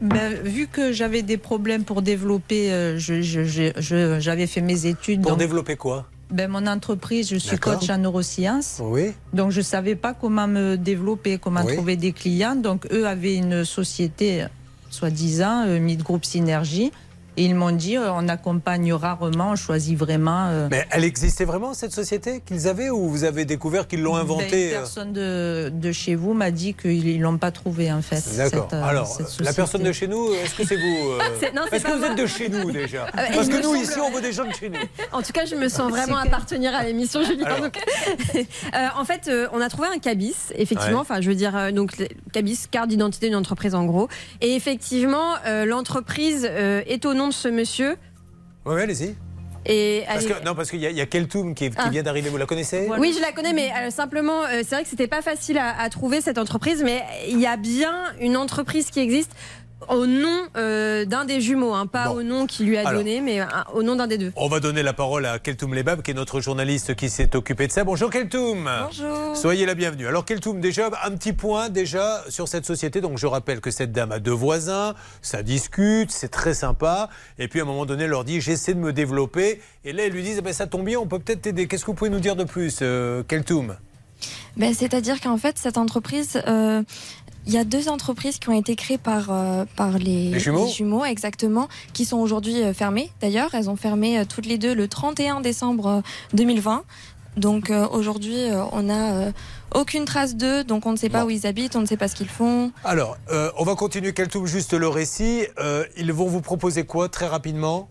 Ben, vu que j'avais des problèmes pour développer, euh, je- je- je- je- j'avais fait mes études. Pour donc- développer quoi? Ben, Mon entreprise, je suis coach en neurosciences. Oui. Donc je ne savais pas comment me développer, comment Oui. trouver des clients. Donc eux avaient une société, euh, soi-disant, euh, Meet Group Synergie. Et ils m'ont dit, euh, on accompagne rarement, on choisit vraiment. euh, Mais elle existait vraiment, cette société qu'ils avaient, ou vous avez découvert qu'ils l'ont ben, inventée euh personne de, de chez vous m'a dit qu'ils ne l'ont pas trouvé en fait. D'accord. euh, Alors, cette la personne de chez nous, est-ce que c'est vous euh, Est-ce que vous moi. êtes de chez nous déjà Parce que nous, semble- ici, on veut des gens de chez nous. En tout cas, je me sens vraiment appartenir à l'émission, Julien. Alors. Donc, euh, en fait, euh, on a trouvé un cabis, effectivement. Ouais. Enfin, je veux dire, euh, donc cabis, carte d'identité d'une entreprise, en gros. Et effectivement, euh, l'entreprise euh, est au nom de ce monsieur. Oui, allez-y. Et Parce allez- que, non, parce qu'il y, a- il y a Keltoum qui, qui Ah. vient d'arriver, vous la connaissez? Oui, je la connais, mais euh, simplement, euh, c'est vrai que c'était pas facile à, à trouver cette entreprise, mais il y a bien une entreprise qui existe au nom euh, d'un des jumeaux, hein, pas au nom qu'il lui a Alors. donné, mais euh, au nom d'un des deux. On va donner la parole à Keltoum Lebab, qui est notre journaliste qui s'est occupé de ça. Bonjour Keltoum. Bonjour. Soyez la bienvenue. Alors Keltoum, déjà, un petit point déjà sur cette société. Donc je rappelle que cette dame a deux voisins, ça discute, c'est très sympa. Et puis à un moment donné, elle leur dit j'essaie de me développer. Et là, ils lui disent Eh ben, ça tombe bien, on peut peut-être t'aider. Qu'est-ce que vous pouvez nous dire de plus, euh, Keltoum? Ben, C'est-à-dire qu'en fait, cette entreprise, euh, il y a deux entreprises qui ont été créées par, euh, par les, Les jumeaux exactement, qui sont aujourd'hui euh, fermées. D'ailleurs, elles ont fermé euh, toutes les deux le 31 décembre euh, 2020. Donc euh, aujourd'hui, euh, on n'a euh, aucune trace d'eux, donc on ne sait pas où ils habitent, on ne sait pas ce qu'ils font. Alors, euh, on va continuer Keltoum juste le récit. Euh, ils vont vous proposer quoi très rapidement?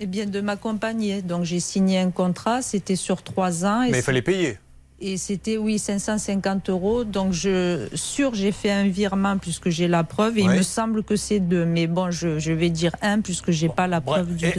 Eh bien, de m'accompagner. Donc j'ai signé un contrat, c'était sur trois ans. et Mais il fallait payer. Et c'était, oui, 550 euros. Donc, je, sûr, j'ai fait un virement puisque j'ai la preuve. Et Ouais. il me semble que c'est deux. Mais bon, je, je vais dire un puisque j'ai pas la preuve du Et-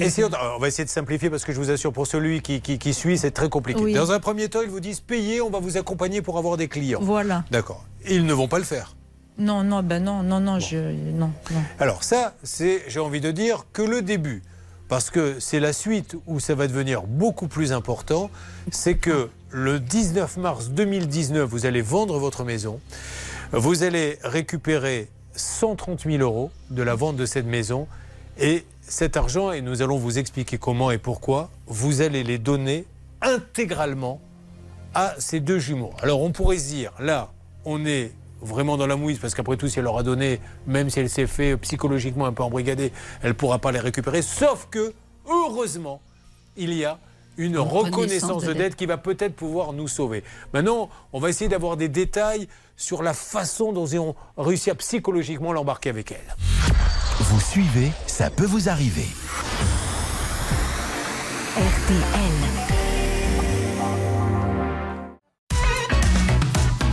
on va essayer de simplifier parce que je vous assure, pour celui qui, qui- qui suit, c'est très compliqué. Oui. Dans un premier temps, ils vous disent payez, on va vous accompagner pour avoir des clients. Voilà. D'accord. Et Ils ne vont pas le faire. Non, non, ben non, non, non, je, non, non. Alors ça, c'est, j'ai envie de dire, que le début. Parce que c'est la suite où ça va devenir beaucoup plus important. C'est que le 19 mars 2019, vous allez vendre votre maison. Vous allez récupérer 130 000 euros de la vente de cette maison. Et cet argent, et nous allons vous expliquer comment et pourquoi, vous allez les donner intégralement à ces deux jumeaux. Alors on pourrait se dire, là, on est vraiment dans la mouise, parce qu'après tout, si elle leur a donné, même si elle s'est fait psychologiquement un peu embrigader, elle ne pourra pas les récupérer. Sauf que, heureusement, il y a une Reconnaissance de de dette. qui va peut-être pouvoir nous sauver. Maintenant, on va essayer d'avoir des détails sur la façon dont ils ont réussi à psychologiquement l'embarquer avec elle. Vous suivez, ça peut vous arriver.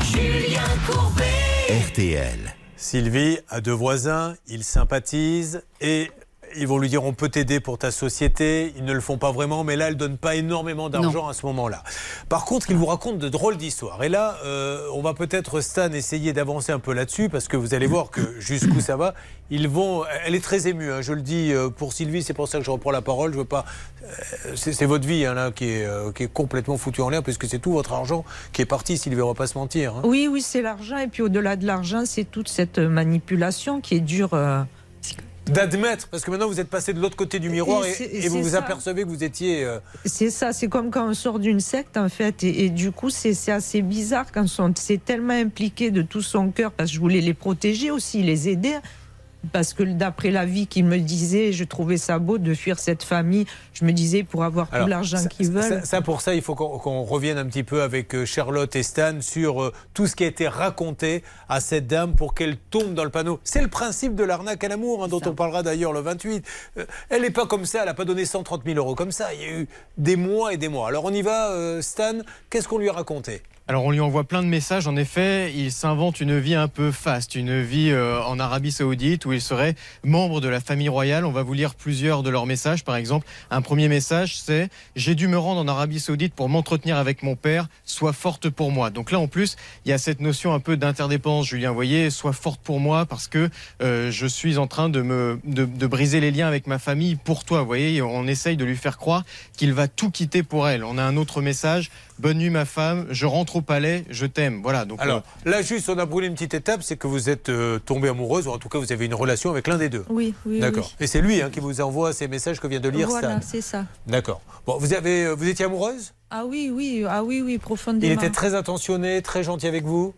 Julien Courbet. RTL. Sylvie a deux voisins, ils sympathisent et ils vont lui dire on peut t'aider pour ta société. Ils ne le font pas vraiment, mais là, elle donne pas énormément d'argent à ce moment-là. Par contre, ils vous racontent de drôles d'histoires. Et là, euh, on va peut-être, Stan, essayer d'avancer un peu là-dessus, parce que vous allez voir que jusqu'où ça va. Ils vont. Elle est très émue. hein, je le dis euh, pour Sylvie, c'est pour ça que je reprends la parole. Je veux pas. euh, c'est c'est votre vie hein, là qui est, euh, qui est complètement foutue en l'air, puisque c'est tout votre argent qui est parti. Sylvie, on va pas se mentir. hein. Oui, oui, c'est l'argent. Et puis au-delà de l'argent, c'est toute cette manipulation qui est dure. euh, D'admettre, parce que maintenant vous êtes passé de l'autre côté du miroir et, Et c'est- et vous vous ça. apercevez que vous étiez. euh, C'est ça, c'est comme quand on sort d'une secte en fait, et, et du coup c'est c'est assez bizarre quand on s'est tellement impliqué de tout son cœur parce que je voulais les protéger aussi, les aider. Parce que d'après la vie qu'ils me disaient, je trouvais ça beau de fuir cette famille. Je me disais pour avoir Alors, tout l'argent qu'ils veulent. Ça, ça, pour ça, il faut qu'on revienne un petit peu avec euh, Charlotte et Stan sur euh, tout ce qui a été raconté à cette dame pour qu'elle tombe dans le panneau. C'est le principe de l'arnaque à l'amour, hein, dont on parlera d'ailleurs le 28. Euh, elle n'est pas comme ça, elle n'a pas donné 130 000 euros comme ça. Il y a eu des mois et des mois. Alors on y va, euh, Stan. Qu'est-ce qu'on lui a raconté? Alors on lui envoie plein de messages. En effet, il s'invente une vie un peu faste, une vie euh, en Arabie Saoudite où il serait membre de la famille royale. On va vous lire plusieurs de leurs messages. Par exemple, un premier message, c'est j'ai dû me rendre en Arabie Saoudite pour m'entretenir avec mon père. Sois forte pour moi. Donc là, en plus, il y a cette notion un peu d'interdépendance. Julien, voyez, sois forte pour moi parce que euh, je suis en train de me de, de briser les liens avec ma famille pour toi. Voyez, on essaye de lui faire croire qu'il va tout quitter pour elle. On a un autre message. Bonne nuit ma femme, je rentre au palais, je t'aime. Voilà. Donc Alors euh, là, juste, on a brûlé une petite étape, c'est que vous êtes euh, tombée amoureuse, ou en tout cas, vous avez une relation avec l'un des deux. Oui, oui. D'accord. Et c'est lui hein, qui vous envoie ces messages que vient de oui. lire Voilà, Stan. c'est ça. D'accord. Bon, vous, avez, euh, vous étiez amoureuse? Ah oui, oui, ah oui, oui, profondément. Il était très attentionné, très gentil avec vous?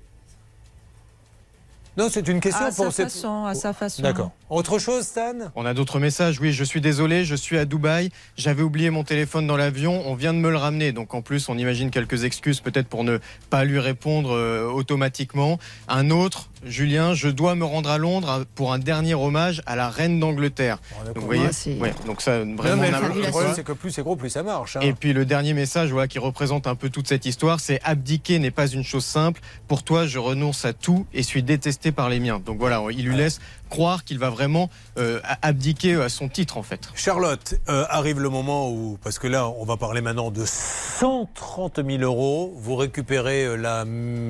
Non, c'est une question à pour sa cette- façon, à sa façon. D'accord. Autre chose, Stan? On a d'autres messages. Oui, je suis désolé, je suis à Dubaï. J'avais oublié mon téléphone dans l'avion. On vient de me le ramener. Donc en plus, on imagine quelques excuses peut-être pour ne pas lui répondre euh, automatiquement. Un autre, Julien, je dois me rendre à Londres pour un dernier hommage à la reine d'Angleterre. donc vous voyez, Ouais, donc ça Non, vraiment. mais on a- le problème, c'est que plus c'est gros, plus ça marche. hein. Et puis le dernier message voilà, qui représente un peu toute cette histoire, c'est abdiquer n'est pas une chose simple. Pour toi, je renonce à tout et suis détesté par les miens. Donc voilà, il lui laisse croire qu'il va vraiment euh, abdiquer à son titre en fait. Charlotte, euh, arrive le moment où, parce que là, on va parler maintenant de 130 000 euros. Vous récupérez euh, la-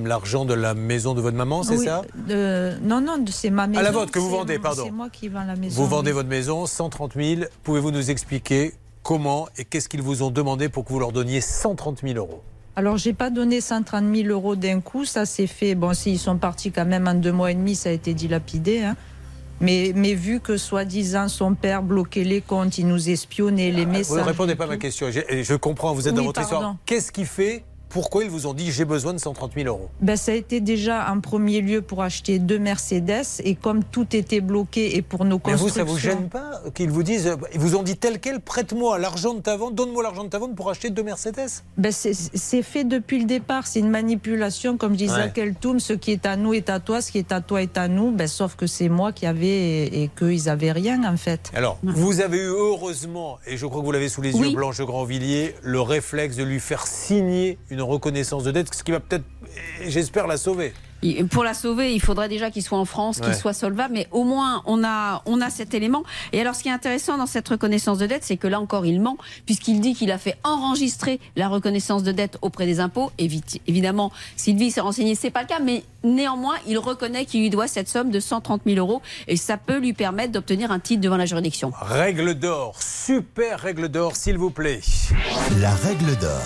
l'argent de la maison de votre maman, c'est Oui, ça? de- Non, non, de- c'est ma maison. À la vôtre que vous vendez, pardon. C'est moi qui vends la maison. Vous vendez oui. votre maison, 130 000. Pouvez-vous nous expliquer comment et qu'est-ce qu'ils vous ont demandé pour que vous leur donniez 130 000 euros? Alors, j'ai pas donné 130 000 euros d'un coup. Ça s'est fait. Bon, s'ils sont partis quand même en deux mois et demi, ça a été dilapidé. hein. Mais, mais vu que soi-disant son père bloquait les comptes, il nous espionnait les messages. Vous ne répondez pas à ma question. Je, comprends, vous êtes dans votre histoire. Qu'est-ce qui fait Pourquoi ils vous ont dit j'ai besoin de 130 000 euros? Ben, ça a été déjà en premier lieu pour acheter deux Mercedes et comme tout était bloqué et pour nos Mais vous, constructions. ça vous gêne pas qu'ils vous disent, euh, ils vous ont dit tel quel, prête-moi l'argent de ta vente, donne-moi l'argent de ta vente pour acheter deux Mercedes? Ben, c'est- fait depuis le départ, c'est une manipulation, comme disait Ouais. Keltoum, ce qui est à nous est à toi, ce qui est à toi est à nous, ben, sauf que c'est moi qui avais et, et qu'ils n'avaient rien en fait. Alors, vous avez eu heureusement, et je crois que vous l'avez sous les Oui. yeux, Blanche de Grandvilliers, le réflexe de lui faire signer une reconnaissance de dette, ce qui va peut-être, j'espère, la sauver. Pour la sauver, il faudrait déjà qu'il soit en France, qu'il Ouais. soit solvable, mais au moins on a, on a cet élément. Et alors ce qui est intéressant dans cette reconnaissance de dette, c'est que là encore il ment, puisqu'il dit qu'il a fait enregistrer la reconnaissance de dette auprès des impôts. Évi- évidemment, Sylvie s'est renseignée, c'est pas le cas, mais néanmoins il reconnaît qu'il lui doit cette somme de 130 000 euros et ça peut lui permettre d'obtenir un titre devant la juridiction. Règle d'or, super règle d'or, s'il vous plaît. La règle d'or.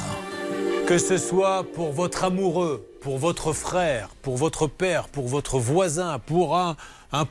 Que ce soit pour votre amoureux, pour votre frère, pour votre père, pour votre voisin, pour un,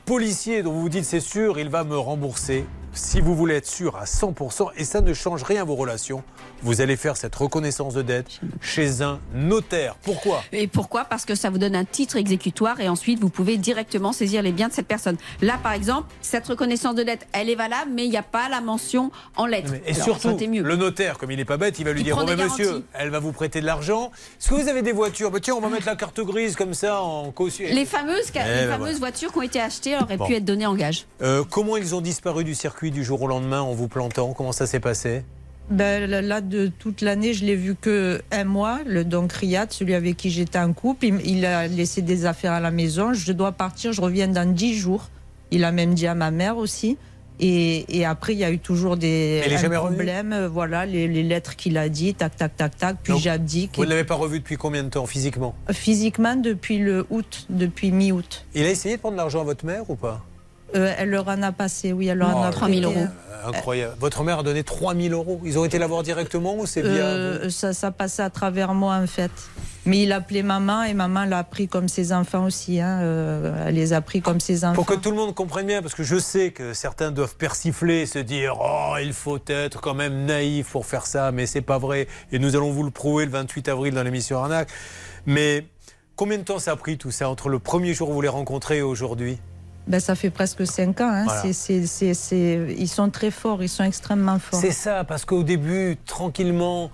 policier dont vous vous dites c'est sûr, il va me rembourser. Si vous voulez être sûr à 100%, et ça ne change rien vos relations, vous allez faire cette reconnaissance de dette chez un notaire. Pourquoi? Et pourquoi? Parce que ça vous donne un titre exécutoire et ensuite vous pouvez directement saisir les biens de cette personne. Là, par exemple, cette reconnaissance de dette, elle est valable, mais il n'y a pas la mention en lettres. Et Alors, surtout, mieux. le notaire, comme il n'est pas bête, il va lui Il dire des ben, monsieur, elle va vous prêter de l'argent. Est-ce que vous avez des voitures? Bah, Tiens, on va mettre la carte grise comme ça en caution. Les fameuses, Eh les fameuses voilà. voitures qui ont été achetées auraient Bon. pu être données en gage. Euh, comment ils ont disparu du circuit du jour au lendemain en vous plantant? Comment ça s'est passé? Ben, là, de toute l'année, je l'ai vu que un mois. Le donc Riyad, celui avec qui j'étais en couple, il, il a laissé des affaires à la maison. Je dois partir, je reviens dans dix jours. Il a même dit à ma mère aussi. Et, et après, il y a eu toujours des Mais il est un jamais revenu problème. euh, Voilà, les, les lettres qu'il a dit, tac, tac, tac, tac. Puis j'abdique. Vous ne l'avez pas revu depuis combien de temps physiquement? Physiquement, depuis le août, depuis mi-août. Il a essayé de prendre l'argent à votre mère ou pas? Euh, elle leur en a passé, oui, elle leur en a Oh, prêté. euh, Incroyable. Votre mère a donné 3000 euros. Ils ont été la voir directement ou c'est via Euh, ça, ça passait à travers moi en fait. Mais il appelait maman et maman l'a pris comme ses enfants aussi. hein. Euh, elle les a pris comme ses enfants. Pour que tout le monde comprenne bien, parce que je sais que certains doivent persifler, se dire Oh, il faut être quand même naïf pour faire ça, mais c'est pas vrai. Et nous allons vous le prouver le 28 avril dans l'émission Arnaque. Mais combien de temps ça a pris tout ça entre le premier jour où vous les rencontrez et aujourd'hui? Ben, ça fait presque cinq ans. hein. Voilà. Ils sont très forts, ils sont extrêmement forts. C'est ça, parce qu'au début, tranquillement,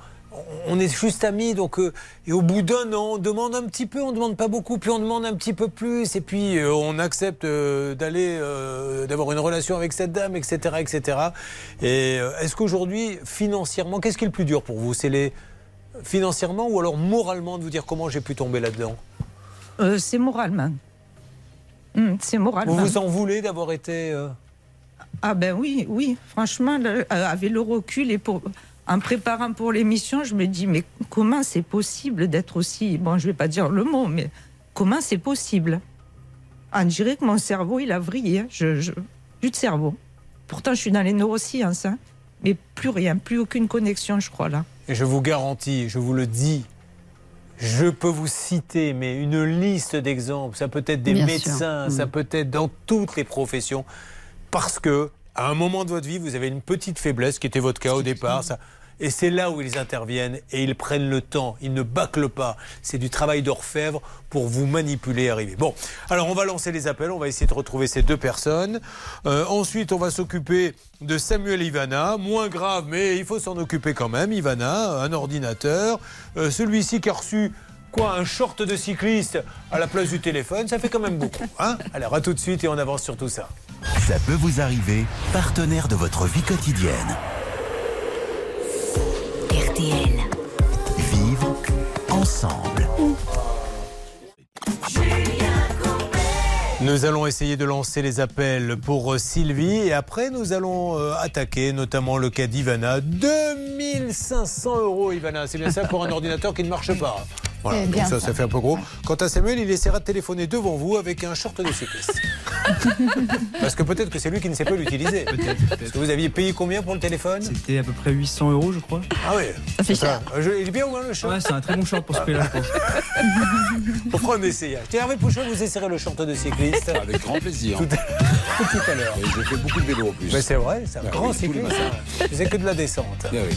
on est juste amis, donc euh, et au bout d'un an, on demande un petit peu, on demande pas beaucoup, puis on demande un petit peu plus, et puis euh, on accepte euh, d'aller, d'avoir une relation avec cette dame, etc., etc. Et est-ce qu'aujourd'hui, financièrement, qu'est-ce qui est le plus dur pour vous? C'est les financièrement ou alors moralement de vous dire comment j'ai pu tomber là-dedans? C'est moralement. Hum, c'est moralement. Vous vous en voulez d'avoir été euh, Ah ben oui, oui. Franchement, là, euh, avec le recul et pour, en préparant pour l'émission, je me dis mais comment c'est possible d'être aussi bon, je vais pas dire le mot, mais comment c'est possible? On dirait que mon cerveau il a vrillé. hein. Je, je- plus de cerveau. Pourtant, je suis dans les neurosciences, hein. mais plus rien, plus aucune connexion, je crois là. Et je vous garantis, je vous le dis, je peux vous citer, mais une liste d'exemples. Ça peut être des Bien médecins, sûr. ça Mm. peut être dans toutes les professions. Parce que, à un moment de votre vie, vous avez une petite faiblesse, qui était votre cas au départ. ça- et c'est là où ils interviennent et ils prennent le temps, ils ne bâclent pas. C'est du travail d'orfèvre pour vous manipuler et arriver. Bon, alors on va lancer les appels, on va essayer de retrouver ces deux personnes. Euh, ensuite, on va s'occuper de Samuel Ivana, moins grave, mais il faut s'en occuper quand même. Ivana, un ordinateur. Euh, Celui-ci qui a reçu quoi Un short de cycliste à la place du téléphone, ça fait quand même beaucoup. Hein? Alors à tout de suite et on avance sur tout ça. Ça peut vous arriver, partenaire de votre vie quotidienne. RTL. Vivre ensemble. Nous allons essayer de lancer les appels pour euh, Sylvie et après nous allons euh, attaquer notamment le cas d'Ivana. 2500 euros Ivana, c'est bien ça pour un ordinateur qui ne marche pas. Voilà, C'est donc bien ça, ça. ça fait un peu gros. Quant à Samuel, il essaiera de téléphoner devant vous avec un short de cycliste. Parce que peut-être que c'est lui qui ne sait pas l'utiliser. Parce que vous aviez payé combien pour le téléphone? C'était à peu près 800 euros, je crois. Ah oui. Ça fait Ça, euh, je- il est bien ou hein, le short? Ouais, c'est un très bon short pour ce prix-là, je pense. On fera un essayage. Tiens, Hervé Pouchon, vous essayerez le short de cycliste. Avec grand plaisir. Tout à, tout à l'heure. Et je fais beaucoup de vélo en plus. Mais c'est vrai, c'est un Ah grand oui, cycliste. C'est que de la descente. Ah oui.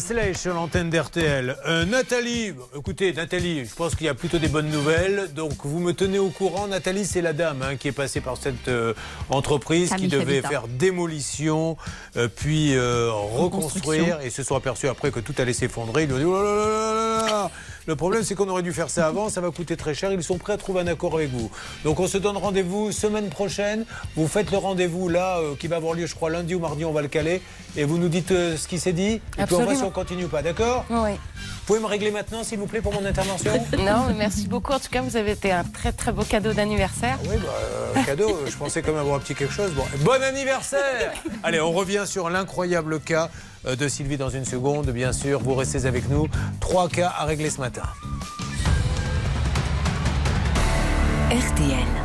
Slay sur l'antenne d'RTL. Euh, Nathalie, écoutez, Nathalie, je pense qu'il y a plutôt des bonnes nouvelles. Donc, vous me tenez au courant. Nathalie, c'est la dame hein, qui est passée par cette euh, entreprise Camille qui devait Habitat. faire démolition, euh, puis reconstruire. Et se sont aperçus après que tout allait s'effondrer. Ils lui ont dit oh là là là là là. Le problème, c'est qu'on aurait dû faire ça avant. Ça va coûter très cher. Ils sont prêts à trouver un accord avec vous. Donc, on se donne rendez-vous semaine prochaine. Vous faites le rendez-vous là, euh, qui va avoir lieu, je crois, lundi ou mardi. On va le caler. Et vous nous dites euh, ce qui s'est dit. Et puis, on voit si on continue ou pas. D'accord Oui. Vous pouvez me régler maintenant, s'il vous plaît, pour mon intervention Non, mais merci beaucoup. En tout cas, vous avez été un très très beau cadeau d'anniversaire. Oui, bah, euh, cadeau, je pensais quand même avoir un petit quelque chose. Bon, bon anniversaire Allez, on revient sur l'incroyable cas euh, de Sylvie dans une seconde, bien sûr. Vous restez avec nous. Trois cas à régler ce matin. RTL.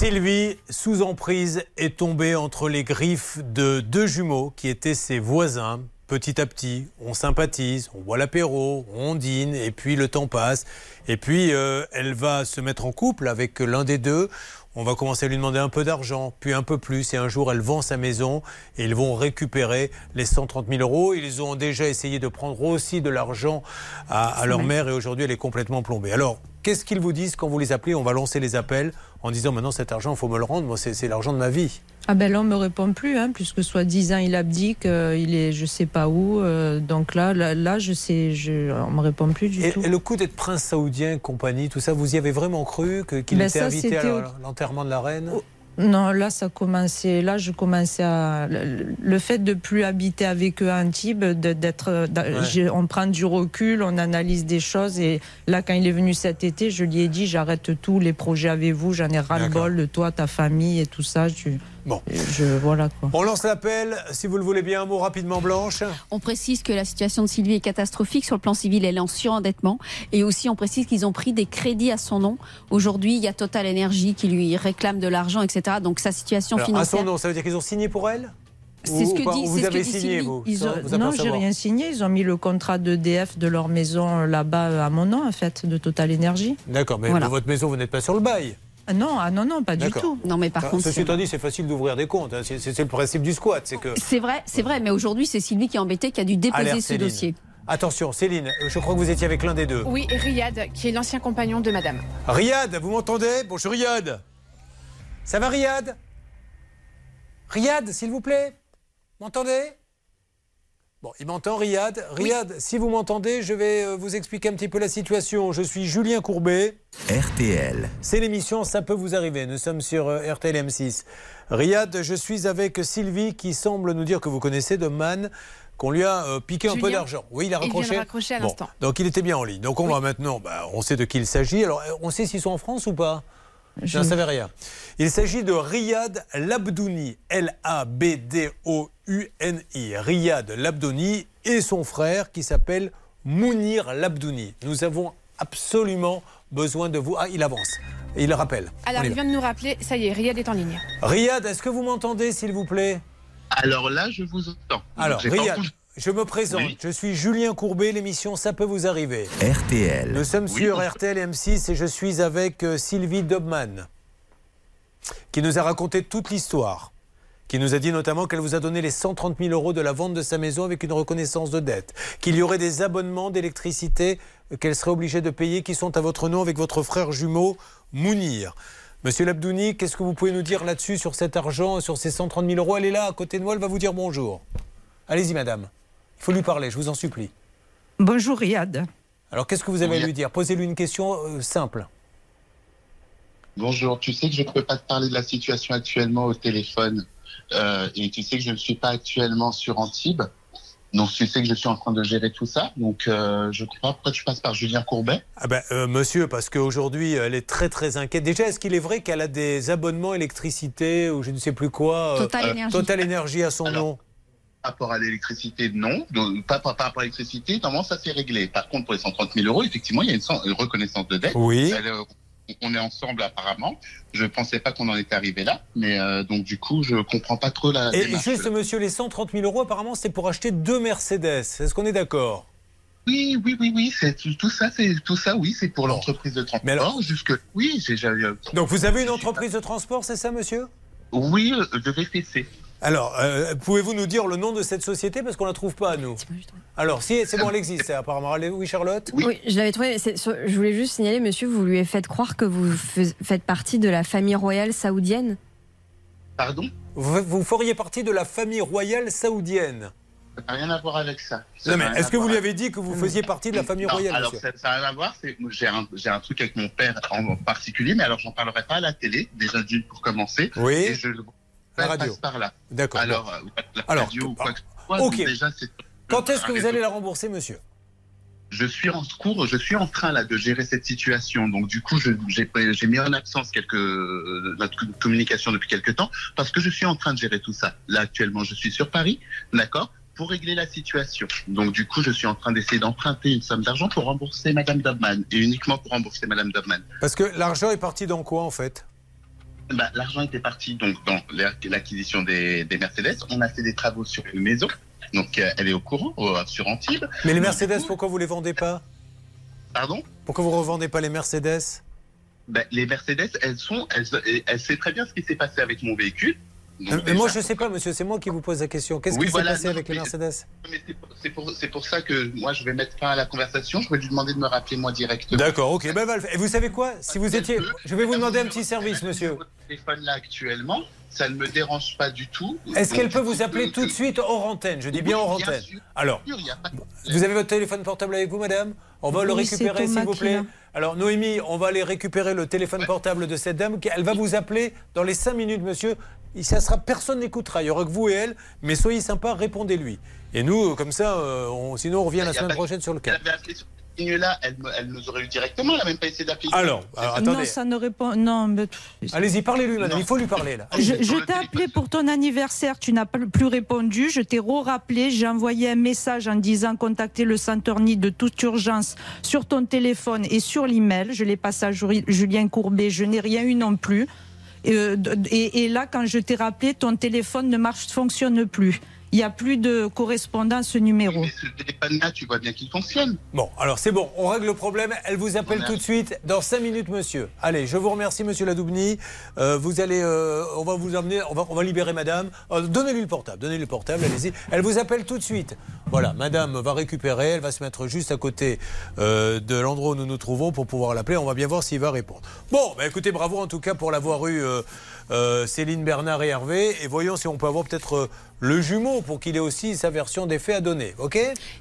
Sylvie, sous emprise, est tombée entre les griffes de deux jumeaux qui étaient ses voisins. Petit à petit, on sympathise, on boit l'apéro, on dîne, et puis le temps passe. Et puis, euh, elle va se mettre en couple avec l'un des deux. On va commencer à lui demander un peu d'argent, puis un peu plus. Et un jour, elle vend sa maison et ils vont récupérer les 130 000 euros. Ils ont déjà essayé de prendre aussi de l'argent à, à leur mère et aujourd'hui, elle est complètement plombée. Alors, qu'est-ce qu'ils vous disent quand vous les appelez On va lancer les appels en disant maintenant cet argent, il faut me le rendre. Moi, c'est l'argent de ma vie. Ah ben là, on me répond plus, hein, puisque soi-disant il abdique, euh, il est je sais pas où. euh, donc là, là, là, je sais, je, on me répond plus du Et, tout. et le coup d'être prince saoudien compagnie, tout ça, vous y avez vraiment cru qu'il Ben était ça, invité à l'enterrement de la reine? Non, là, ça commençait. Là, je commençais à. Le, fait de plus habiter avec eux à Antibes, d'être. Ouais. On prend du recul, on analyse des choses. Et là, quand il est venu cet été, je lui ai dit j'arrête tous les projets avec vous, j'en ai ras-le-bol de toi, ta famille et tout ça. Tu, bon. Je, voilà quoi. On lance l'appel, si vous le voulez bien, un mot rapidement, Blanche. On précise que la situation de Sylvie est catastrophique. Sur le plan civil, elle est en surendettement. Et aussi, on précise qu'ils ont pris des crédits à son nom. Aujourd'hui, il y a Total Energy qui lui réclame de l'argent, etc. Donc sa situation Alors, à financière. son nom, ça veut dire qu'ils ont signé pour elle C'est ce que dit- Vous ce que avez signé, vous Ils ont- vous non, j'ai rien signé. Ils ont mis le contrat d'EDF de leur maison euh, là-bas euh, à mon nom, en fait, de Total Energy. D'accord, mais Voilà. dans votre maison, vous n'êtes pas sur le bail. Ah non, ah non, non, pas du tout. Non, mais par Ah, contre, Ceci c'est- étant dit, c'est facile d'ouvrir des comptes. hein. C'est c'est le principe du squat. C'est que. C'est vrai, c'est vrai, mais aujourd'hui, c'est Sylvie qui est embêtée, qui a dû déposer Alerte, ce Céline. dossier. Attention, Céline, je crois que vous étiez avec l'un des deux. Oui, Riyad, qui est l'ancien compagnon de madame. Riyad, vous m'entendez? Bonjour Riyad. Ça va Riyad? Riyad, s'il vous plaît? M'entendez? Bon, il m'entend Riyad. Riyad, si vous m'entendez, je vais euh, vous expliquer un petit peu la situation. Je suis Julien Courbet. RTL. C'est l'émission Ça peut vous arriver. Nous sommes sur euh, RTL M6. Riyad, je suis avec Sylvie qui semble nous dire que vous connaissez de Man qu'on lui a euh, piqué un peu d'argent. Oui, il a Il vient de raccroché. raccrocher à Bon, l'instant. donc il était bien en ligne. Donc on va maintenant, bah, on sait de qui il s'agit. Alors on sait s'ils sont en France ou pas? Je n'en savais rien. Il s'agit de Riyad Labdouni, L-A-B-D-O-U-N-I. Riyad Labdouni et son frère qui s'appelle Mounir Labdouni. Nous avons absolument besoin de vous. Ah, il avance. Il rappelle. Alors, il vient de nous rappeler, ça y est, Riyad est en ligne. Riyad, est-ce que vous m'entendez, s'il vous plaît? Alors là, je vous entends. Alors, Riyad, je me présente. Oui. Je suis Julien Courbet. L'émission Ça peut vous arriver. RTL. Nous sommes Oui, sur. RTL M6 et je suis avec euh, Sylvie Dobman, qui nous a raconté toute l'histoire, qui nous a dit notamment qu'elle vous a donné les 130 000 euros de la vente de sa maison avec une reconnaissance de dette, qu'il y aurait des abonnements d'électricité qu'elle serait obligée de payer qui sont à votre nom avec votre frère jumeau Mounir. Monsieur Labdouni, qu'est-ce que vous pouvez nous dire là-dessus, sur cet argent, sur ces 130 000 euros? Elle est là, à côté de moi, elle va vous dire bonjour. Allez-y, madame. Il faut lui parler, je vous en supplie. Bonjour Riyad. Alors, qu'est-ce que vous avez à lui dire? Posez-lui une question euh, simple. Bonjour, tu sais que je ne peux pas te parler de la situation actuellement au téléphone. Euh, et tu sais que je ne suis pas actuellement sur Antibes. Donc tu sais que je suis en train de gérer tout ça. Donc euh, je crois pourquoi tu passes par Julien Courbet? Ah ben, euh, monsieur, parce qu'aujourd'hui, elle est très très inquiète. Déjà, est-ce qu'il est vrai qu'elle a des abonnements électricité ou je ne sais plus quoi euh, Total Énergie. Total Énergie à son nom? Par rapport à l'électricité, non. Donc, pas par, rapport à l'électricité, normalement ça s'est réglé. Par contre, pour les 130 000 euros, effectivement, il y a une, reconnaissance de dette. Oui. Elle, euh, on est ensemble apparemment. Je ne pensais pas qu'on en était arrivé là. Mais euh, donc du coup, je comprends pas trop la Et démarche. juste, monsieur, les 130 000 euros, apparemment, c'est pour acheter deux Mercedes. Est-ce qu'on est d'accord? Oui, oui, oui, oui, c'est tout, tout ça, c'est tout ça, oui, c'est pour l'entreprise de transport. Mais alors- jusque, oui, j'ai, Donc, vous avez une entreprise de transport, c'est ça, monsieur? Oui, euh, de VPC. Alors, euh, pouvez-vous nous dire le nom de cette société parce qu'on la trouve pas nous Alors, si c'est bon, elle existe apparemment. Allez, Oui, Charlotte. Oui, je l'avais trouvé. sur- Je voulais juste signaler, monsieur, vous lui faites croire que vous faites partie de la famille royale saoudienne. Pardon Vous, vous feriez partie de la famille royale saoudienne. Ça n'a rien à voir avec ça. Ça Non, mais est-ce que vous lui avez dit que vous faisiez partie de la famille Non, royale Alors, monsieur ça n'a rien à voir. J'ai un, truc avec mon père en particulier, mais alors, j'en parlerai pas à la télé, déjà d'une pour commencer. Oui. Et je La passe radio. par là. D'accord. Alors, euh, la Alors, radio ou quoi que ce soit, déjà, c'est- Quand est-ce que vous allez la rembourser, monsieur? Je suis en cours, je suis en train là de gérer cette situation. Donc du coup, j'ai mis en absence quelques euh, communication depuis quelques temps parce que je suis en train de gérer tout ça. Là actuellement, je suis sur Paris, d'accord, pour régler la situation. Donc du coup, je suis en train d'essayer d'emprunter une somme d'argent pour rembourser Madame Dobman et uniquement pour rembourser Madame Dobman. Parce que l'argent est parti dans quoi en fait? Bah, L'argent était parti donc dans l'acquisition des, des Mercedes. On a fait des travaux sur une maison, donc euh, elle est au courant euh, sur Antibes. Mais les Donc, Mercedes, pourquoi vous les vendez pas? Pardon? Pourquoi vous revendez pas les Mercedes? Ben, les Mercedes, elles sont, elles, elles savent très bien ce qui s'est passé avec mon véhicule. Mais moi, déjà- je sais pas, monsieur, c'est moi qui vous pose la question. Qu'est-ce Oui, qui voilà, s'est passé non, avec les Mercedes c'est pour- ça que moi, je vais mettre fin à la conversation. Je vais lui demander de me rappeler moi directement. D'accord, ok, ben, faire. Et vous savez quoi Si vous étiez. Je vais vous demander un petit service, monsieur. Le téléphone là actuellement, ça ne me dérange pas du tout. Est-ce qu'elle peut vous appeler tout de suite hors antenne Je dis bien hors antenne. Alors, vous avez votre téléphone portable avec vous, madame On va le récupérer, s'il vous plaît. l'a. Alors, Noémie, on va aller récupérer le téléphone portable de cette dame. Elle va vous appeler dans les 5 minutes, monsieur. Il- Ça sera, personne n'écoutera. Il y aura que vous et elle. Mais soyez sympa, répondez-lui. Et nous, comme ça, euh, on- sinon, on revient la semaine prochaine sur le cas. Elle avait appelé sur cette ligne-là, elle, nous aurait eu directement. Elle n'a même pas essayé d'appeler. Alors, alors, attendez. Non, ça ne répond. Non, mais. Allez-y, parlez-lui, madame. Il faut lui parler, là. Je, je t'ai appelé pour ton anniversaire, tu n'as pas plus répondu. Je t'ai re-rappelé, j'ai envoyé un message en disant contacter le Centorni de toute urgence sur ton téléphone et sur l'email. Je l'ai passé à Julien Courbet, je n'ai rien eu non plus. Et, euh, et là, quand je t'ai rappelé, ton téléphone ne marche, fonctionne plus. Il n'y a plus de correspondant à ce numéro. Ce téléphone-là, tu vois bien qu'il fonctionne. Bon, alors c'est bon, on règle le problème. Elle vous appelle tout de suite dans 5 minutes, monsieur. Allez, je vous remercie, monsieur Ladoubny. Euh, vous allez, euh, on va vous emmener, on va, on va libérer madame. Euh, donnez-lui le portable, donnez-lui le portable, allez-y. Elle vous appelle tout de suite. Voilà, madame va récupérer, elle va se mettre juste à côté euh, de l'endroit où nous nous trouvons pour pouvoir l'appeler. On va bien voir s'il va répondre. Bon, bah écoutez, bravo en tout cas pour l'avoir eu, euh, euh, Céline, Bernard et Hervé. Et voyons si on peut avoir peut-être euh, le jumeau pour qu'il ait aussi sa version des faits à donner, ok?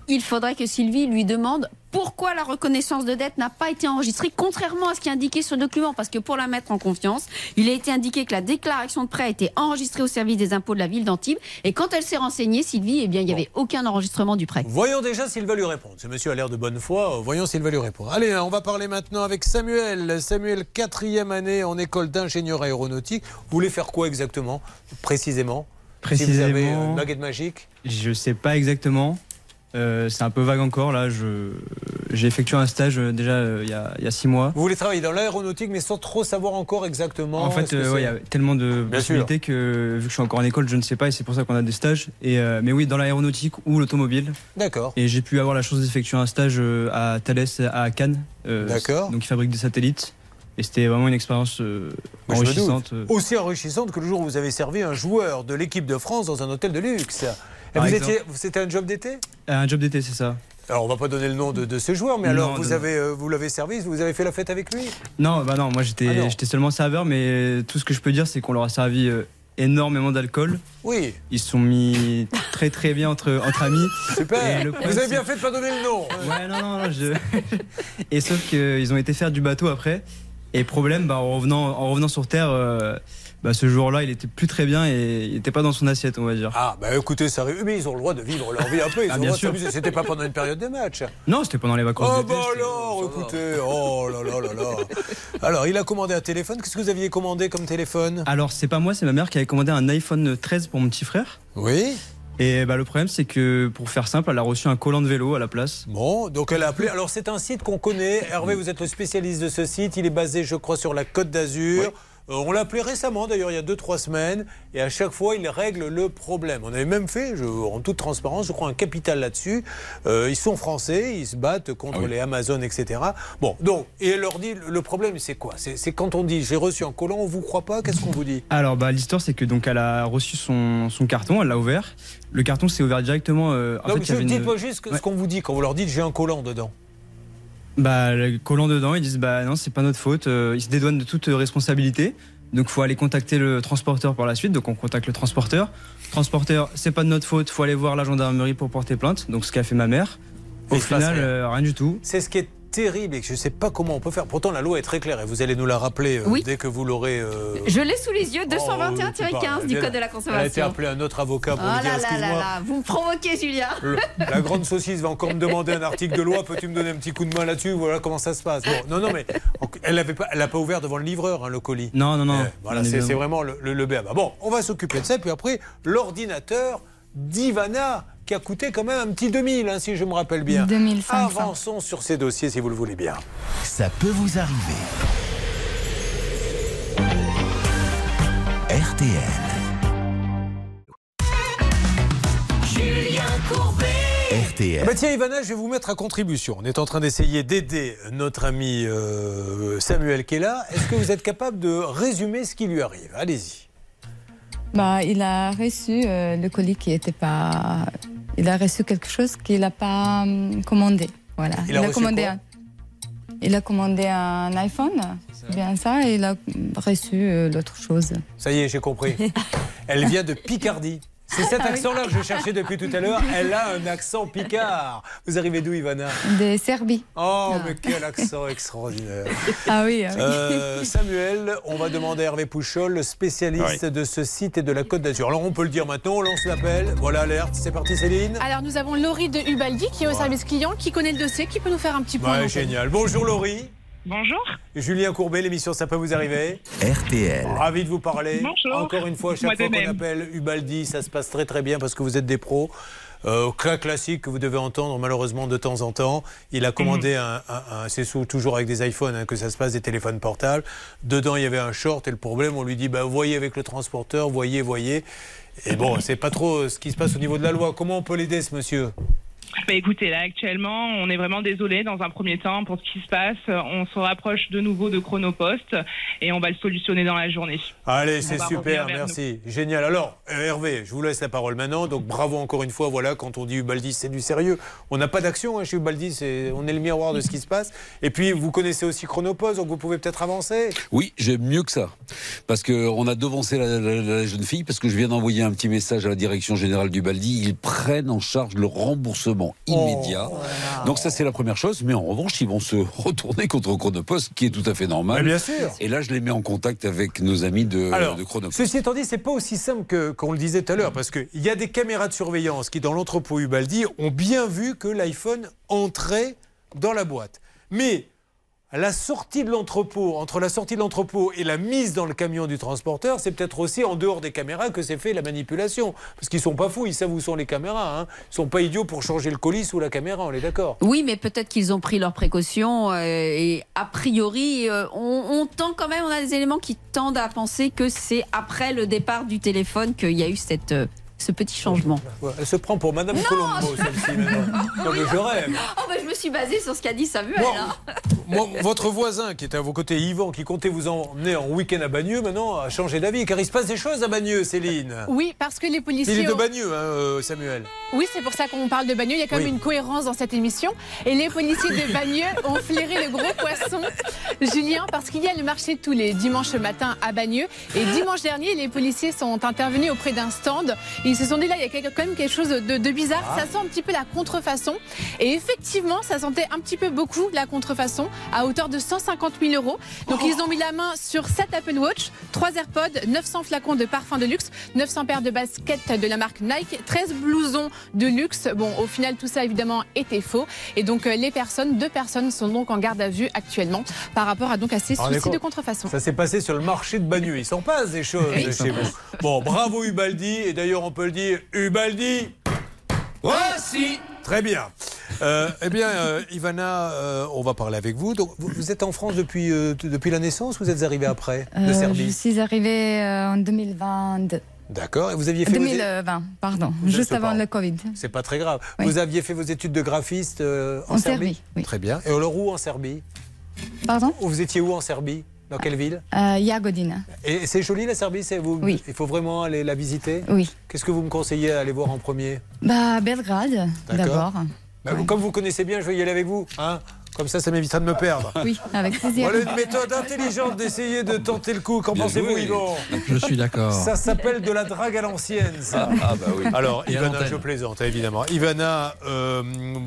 Il faudrait que Sylvie lui demande pourquoi la reconnaissance de dette n'a pas été enregistrée, contrairement à ce qui est indiqué sur le document. Parce que pour la mettre en confiance, il a été indiqué que la déclaration de prêt a été enregistrée au service des impôts de la ville d'Antibes. Et quand elle s'est renseignée, Sylvie, eh bien, il n'y avait aucun enregistrement du prêt. Voyons déjà s'il va lui répondre. Ce monsieur a l'air de bonne foi. Voyons s'il va lui répondre. Allez, on va parler maintenant avec Samuel. Samuel, quatrième année en école d'ingénieur aéronautique. Vous voulez faire quoi exactement, précisément? Si vous avez Précisément. une baguette magique Je sais pas exactement. Euh, c'est un peu vague encore. Là, je j'ai effectué un stage euh, déjà euh, il y, a, il y a six mois. Vous voulez travailler dans l'aéronautique, mais sans trop savoir encore exactement. En fait, euh, ouais, il y a tellement de Bien possibilités que vu que je suis encore en école, je ne sais pas et c'est pour ça qu'on a des stages. Et euh, mais oui, dans l'aéronautique ou l'automobile. D'accord. Et j'ai pu avoir la chance d'effectuer un stage euh, à Thales à Cannes. euh, D'accord. Donc ils fabriquent des satellites. Et c'était vraiment une expérience euh, enrichissante. euh. Aussi enrichissante que le jour où vous avez servi un joueur de l'équipe de France dans un hôtel de luxe. Et Par vous exemple. étiez, c'était un job d'été? Un job d'été, c'est ça. Alors on va pas donner le nom de, de ce joueur, mais alors Non, vous non, avez, euh, vous l'avez servi, vous avez fait la fête avec lui? Non, bah non, moi j'étais Ah j'étais seulement serveur, mais tout ce que je peux dire, c'est qu'on leur a servi euh, énormément d'alcool. Oui. Ils se sont mis très très bien entre, entre amis. Super. Et Vous avez bien fait de pas donner le nom. Ouais, non, non, non. je- Et sauf qu'ils ont été faire du bateau après. Et problème, bah, en, revenant, en revenant sur Terre, euh, bah, ce jour-là, il était plus très bien et il n'était pas dans son assiette, on va dire. Ah, bah écoutez, ça arrive. Mais ils ont le droit de vivre leur vie un peu. Ils Ah, ont le droit sûr. C'était pas pendant une période de match. Non, c'était pendant les vacances Oh bah alors, écoutez, oh là là là là. Alors, il a commandé un téléphone. Qu'est-ce que vous aviez commandé comme téléphone? Alors, c'est pas moi, c'est ma mère qui avait commandé un iPhone 13 pour mon petit frère. Oui. Et bah, le problème, c'est que pour faire simple, elle a reçu un collant de vélo à la place. Bon, donc elle a appelé. Alors, c'est un site qu'on connaît. Hervé, vous êtes le spécialiste de ce site. Il est basé, je crois, sur la Côte d'Azur. On l'a appelé récemment, d'ailleurs, il y a 2-3 semaines, et à chaque fois, il règle le problème. On avait même fait, je- en toute transparence, je crois, un capital là-dessus. Euh, ils sont français, ils se battent contre les Amazon, etc. Bon, donc, et elle leur dit, le problème, c'est quoi? C'est quand on dit, j'ai reçu un collant, on vous croit pas? Qu'est-ce qu'on vous dit? Alors, bah, l'histoire, c'est que donc elle a reçu son, son carton, elle l'a ouvert. Le carton s'est ouvert directement. euh, en Non, fait, mais une- dites-moi juste ce qu'on vous dit quand vous leur dites, j'ai un collant dedans. Bah, collant dedans, ils disent bah non, c'est pas notre faute. euh, ils se dédouanent de toute euh, responsabilité. Donc, faut aller contacter le transporteur par la suite. Donc, on contacte le transporteur. Transporteur, c'est pas de notre faute. Faut aller voir la gendarmerie pour porter plainte. Donc, ce qu'a fait ma mère. Au final, rien. euh, rien du tout. C'est ce qui est terrible et que je ne sais pas comment on peut faire. Pourtant, la loi est très claire et vous allez nous la rappeler euh, Oui. dès que vous l'aurez. euh, Je l'ai sous les yeux, oh, 221-15 du Code de la Elle a été consommation. appelée un autre avocat Oh pour lui dire là là là excuse-moi. là, vous me provoquez, Julien. le- la grande saucisse va encore me demander un article de loi. Peux-tu me donner un petit coup de main là-dessus? Voilà comment ça se passe. Bon, non, non, mais elle n'avait pas, ouvert devant le livreur hein, le colis. Non, non, non. Eh, voilà, c'est vraiment le, le, le béaba. Bon, on va s'occuper de ça. Puis après, l'ordinateur d'Ivana, qui a coûté quand même un petit 2000, hein, si je me rappelle bien. 2500. Avançons sur ces dossiers, si vous le voulez bien. Ça peut vous arriver. RTL. Julien Courbet. RTL. Bah tiens, Ivana, je vais vous mettre à contribution. On est en train d'essayer d'aider notre ami euh, Samuel qui est là. Est-ce que vous êtes capable de résumer ce qui lui arrive? Allez-y. Bah, il a reçu euh, le colis qui n'était pas. Il a reçu quelque chose qu'il n'a pas hum, commandé. Voilà. Il a commandé un. Il a commandé un iPhone, bien ça, et il a reçu euh, l'autre chose. Ça y est, j'ai compris. Elle vient de Picardie. C'est cet Ah accent-là que je cherchais depuis tout à l'heure. Elle a un accent picard. Vous arrivez d'où, Ivana? De Serbie. Oh, mais quel accent extraordinaire. Ah oui, ah oui. Euh, Samuel, on va demander à Hervé Pouchol, le spécialiste de ce site et de la Côte d'Azur. Alors on peut le dire maintenant, on lance l'appel. Voilà, alerte, c'est parti Céline. Alors nous avons Laurie de Ubaldi qui est au service client, qui connaît le dossier, qui peut nous faire un petit point. Ouais, génial. Bonjour Laurie. Bonjour. Julien Courbet, l'émission Ça peut vous arriver RTL. Ravi de vous parler. Bonjour. Encore une fois, chaque fois qu'on même. appelle Ubaldi, ça se passe très très bien parce que vous êtes des pros. Euh, cas classique que vous devez entendre malheureusement de temps en temps. Il a commandé Mhm. un, un- un- c'est sous- toujours avec des iPhones hein, que ça se passe, des téléphones portables. Dedans, il y avait un short et le problème, on lui dit, bah, voyez avec le transporteur, voyez, voyez. Et bon, c'est pas trop ce qui se passe au niveau de la loi. Comment on peut l'aider, ce monsieur? Bah, écoutez, là actuellement, on est vraiment désolé dans un premier temps pour ce qui se passe. On se rapproche de nouveau de Chronopost et on va le solutionner dans la journée. Allez, c'est super, merci. Génial. Alors, euh, Hervé, je vous laisse la parole maintenant. Donc, bravo encore une fois. Voilà, quand on dit Ubaldi, c'est du sérieux. On n'a pas d'action hein, chez Ubaldi, on est le miroir de ce qui se passe. Et puis, vous connaissez aussi Chronopost, donc vous pouvez peut-être avancer. Oui, j'aime mieux que ça. Parce qu'on a devancé la, la- la jeune fille, parce que je viens d'envoyer un petit message à la direction générale du Baldi. Ils prennent en charge le remboursement immédiat. Donc ça, c'est la première chose. Mais en revanche, ils vont se retourner contre Chronopost, qui est tout à fait normal. Mais bien sûr. Et là, je les mets en contact avec nos amis de, Alors, de Chronopost. ceci étant dit, c'est pas aussi simple que- qu'on le disait tout à l'heure, parce qu'il y a des caméras de surveillance qui, dans l'entrepôt Ubaldi, ont bien vu que l'iPhone entrait dans la boîte. Mais la sortie de l'entrepôt, entre la sortie de l'entrepôt et la mise dans le camion du transporteur, c'est peut-être aussi en dehors des caméras que s'est fait la manipulation. Parce qu'ils sont pas fous, ils savent où sont les caméras. Hein. Ils sont pas idiots pour changer le colis sous la caméra, on est d'accord Oui, mais peut-être qu'ils ont pris leurs précautions euh, et a priori, euh, on, tend quand même, on a des éléments qui tendent à penser que c'est après le départ du téléphone qu'il y a eu cette, euh, ce petit changement. Ouais, Elle se prend pour Madame Colombo, celle-ci, maintenant. Non, mais je rêve. Oh, bah, je me suis basée sur ce qu'a dit Samuel. Hein. Moi, votre voisin qui était à vos côtés, Yvan, qui comptait vous emmener en week-end à Bagneux, maintenant a changé d'avis, car il se passe des choses à Bagneux, Céline. Oui, parce que les policiers. Il est de Bagneux, hein, euh, Samuel. Oui, c'est pour ça qu'on parle de Bagneux. Il y a quand même Oui. une cohérence dans cette émission. Et les policiers de Bagneux ont flairé le gros poisson, Julien, parce qu'il y a le marché tous les dimanches matin à Bagneux. Et dimanche dernier, les policiers sont intervenus auprès d'un stand. Ils se sont dit là, il y a quand même quelque chose de, de bizarre. Ah. Ça sent un petit peu la contrefaçon. Et effectivement, ça sentait un petit peu beaucoup la contrefaçon, à hauteur de 150 000 euros. Donc ils ont mis la main sur 7 Apple Watch, 3 AirPods, 900 flacons de parfum de luxe, 900 paires de baskets de la marque Nike, 13 blousons de luxe. Bon, au final, tout ça évidemment était faux. Et donc euh, les personnes, deux personnes sont donc en garde à vue actuellement par rapport à donc à ces Ah, soucis de contrefaçon. Ça s'est passé sur le marché de Bagneux. Il s'en passe des choses Oui. chez vous. Bon, bravo Ubaldi. Et d'ailleurs, on peut le dire, Ubaldi. Voici Très bien. Euh, eh bien, euh, Ivana, euh, on va parler avec vous. Donc, vous, vous êtes en France depuis, euh, depuis la naissance ou vous êtes arrivé après de Euh, je Serbie suis arrivée euh, en 2022. D'accord. Et vous aviez fait vos é- 2020, pardon, Vous juste avant pas- le Covid. C'est pas très grave. Oui. Vous aviez fait vos études de graphiste euh, en, En Serbie, Serbie, oui. Très bien. Et alors où en Serbie Pardon Vous étiez où en Serbie Dans quelle ville euh. Et c'est joli la Serbie c'est vous Oui. Il faut vraiment aller la visiter Oui. Qu'est-ce que vous me conseillez à aller voir en premier Bah, Belgrade, d'abord. Bah, Comme vous connaissez bien, je vais y aller avec vous. Hein Comme ça, ça m'évitera de me perdre. Oui, avec plaisir. Voilà une méthode intelligente d'essayer de tenter le coup. Qu'en pensez-vous. Yvon Je suis d'accord. Ça s'appelle de la drague à l'ancienne, ça. Ah, bah oui. Alors, Et Ivana, je plaisante, évidemment. Ivana, euh,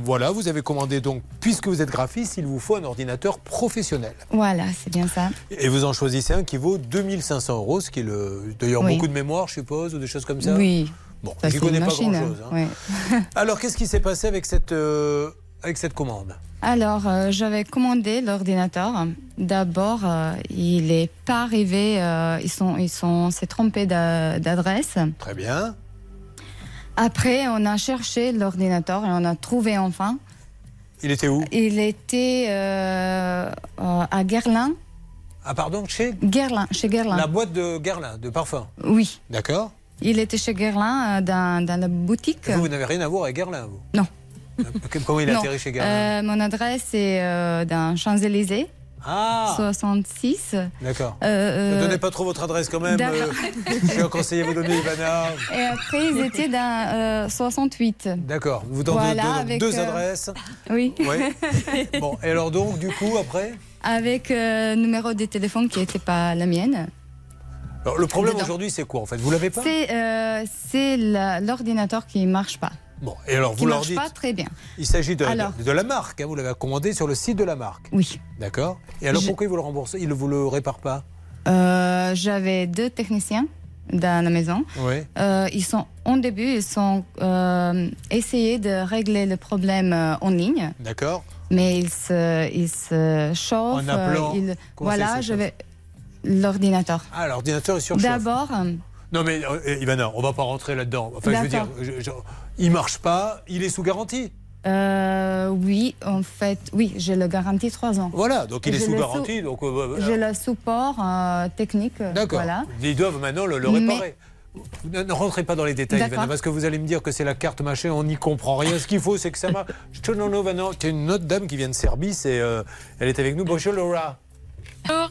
voilà, vous avez commandé donc, puisque vous êtes graphiste, il vous faut un ordinateur professionnel. Voilà, c'est bien ça. Et vous en choisissez un qui vaut 2500 euros, ce qui est le. D'ailleurs, Oui. beaucoup de mémoire, je suppose, ou des choses comme ça Oui. Bon, Ça, j'y c'est connais pas machine, grand-chose. hein. oui. Alors, qu'est-ce qui s'est passé avec cette, euh, avec cette commande Alors, euh, j'avais commandé l'ordinateur. D'abord, euh, il n'est pas arrivé. euh, ils sont, ils sont, s'est trompé d'a- d'adresse. Très bien. Après, on a cherché l'ordinateur et on a trouvé enfin. Il était où? Il était euh, à Guerlain. Ah, pardon, chez Guerlain, chez Guerlain. La boîte de Guerlain, de parfum. Oui. D'accord Il était chez Guerlain dans, dans la boutique. Vous, vous n'avez rien à voir avec Guerlain, vous? Non. Comment il a atterri chez Guerlain Euh, Mon adresse est euh, dans Champs-Élysées. Ah 66. D'accord. Euh, Ne donnez pas trop votre adresse quand même. euh, J'ai un conseiller vous donner, Ivana. Et après, ils étaient dans euh, 68. D'accord. Vous donnez Voilà, deux, adresses. Oui. Bon, et alors donc, du coup, après Avec numéro de téléphone qui n'était pas la mienne. alors, Le problème aujourd'hui, c'est quoi en fait? Vous l'avez pas? C'est l'ordinateur qui ne marche pas. Bon, et alors vous leur marche dites. pas très bien. Il s'agit de, Alors. de, de la marque. hein, vous l'avez commandé sur le site de la marque. Oui. D'accord. Et alors Je- pourquoi ils vous le remboursent? Ils ne vous le réparent pas? Euh, J'avais deux techniciens dans la maison. Oui. Euh, ils sont, au début, ils sont euh, essayé de régler le problème euh, en ligne, D'accord. mais ils se, ils se chauffent. En appelant, euh, ils- voilà, je vais. L'ordinateur. Ah, l'ordinateur est surchauffe. D'abord, Non mais euh, Ivana, on va pas rentrer là-dedans. Enfin, je veux dire, D'accord. je- je- il marche pas, il est sous garantie. euh, oui, en fait, oui, j'ai le garantie 3 ans. Voilà, donc il est sous garantie. sou- Donc, euh, J'ai le support euh, technique. D'accord. Voilà. Ils doivent maintenant le, le Mais- réparer. Ne, ne rentrez pas dans les détails. Ivana, parce que vous allez me dire que c'est la carte machin, on n'y comprend rien. Ce qu'il faut, c'est que ça marche. Je te non, non, Ivana, tu as une autre dame qui vient de Serbie, c'est, euh, elle est avec nous. Bonjour Laura. Bonjour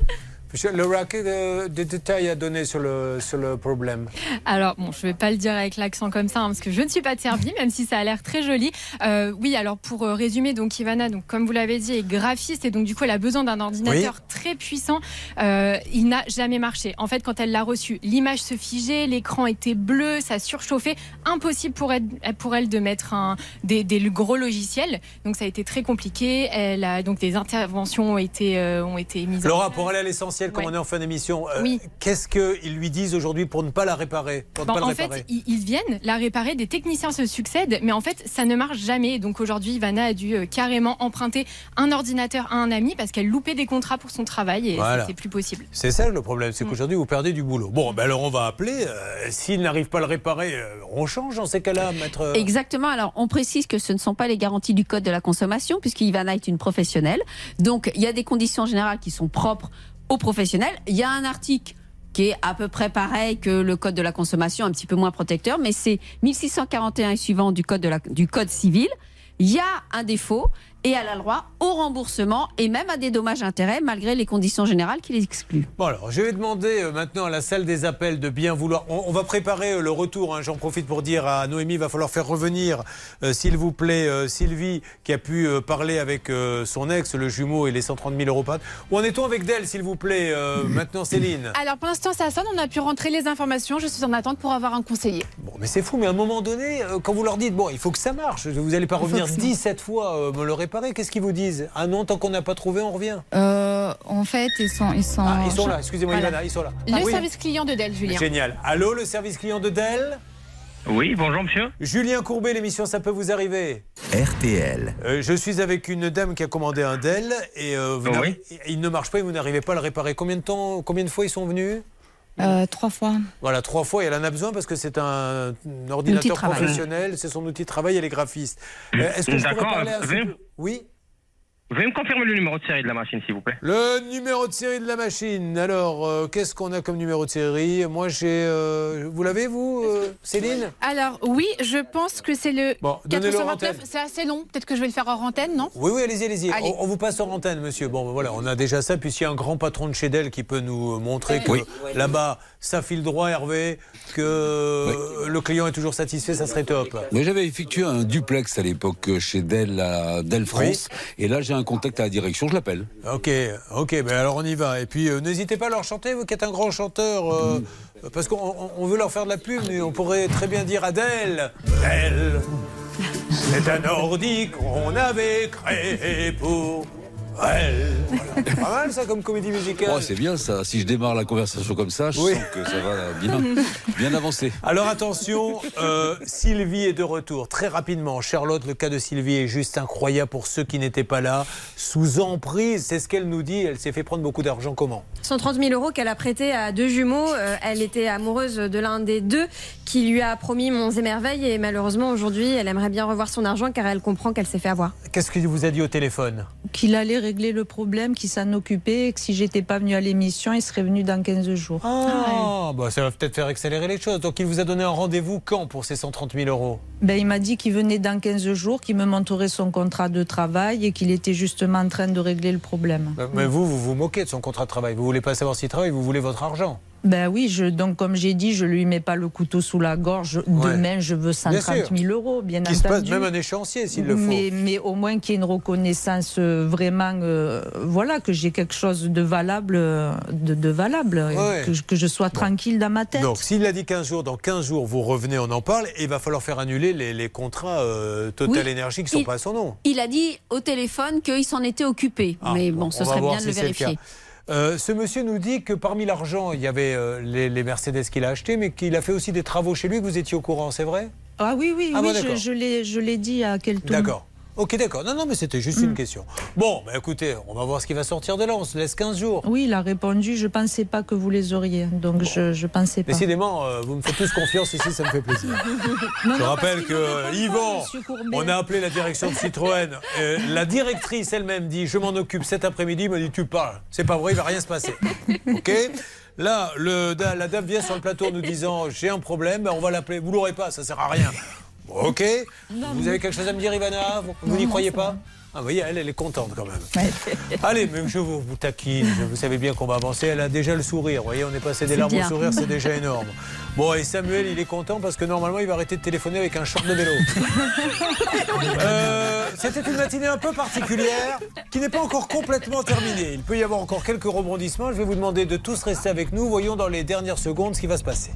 Laura, quel euh, des détails à donner sur le, sur le problème Alors, bon, je vais pas le dire avec l'accent comme ça, hein, parce que je ne suis pas de Serbie, même si ça a l'air très joli. Euh, oui, alors pour euh, résumer, donc Ivana, donc comme vous l'avez dit, est graphiste et donc du coup, elle a besoin d'un ordinateur Oui. très puissant. Euh, il n'a jamais marché. En fait, quand elle l'a reçu, l'image se figeait, l'écran était bleu, ça surchauffait. Impossible pour elle, pour elle de mettre un, des, des gros logiciels. Donc ça a été très compliqué. Elle a donc des interventions ont été euh, ont été mises. en Laura, pour aller à l'essentiel, comme Ouais. on est en fin d'émission, euh, Oui. qu'est-ce qu'ils lui disent aujourd'hui pour ne pas la réparer pour ne Bon, pas le en réparer fait, ils, ils viennent la réparer, des techniciens se succèdent, mais en fait, ça ne marche jamais. Donc aujourd'hui, Ivana a dû euh, carrément emprunter un ordinateur à un ami parce qu'elle loupait des contrats pour son travail et Voilà. c'était plus possible. C'est ça le problème, Mm. c'est qu'aujourd'hui vous perdez du boulot. Bon, ben alors on va appeler. euh, S'il n'arrive pas à le réparer, euh, on change dans ces cas-là, maître. Exactement. Alors, on précise que ce ne sont pas les garanties du code de la consommation, puisque Ivana est une professionnelle. Donc, il y a des conditions générales qui sont propres aux professionnels. Il y a un article qui est à peu près pareil que le code de la consommation, un petit peu moins protecteur, mais c'est 1641 et suivant du code, de la, code civil. Il y a un défaut et elle a le droit au remboursement et même à des dommages intérêts malgré les conditions générales qui les excluent. Bon alors, je vais demander euh, maintenant à la salle des appels de bien vouloir. On, on va préparer euh, le retour. hein. J'en profite pour dire à Noémie, il va falloir faire revenir, euh, s'il vous plaît, euh, Sylvie, qui a pu euh, parler avec euh, son ex, le jumeau et les 130 000 euros. Où en est-on avec Dell, s'il vous plaît, euh, maintenant, Céline? Alors pour l'instant ça sonne, on a pu rentrer les informations, je suis en attente pour avoir un conseiller. Bon, mais c'est fou, mais à un moment donné, euh, quand vous leur dites, bon, il faut que ça marche, vous n'allez pas Il revenir que ça- 17 fois euh, me le réparer, qu'est-ce qu'ils vous disent? Ah non, tant qu'on n'a pas trouvé, on revient. Euh, en fait, ils sont, ils sont. Ah, ils sont là, excusez-moi, Voilà. Ivana, ils sont là. Le Ah oui. service client de Dell, Julien. Génial. Allô, le service client de Dell? Oui, bonjour monsieur. Julien Courbet, l'émission Ça peut vous arriver. RTL. Euh, je suis avec une dame qui a commandé un Dell et euh, vous Oui. n'arri- il ne marche pas et vous n'arrivez pas à le réparer. Combien de temps, combien de fois ils sont venus? Euh, trois fois. Voilà, trois fois, et elle en a besoin parce que c'est un, un ordinateur professionnel, c'est son outil de travail, elle est graphiste. Euh, Est-ce que je pourrais D'accord. parler un Veuillez- Oui Veuillez me confirmer le numéro de série de la machine, s'il vous plaît. Le numéro de série de la machine. Alors, euh, qu'est-ce qu'on a comme numéro de série? Moi, j'ai. euh, vous l'avez, vous, euh, Céline? Alors oui, je pense que c'est le Bon, donnez-le en 429. antenne. C'est assez long. Peut-être que je vais le faire hors antenne, non? Oui, oui, allez-y, allez-y. Allez. On, on vous passe en antenne, monsieur. Bon, ben voilà, on a déjà ça. Puis s'il y a un grand patron de chez Dell qui peut nous euh, montrer que Oui. là-bas, ça file droit, Hervé, que le client est toujours satisfait, ça serait top. Mais j'avais effectué un duplex à l'époque chez Dell, à Dell France. Et là, j'ai un contact à la direction, je l'appelle. Ok, ok, ben alors on y va. Et puis euh, n'hésitez pas à leur chanter, vous qui êtes un grand chanteur, euh, parce qu'on on- on veut leur faire de la pub, mais on pourrait très bien dire Adèle. Elle, c'est un ordi qu'on avait créé pour. Voilà. Pas mal ça comme comédie musicale. Oh, c'est bien ça. Si je démarre la conversation comme ça, je Oui. sens que ça va bien, bien avancer. Alors attention, euh, Sylvie est de retour très rapidement. Charlotte, le cas de Sylvie est juste incroyable pour ceux qui n'étaient pas là. Sous emprise, c'est ce qu'elle nous dit. Elle s'est fait prendre beaucoup d'argent. Comment? 130 000 euros qu'elle a prêté à deux jumeaux. Euh, elle était amoureuse de l'un des deux qui lui a promis Monts et Merveilles et malheureusement aujourd'hui elle aimerait bien revoir son argent car elle comprend qu'elle s'est fait avoir. Qu'est-ce qu'il vous a dit au téléphone? Qu'il allait régler le problème, qu'il s'en occupait et que si j'étais pas venue à l'émission, il serait venu dans 15 jours. Ah, bah, ça va peut-être faire accélérer les choses. Donc il vous a donné un rendez-vous quand pour ces 130 000 euros? Ben, il m'a dit qu'il venait dans 15 jours, qu'il me montrerait son contrat de travail et qu'il était justement en train de régler le problème. Euh, Mais vous, vous vous moquez de son contrat de travail. Vous voulez pas savoir s'il travaille, vous voulez votre argent. Ben oui, je, donc comme j'ai dit, je lui mets pas le couteau sous la gorge. Ouais. Demain, je veux 130 sûr. 000 euros, bien Qui se passe entendu. même un échéancier s'il le faut. Mais, mais au moins qu'il y ait une reconnaissance euh, vraiment, euh, voilà, que j'ai quelque chose de valable, euh, de, de valable, Ouais. que, je- que je sois tranquille dans ma tête. Donc, s'il a dit 15 jours, dans 15 jours, vous revenez, on en parle, et il va falloir faire annuler les, les contrats euh, Total Oui. Énergie qui ne sont Il- pas à son nom. Il a dit au téléphone qu'il s'en était occupé. Ah, Mais bon, ce serait bien de le si le vérifier. cas. Euh, ce monsieur nous dit que parmi l'argent, il y avait euh, les, les Mercedes qu'il a achetés, mais qu'il a fait aussi des travaux chez lui, que vous étiez au courant, c'est vrai? Ah oui, oui, Ah oui, bon, je, je l'ai dit à quel tour D'accord. Ok, d'accord. Non, non, mais c'était juste Mm. une question. Bon, bah, écoutez, on va voir ce qui va sortir de là. On se laisse 15 jours. Oui, il a répondu, je pensais pas que vous les auriez, donc je, je pensais pas. Décidément, euh, vous me faites tous confiance ici, ça me fait plaisir. Non, Je non, rappelle que Yvan, on a appelé la direction de Citroën. Euh, la directrice elle-même dit Je m'en occupe cet après-midi. Il m'a dit Tu parles. C'est pas vrai, il va rien se passer. OK? Là, le, la dame vient sur le plateau en nous disant J'ai un problème, ben, on va l'appeler. Vous l'aurez pas, ça sert à rien. OK. Vous avez quelque chose à me dire, Ivana? Vous n'y croyez pas? Ah, vous voyez, elle, elle est contente quand même. Allez, mais je vous, vous taquine, je- vous savez bien qu'on va avancer. Elle a déjà le sourire, vous voyez, on est passé des larmes bien. au sourire, c'est déjà énorme. Bon, et Samuel, il est content parce que normalement, il va arrêter de téléphoner avec un short de vélo. Euh, C'était une matinée un peu particulière qui n'est pas encore complètement terminée. Il peut y avoir encore quelques rebondissements. Je vais vous demander de tous rester avec nous. Voyons dans les dernières secondes ce qui va se passer.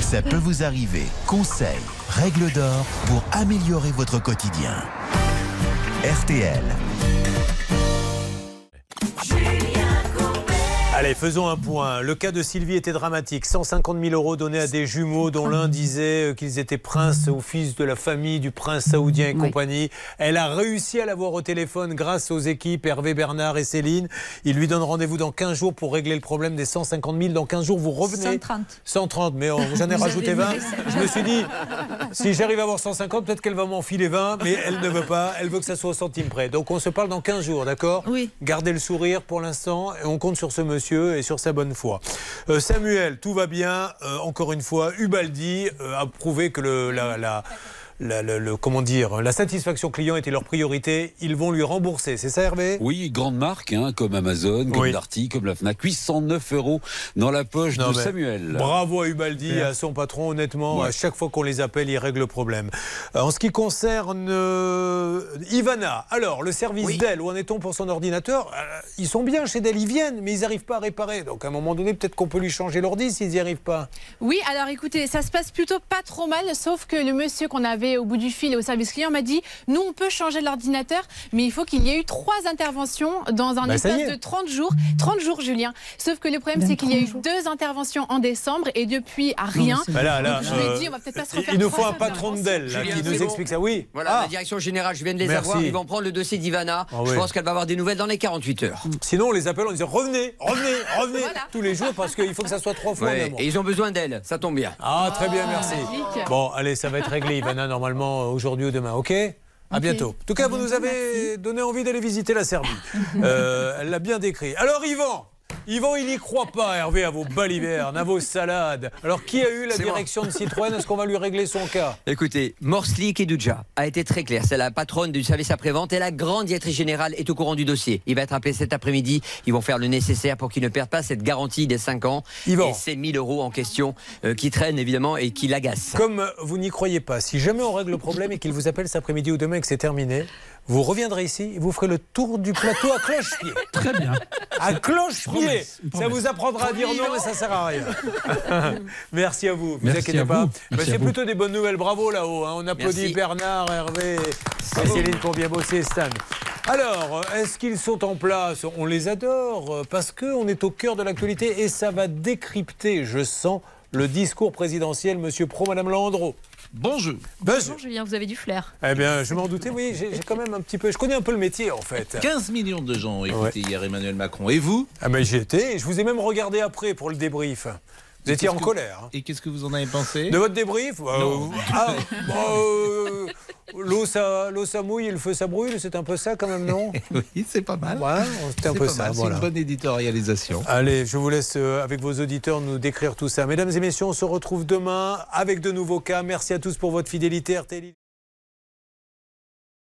Ça peut vous arriver. Conseils, règles d'or pour améliorer votre quotidien. RTL. Allez, faisons un point. Le cas de Sylvie était dramatique. 150 000 euros donnés à des jumeaux dont l'un disait euh, qu'ils étaient princes ou fils de la famille du prince saoudien et compagnie. Elle a réussi à l'avoir au téléphone grâce aux équipes Hervé Bernard et Céline. Il lui donne rendez-vous dans 15 jours pour régler le problème des 150 000. Dans 15 jours, vous revenez. 130. 130, mais j'en ai rajouté avez 20. mis- Je me suis dit, si j'arrive à avoir 150, peut-être qu'elle va m'enfiler 20, mais elle ne veut pas. Elle veut que ça soit au centime près. Donc on se parle dans 15 jours, d'accord? Oui. Gardez le sourire pour l'instant et on compte sur ce monsieur et sur sa bonne foi. Euh, Samuel, tout va bien. Euh, encore une fois, Ubaldi euh, a prouvé que la- la- le- le- comment dire, la satisfaction client était leur priorité. Ils vont lui rembourser. C'est ça, Hervé? Oui, grande marque, hein, comme Amazon, comme Oui. Darty, comme la Fnac. 809 euros dans la poche Non, de Samuel. Bravo à Ubaldi et à son patron, honnêtement. Ouais. À chaque fois qu'on les appelle, ils règlent le problème. Euh, En ce qui concerne euh, Ivana, alors le service Dell, où en est-on pour son ordinateur? Euh, Ils sont bien chez Dell, ils viennent, mais ils n'arrivent pas à réparer. Donc à un moment donné, peut-être qu'on peut lui changer l'ordi s'ils n'y arrivent pas. Oui, alors écoutez, ça se passe plutôt pas trop mal, sauf que le monsieur qu'on avait avait au bout du fil au service client m'a dit nous on peut changer l'ordinateur, mais il faut qu'il y ait eu trois interventions dans un Bah, espace de 30 jours. 30 jours, Julien. Sauf que le problème, c'est qu'il y a eu deux interventions en décembre et depuis, à rien. Bah là, là, Donc, je lui ai euh, dit, on va peut-être pas se il- refaire il nous faut un patron de Dell qui nous bon explique ça. Oui. Voilà, Ah. la direction générale, je viens de les Merci. avoir. Ils vont prendre le dossier d'Ivana. Ah je pense qu'elle va avoir des nouvelles dans les 48 heures. Sinon, on les appelle, on dit revenez, revenez, revenez tous les jours parce qu'il faut que ça soit trois fois en Ouais, et ils ont besoin d'elle, ça tombe bien. Ah, très bien, merci. magnifique. Bon, allez, ça va être réglé, Ivana, normalement, euh, aujourd'hui ou demain, ok? À bientôt. En tout cas, vous nous avez donné envie d'aller visiter la Serbie. Euh, elle l'a bien décrit. Alors, Yvan Yvan, il n'y croit pas, Hervé, à vos balivernes, à vos salades. Alors, qui a eu la moi. direction de Citroën? Est-ce qu'on va lui régler son cas? Écoutez, Morsli Kedouja a été très claire. C'est la patronne du service après-vente et la grande directrice générale est au courant du dossier. Il va être appelé cet après-midi. Ils vont faire le nécessaire pour qu'il ne perde pas cette garantie des 5 ans. Yvan. Et ces 1000 euros en question euh, qui traînent évidemment et qui l'agacent. Comme vous n'y croyez pas, si jamais on règle le problème et qu'il vous appelle cet après-midi ou demain et que c'est terminé, vous reviendrez ici et vous ferez le tour du plateau à cloche-pied. Très bien. À cloche-pied Ça vous apprendra à dire non, mais ça sert à rien. Merci à vous. Vous Merci inquiétez à pas. Bah, c'est vous. plutôt des bonnes nouvelles. Bravo là-haut. hein. On applaudit Merci. Bernard, Hervé et Céline pour bien bosser, Stan. Alors, est-ce qu'ils sont en place? On les adore euh, parce qu'on est au cœur de l'actualité et ça va décrypter, je sens, le discours présidentiel, Monsieur Pro, Madame Landreau. Bonjour. Bonjour. Julien, vous avez du flair. Eh bien, je m'en doutais, oui, j'ai j'ai quand même un petit peu. Je connais un peu le métier, en fait. 15 millions de gens ont écouté Ouais. hier Emmanuel Macron. Et vous? Ah, ben j'y étais, et je vous ai même regardé après pour le débrief. Vous étiez en que- colère. hein. Et qu'est-ce que vous en avez pensé De votre débrief Euh, ah, bah, euh, L'eau ça, mouille et le feu ça brûle, c'est un peu ça quand même, non Oui, c'est pas mal. Ouais, c'est un peu pas ça. mal, C'est voilà. une bonne éditorialisation. Allez, je vous laisse euh, avec vos auditeurs nous décrire tout ça. Mesdames et messieurs, on se retrouve demain avec de nouveaux cas. Merci à tous pour votre fidélité. RTL.